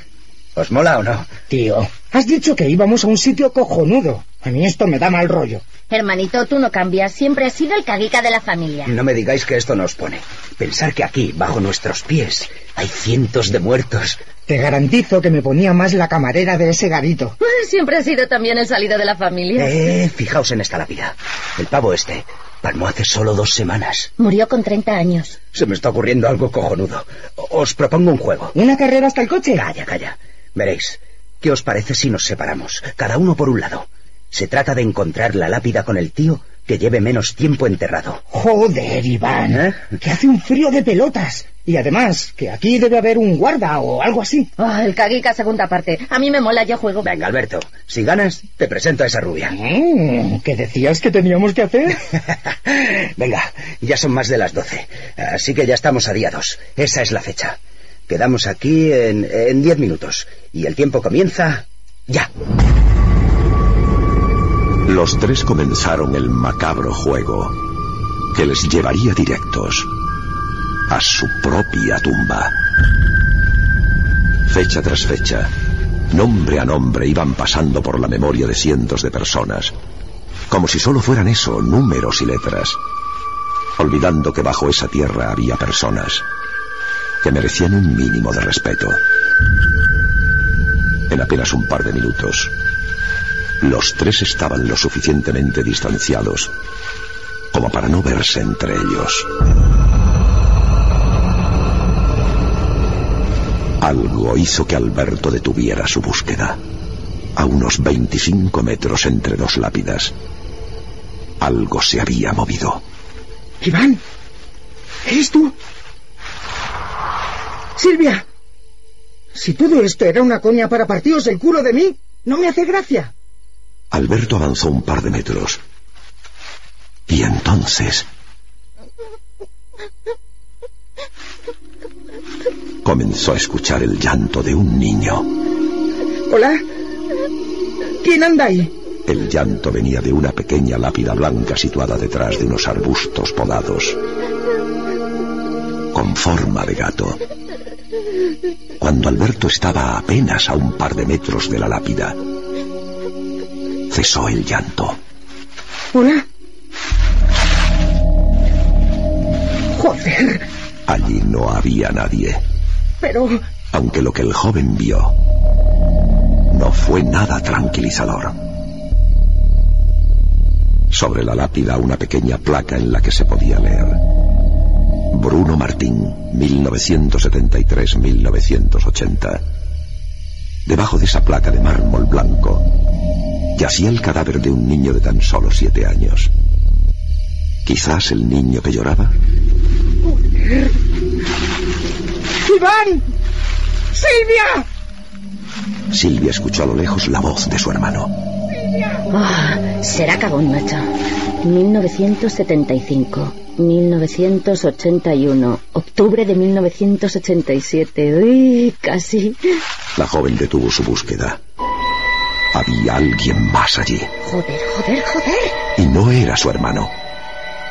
Speaker 14: ¿Os mola o no?
Speaker 15: Tío, has dicho que íbamos a un sitio cojonudo.
Speaker 14: A mí esto me da mal rollo.
Speaker 15: Hermanito, tú no cambias. Siempre has sido el caguica de la familia.
Speaker 16: No me digáis que esto nos pone. Pensar que aquí, bajo nuestros pies, hay cientos de muertos.
Speaker 14: Te garantizo que me ponía más la camarera de ese garito.
Speaker 15: Siempre has sido también el salido de la familia.
Speaker 16: Eh, fijaos en esta lápida. El pavo este palmó hace solo dos semanas.
Speaker 15: Murió con 30 años.
Speaker 16: Se me está ocurriendo algo cojonudo. Os propongo un juego.
Speaker 14: ¿Una carrera hasta el coche?
Speaker 16: Calla, calla. Veréis. ¿Qué os parece si nos separamos? Cada uno por un lado. Se trata de encontrar la lápida con el tío que lleve menos tiempo enterrado.
Speaker 14: Joder, Iván.
Speaker 16: ¿Eh?
Speaker 14: Que hace un frío de pelotas. Y además, que aquí debe haber un guarda o algo así.
Speaker 15: Ah, el caguica segunda parte. A mí me mola, yo juego.
Speaker 16: Venga, Alberto. Si ganas, te presento a esa rubia.
Speaker 14: Mm, ¿Qué decías que teníamos que hacer?
Speaker 16: Venga, ya son más de las doce. Así que ya estamos a día dos. Esa es la fecha. Quedamos aquí en, en diez minutos. Y el tiempo comienza ya.
Speaker 13: Los tres comenzaron el macabro juego que les llevaría directos a su propia tumba. Fecha tras fecha, nombre a nombre iban pasando por la memoria de cientos de personas, como si solo fueran eso, números y letras, olvidando que bajo esa tierra había personas que merecían un mínimo de respeto. En apenas un par de minutos, los tres estaban lo suficientemente distanciados como para no verse entre ellos. Algo hizo que Alberto detuviera su búsqueda. A unos 25 metros entre dos lápidas. Algo se había movido.
Speaker 14: Iván, ¿eres tú? Silvia, si todo esto era una coña para partidos el culo de mí, no me hace gracia.
Speaker 13: Alberto avanzó un par de metros. Y entonces... Comenzó a escuchar el llanto de un niño.
Speaker 14: Hola. ¿Quién anda ahí?
Speaker 13: El llanto venía de una pequeña lápida blanca situada detrás de unos arbustos podados. Con forma de gato. Cuando Alberto estaba apenas a un par de metros de la lápida, cesó el llanto.
Speaker 14: Hola. Joder.
Speaker 13: Allí no había nadie,
Speaker 14: Pero...
Speaker 13: aunque lo que el joven vio no fue nada tranquilizador. Sobre la lápida una pequeña placa en la que se podía leer. Bruno Martín, 1973-1980. Debajo de esa placa de mármol blanco yacía el cadáver de un niño de tan solo siete años. Quizás el niño que lloraba.
Speaker 14: ¡Iván! ¡Silvia!
Speaker 13: Silvia escuchó a lo lejos la voz de su hermano.
Speaker 15: Ah, será cagón, macho. 1975, 1981, octubre de 1987. Uy, casi.
Speaker 13: La joven detuvo su búsqueda. Había alguien más allí.
Speaker 15: Joder, joder, joder.
Speaker 13: Y no era su hermano.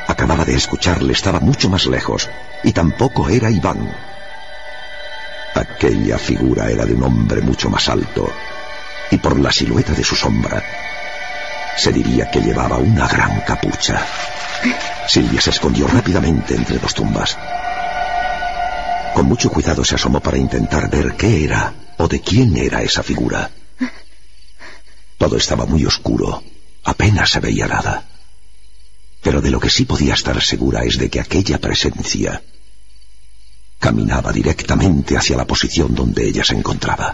Speaker 13: Acababa de escucharle, estaba mucho más lejos. Y tampoco era Iván. Aquella figura era de un hombre mucho más alto. Y por la silueta de su sombra, se diría que llevaba una gran capucha. Silvia se escondió rápidamente entre dos tumbas. Con mucho cuidado se asomó para intentar ver qué era o de quién era esa figura. Todo estaba muy oscuro. Apenas se veía nada. Pero de lo que sí podía estar segura es de que aquella presencia caminaba directamente hacia la posición donde ella se encontraba.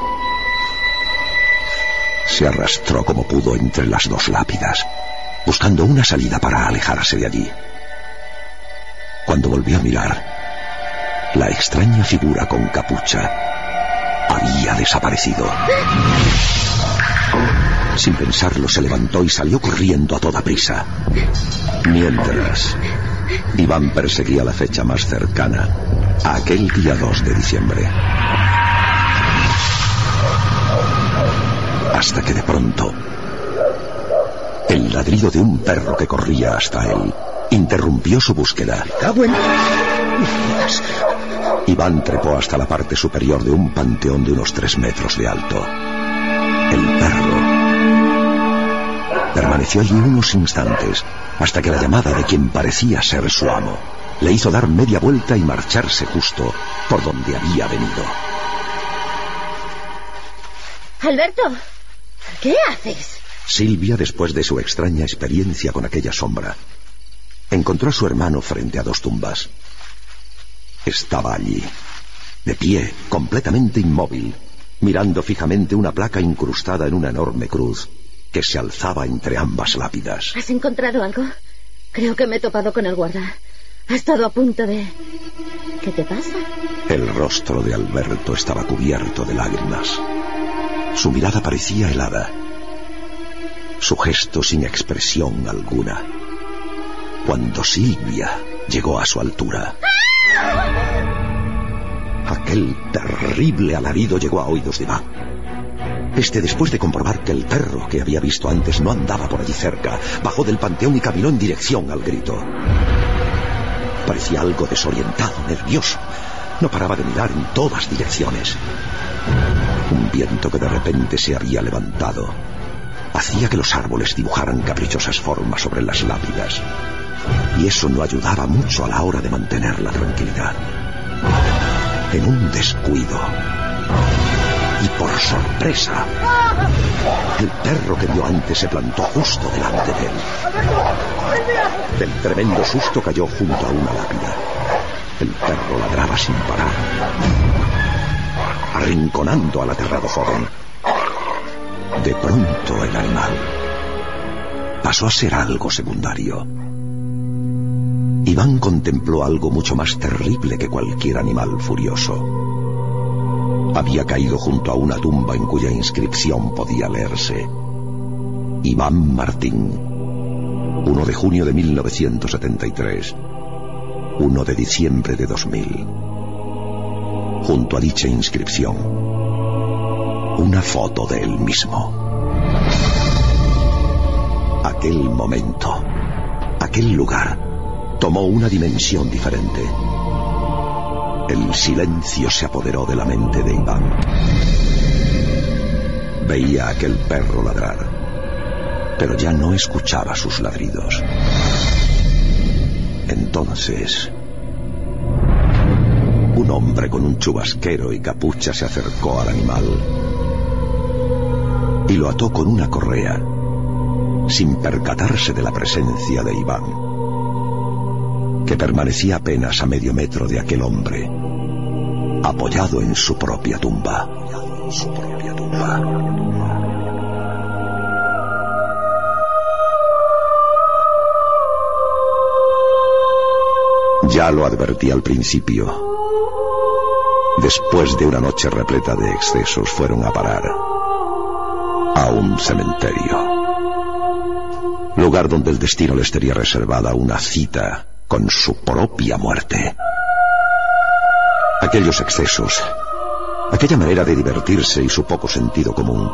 Speaker 13: Se arrastró como pudo entre las dos lápidas, buscando una salida para alejarse de allí. Cuando volvió a mirar, la extraña figura con capucha había desaparecido. Sin pensarlo, se levantó y salió corriendo a toda prisa. Mientras, Iván perseguía la fecha más cercana, aquel día 2 de diciembre. Hasta que de pronto, el ladrido de un perro que corría hasta él interrumpió su búsqueda.
Speaker 14: ¡Cabo en...
Speaker 13: Iván trepó hasta la parte superior de un panteón de unos tres metros de alto. El perro Permaneció allí unos instantes hasta que la llamada de quien parecía ser su amo le hizo dar media vuelta y marcharse justo por donde había venido.
Speaker 15: Alberto, ¿qué haces?
Speaker 13: Silvia, después de su extraña experiencia con aquella sombra, encontró a su hermano frente a dos tumbas. Estaba allí, de pie, completamente inmóvil, mirando fijamente una placa incrustada en una enorme cruz que se alzaba entre ambas lápidas.
Speaker 15: ¿Has encontrado algo? Creo que me he topado con el guarda. Ha estado a punto de... ¿Qué te pasa?
Speaker 13: El rostro de Alberto estaba cubierto de lágrimas. Su mirada parecía helada. Su gesto sin expresión alguna. Cuando Silvia llegó a su altura... Aquel terrible alarido llegó a oídos de Iván. Este, después de comprobar que el perro que había visto antes no andaba por allí cerca, bajó del panteón y caminó en dirección al grito. Parecía algo desorientado, nervioso. No paraba de mirar en todas direcciones. Un viento que de repente se había levantado hacía que los árboles dibujaran caprichosas formas sobre las lápidas. Y eso no ayudaba mucho a la hora de mantener la tranquilidad. En un descuido, y por sorpresa, el perro que vio antes se plantó justo delante de él. Del tremendo susto cayó junto a una lápida. El perro ladraba sin parar, arrinconando al aterrado joven. De pronto el animal pasó a ser algo secundario. Iván contempló algo mucho más terrible que cualquier animal furioso. Había caído junto a una tumba en cuya inscripción podía leerse Iván Martín, 1 de junio de 1973, 1 de diciembre de 2000. Junto a dicha inscripción, una foto de él mismo. Aquel momento, aquel lugar, tomó una dimensión diferente. El silencio se apoderó de la mente de Iván. Veía a aquel perro ladrar, pero ya no escuchaba sus ladridos. Entonces, un hombre con un chubasquero y capucha se acercó al animal y lo ató con una correa, sin percatarse de la presencia de Iván que permanecía apenas a medio metro de aquel hombre, apoyado en su propia tumba. Su propia tumba. Ya lo advertí al principio. Después de una noche repleta de excesos, fueron a parar a un cementerio. Lugar donde el destino les tenía reservada una cita con su propia muerte. Aquellos excesos, aquella manera de divertirse y su poco sentido común,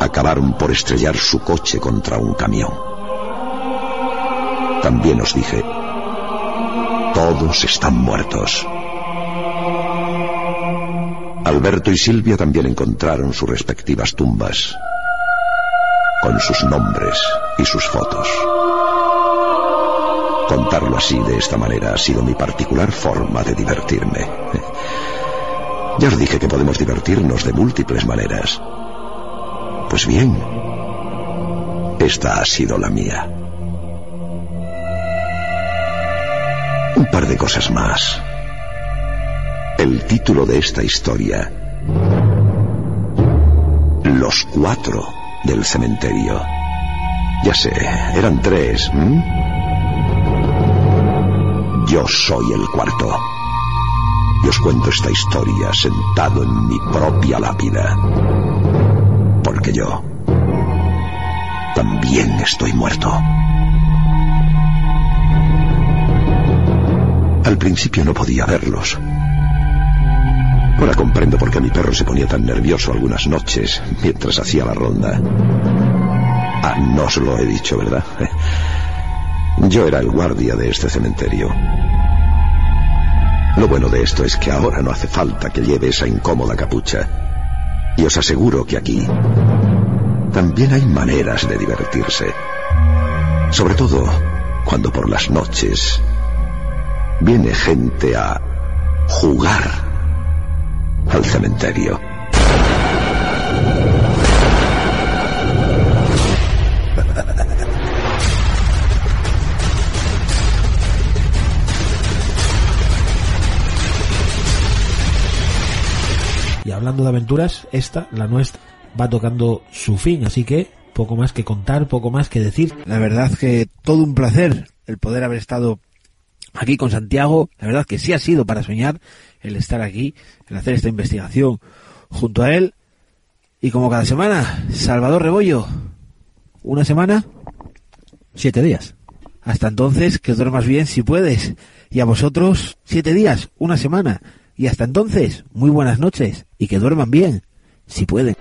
Speaker 13: acabaron por estrellar su coche contra un camión. También os dije, todos están muertos. Alberto y Silvia también encontraron sus respectivas tumbas, con sus nombres y sus fotos. Contarlo así, de esta manera, ha sido mi particular forma de divertirme. Ya os dije que podemos divertirnos de múltiples maneras. Pues bien, esta ha sido la mía. Un par de cosas más. El título de esta historia. Los cuatro del cementerio. Ya sé, eran tres. Yo soy el cuarto. Y os cuento esta historia sentado en mi propia lápida. Porque yo también estoy muerto. Al principio no podía verlos. Ahora comprendo por qué mi perro se ponía tan nervioso algunas noches mientras hacía la ronda. Ah, no os lo he dicho, ¿verdad? Yo era el guardia de este cementerio. Lo bueno de esto es que ahora no hace falta que lleve esa incómoda capucha. Y os aseguro que aquí también hay maneras de divertirse. Sobre todo cuando por las noches viene gente a jugar al cementerio.
Speaker 2: Y hablando de aventuras, esta, la nuestra, va tocando su fin, así que poco más que contar, poco más que decir. La verdad que todo un placer el poder haber estado aquí con Santiago. La verdad que sí ha sido para soñar el estar aquí, el hacer esta investigación junto a él. Y como cada semana, Salvador Rebollo, una semana,
Speaker 6: siete días.
Speaker 2: Hasta entonces, que duermas bien si puedes. Y a vosotros, siete días, una semana. Y hasta entonces, muy buenas noches y que duerman bien, si pueden.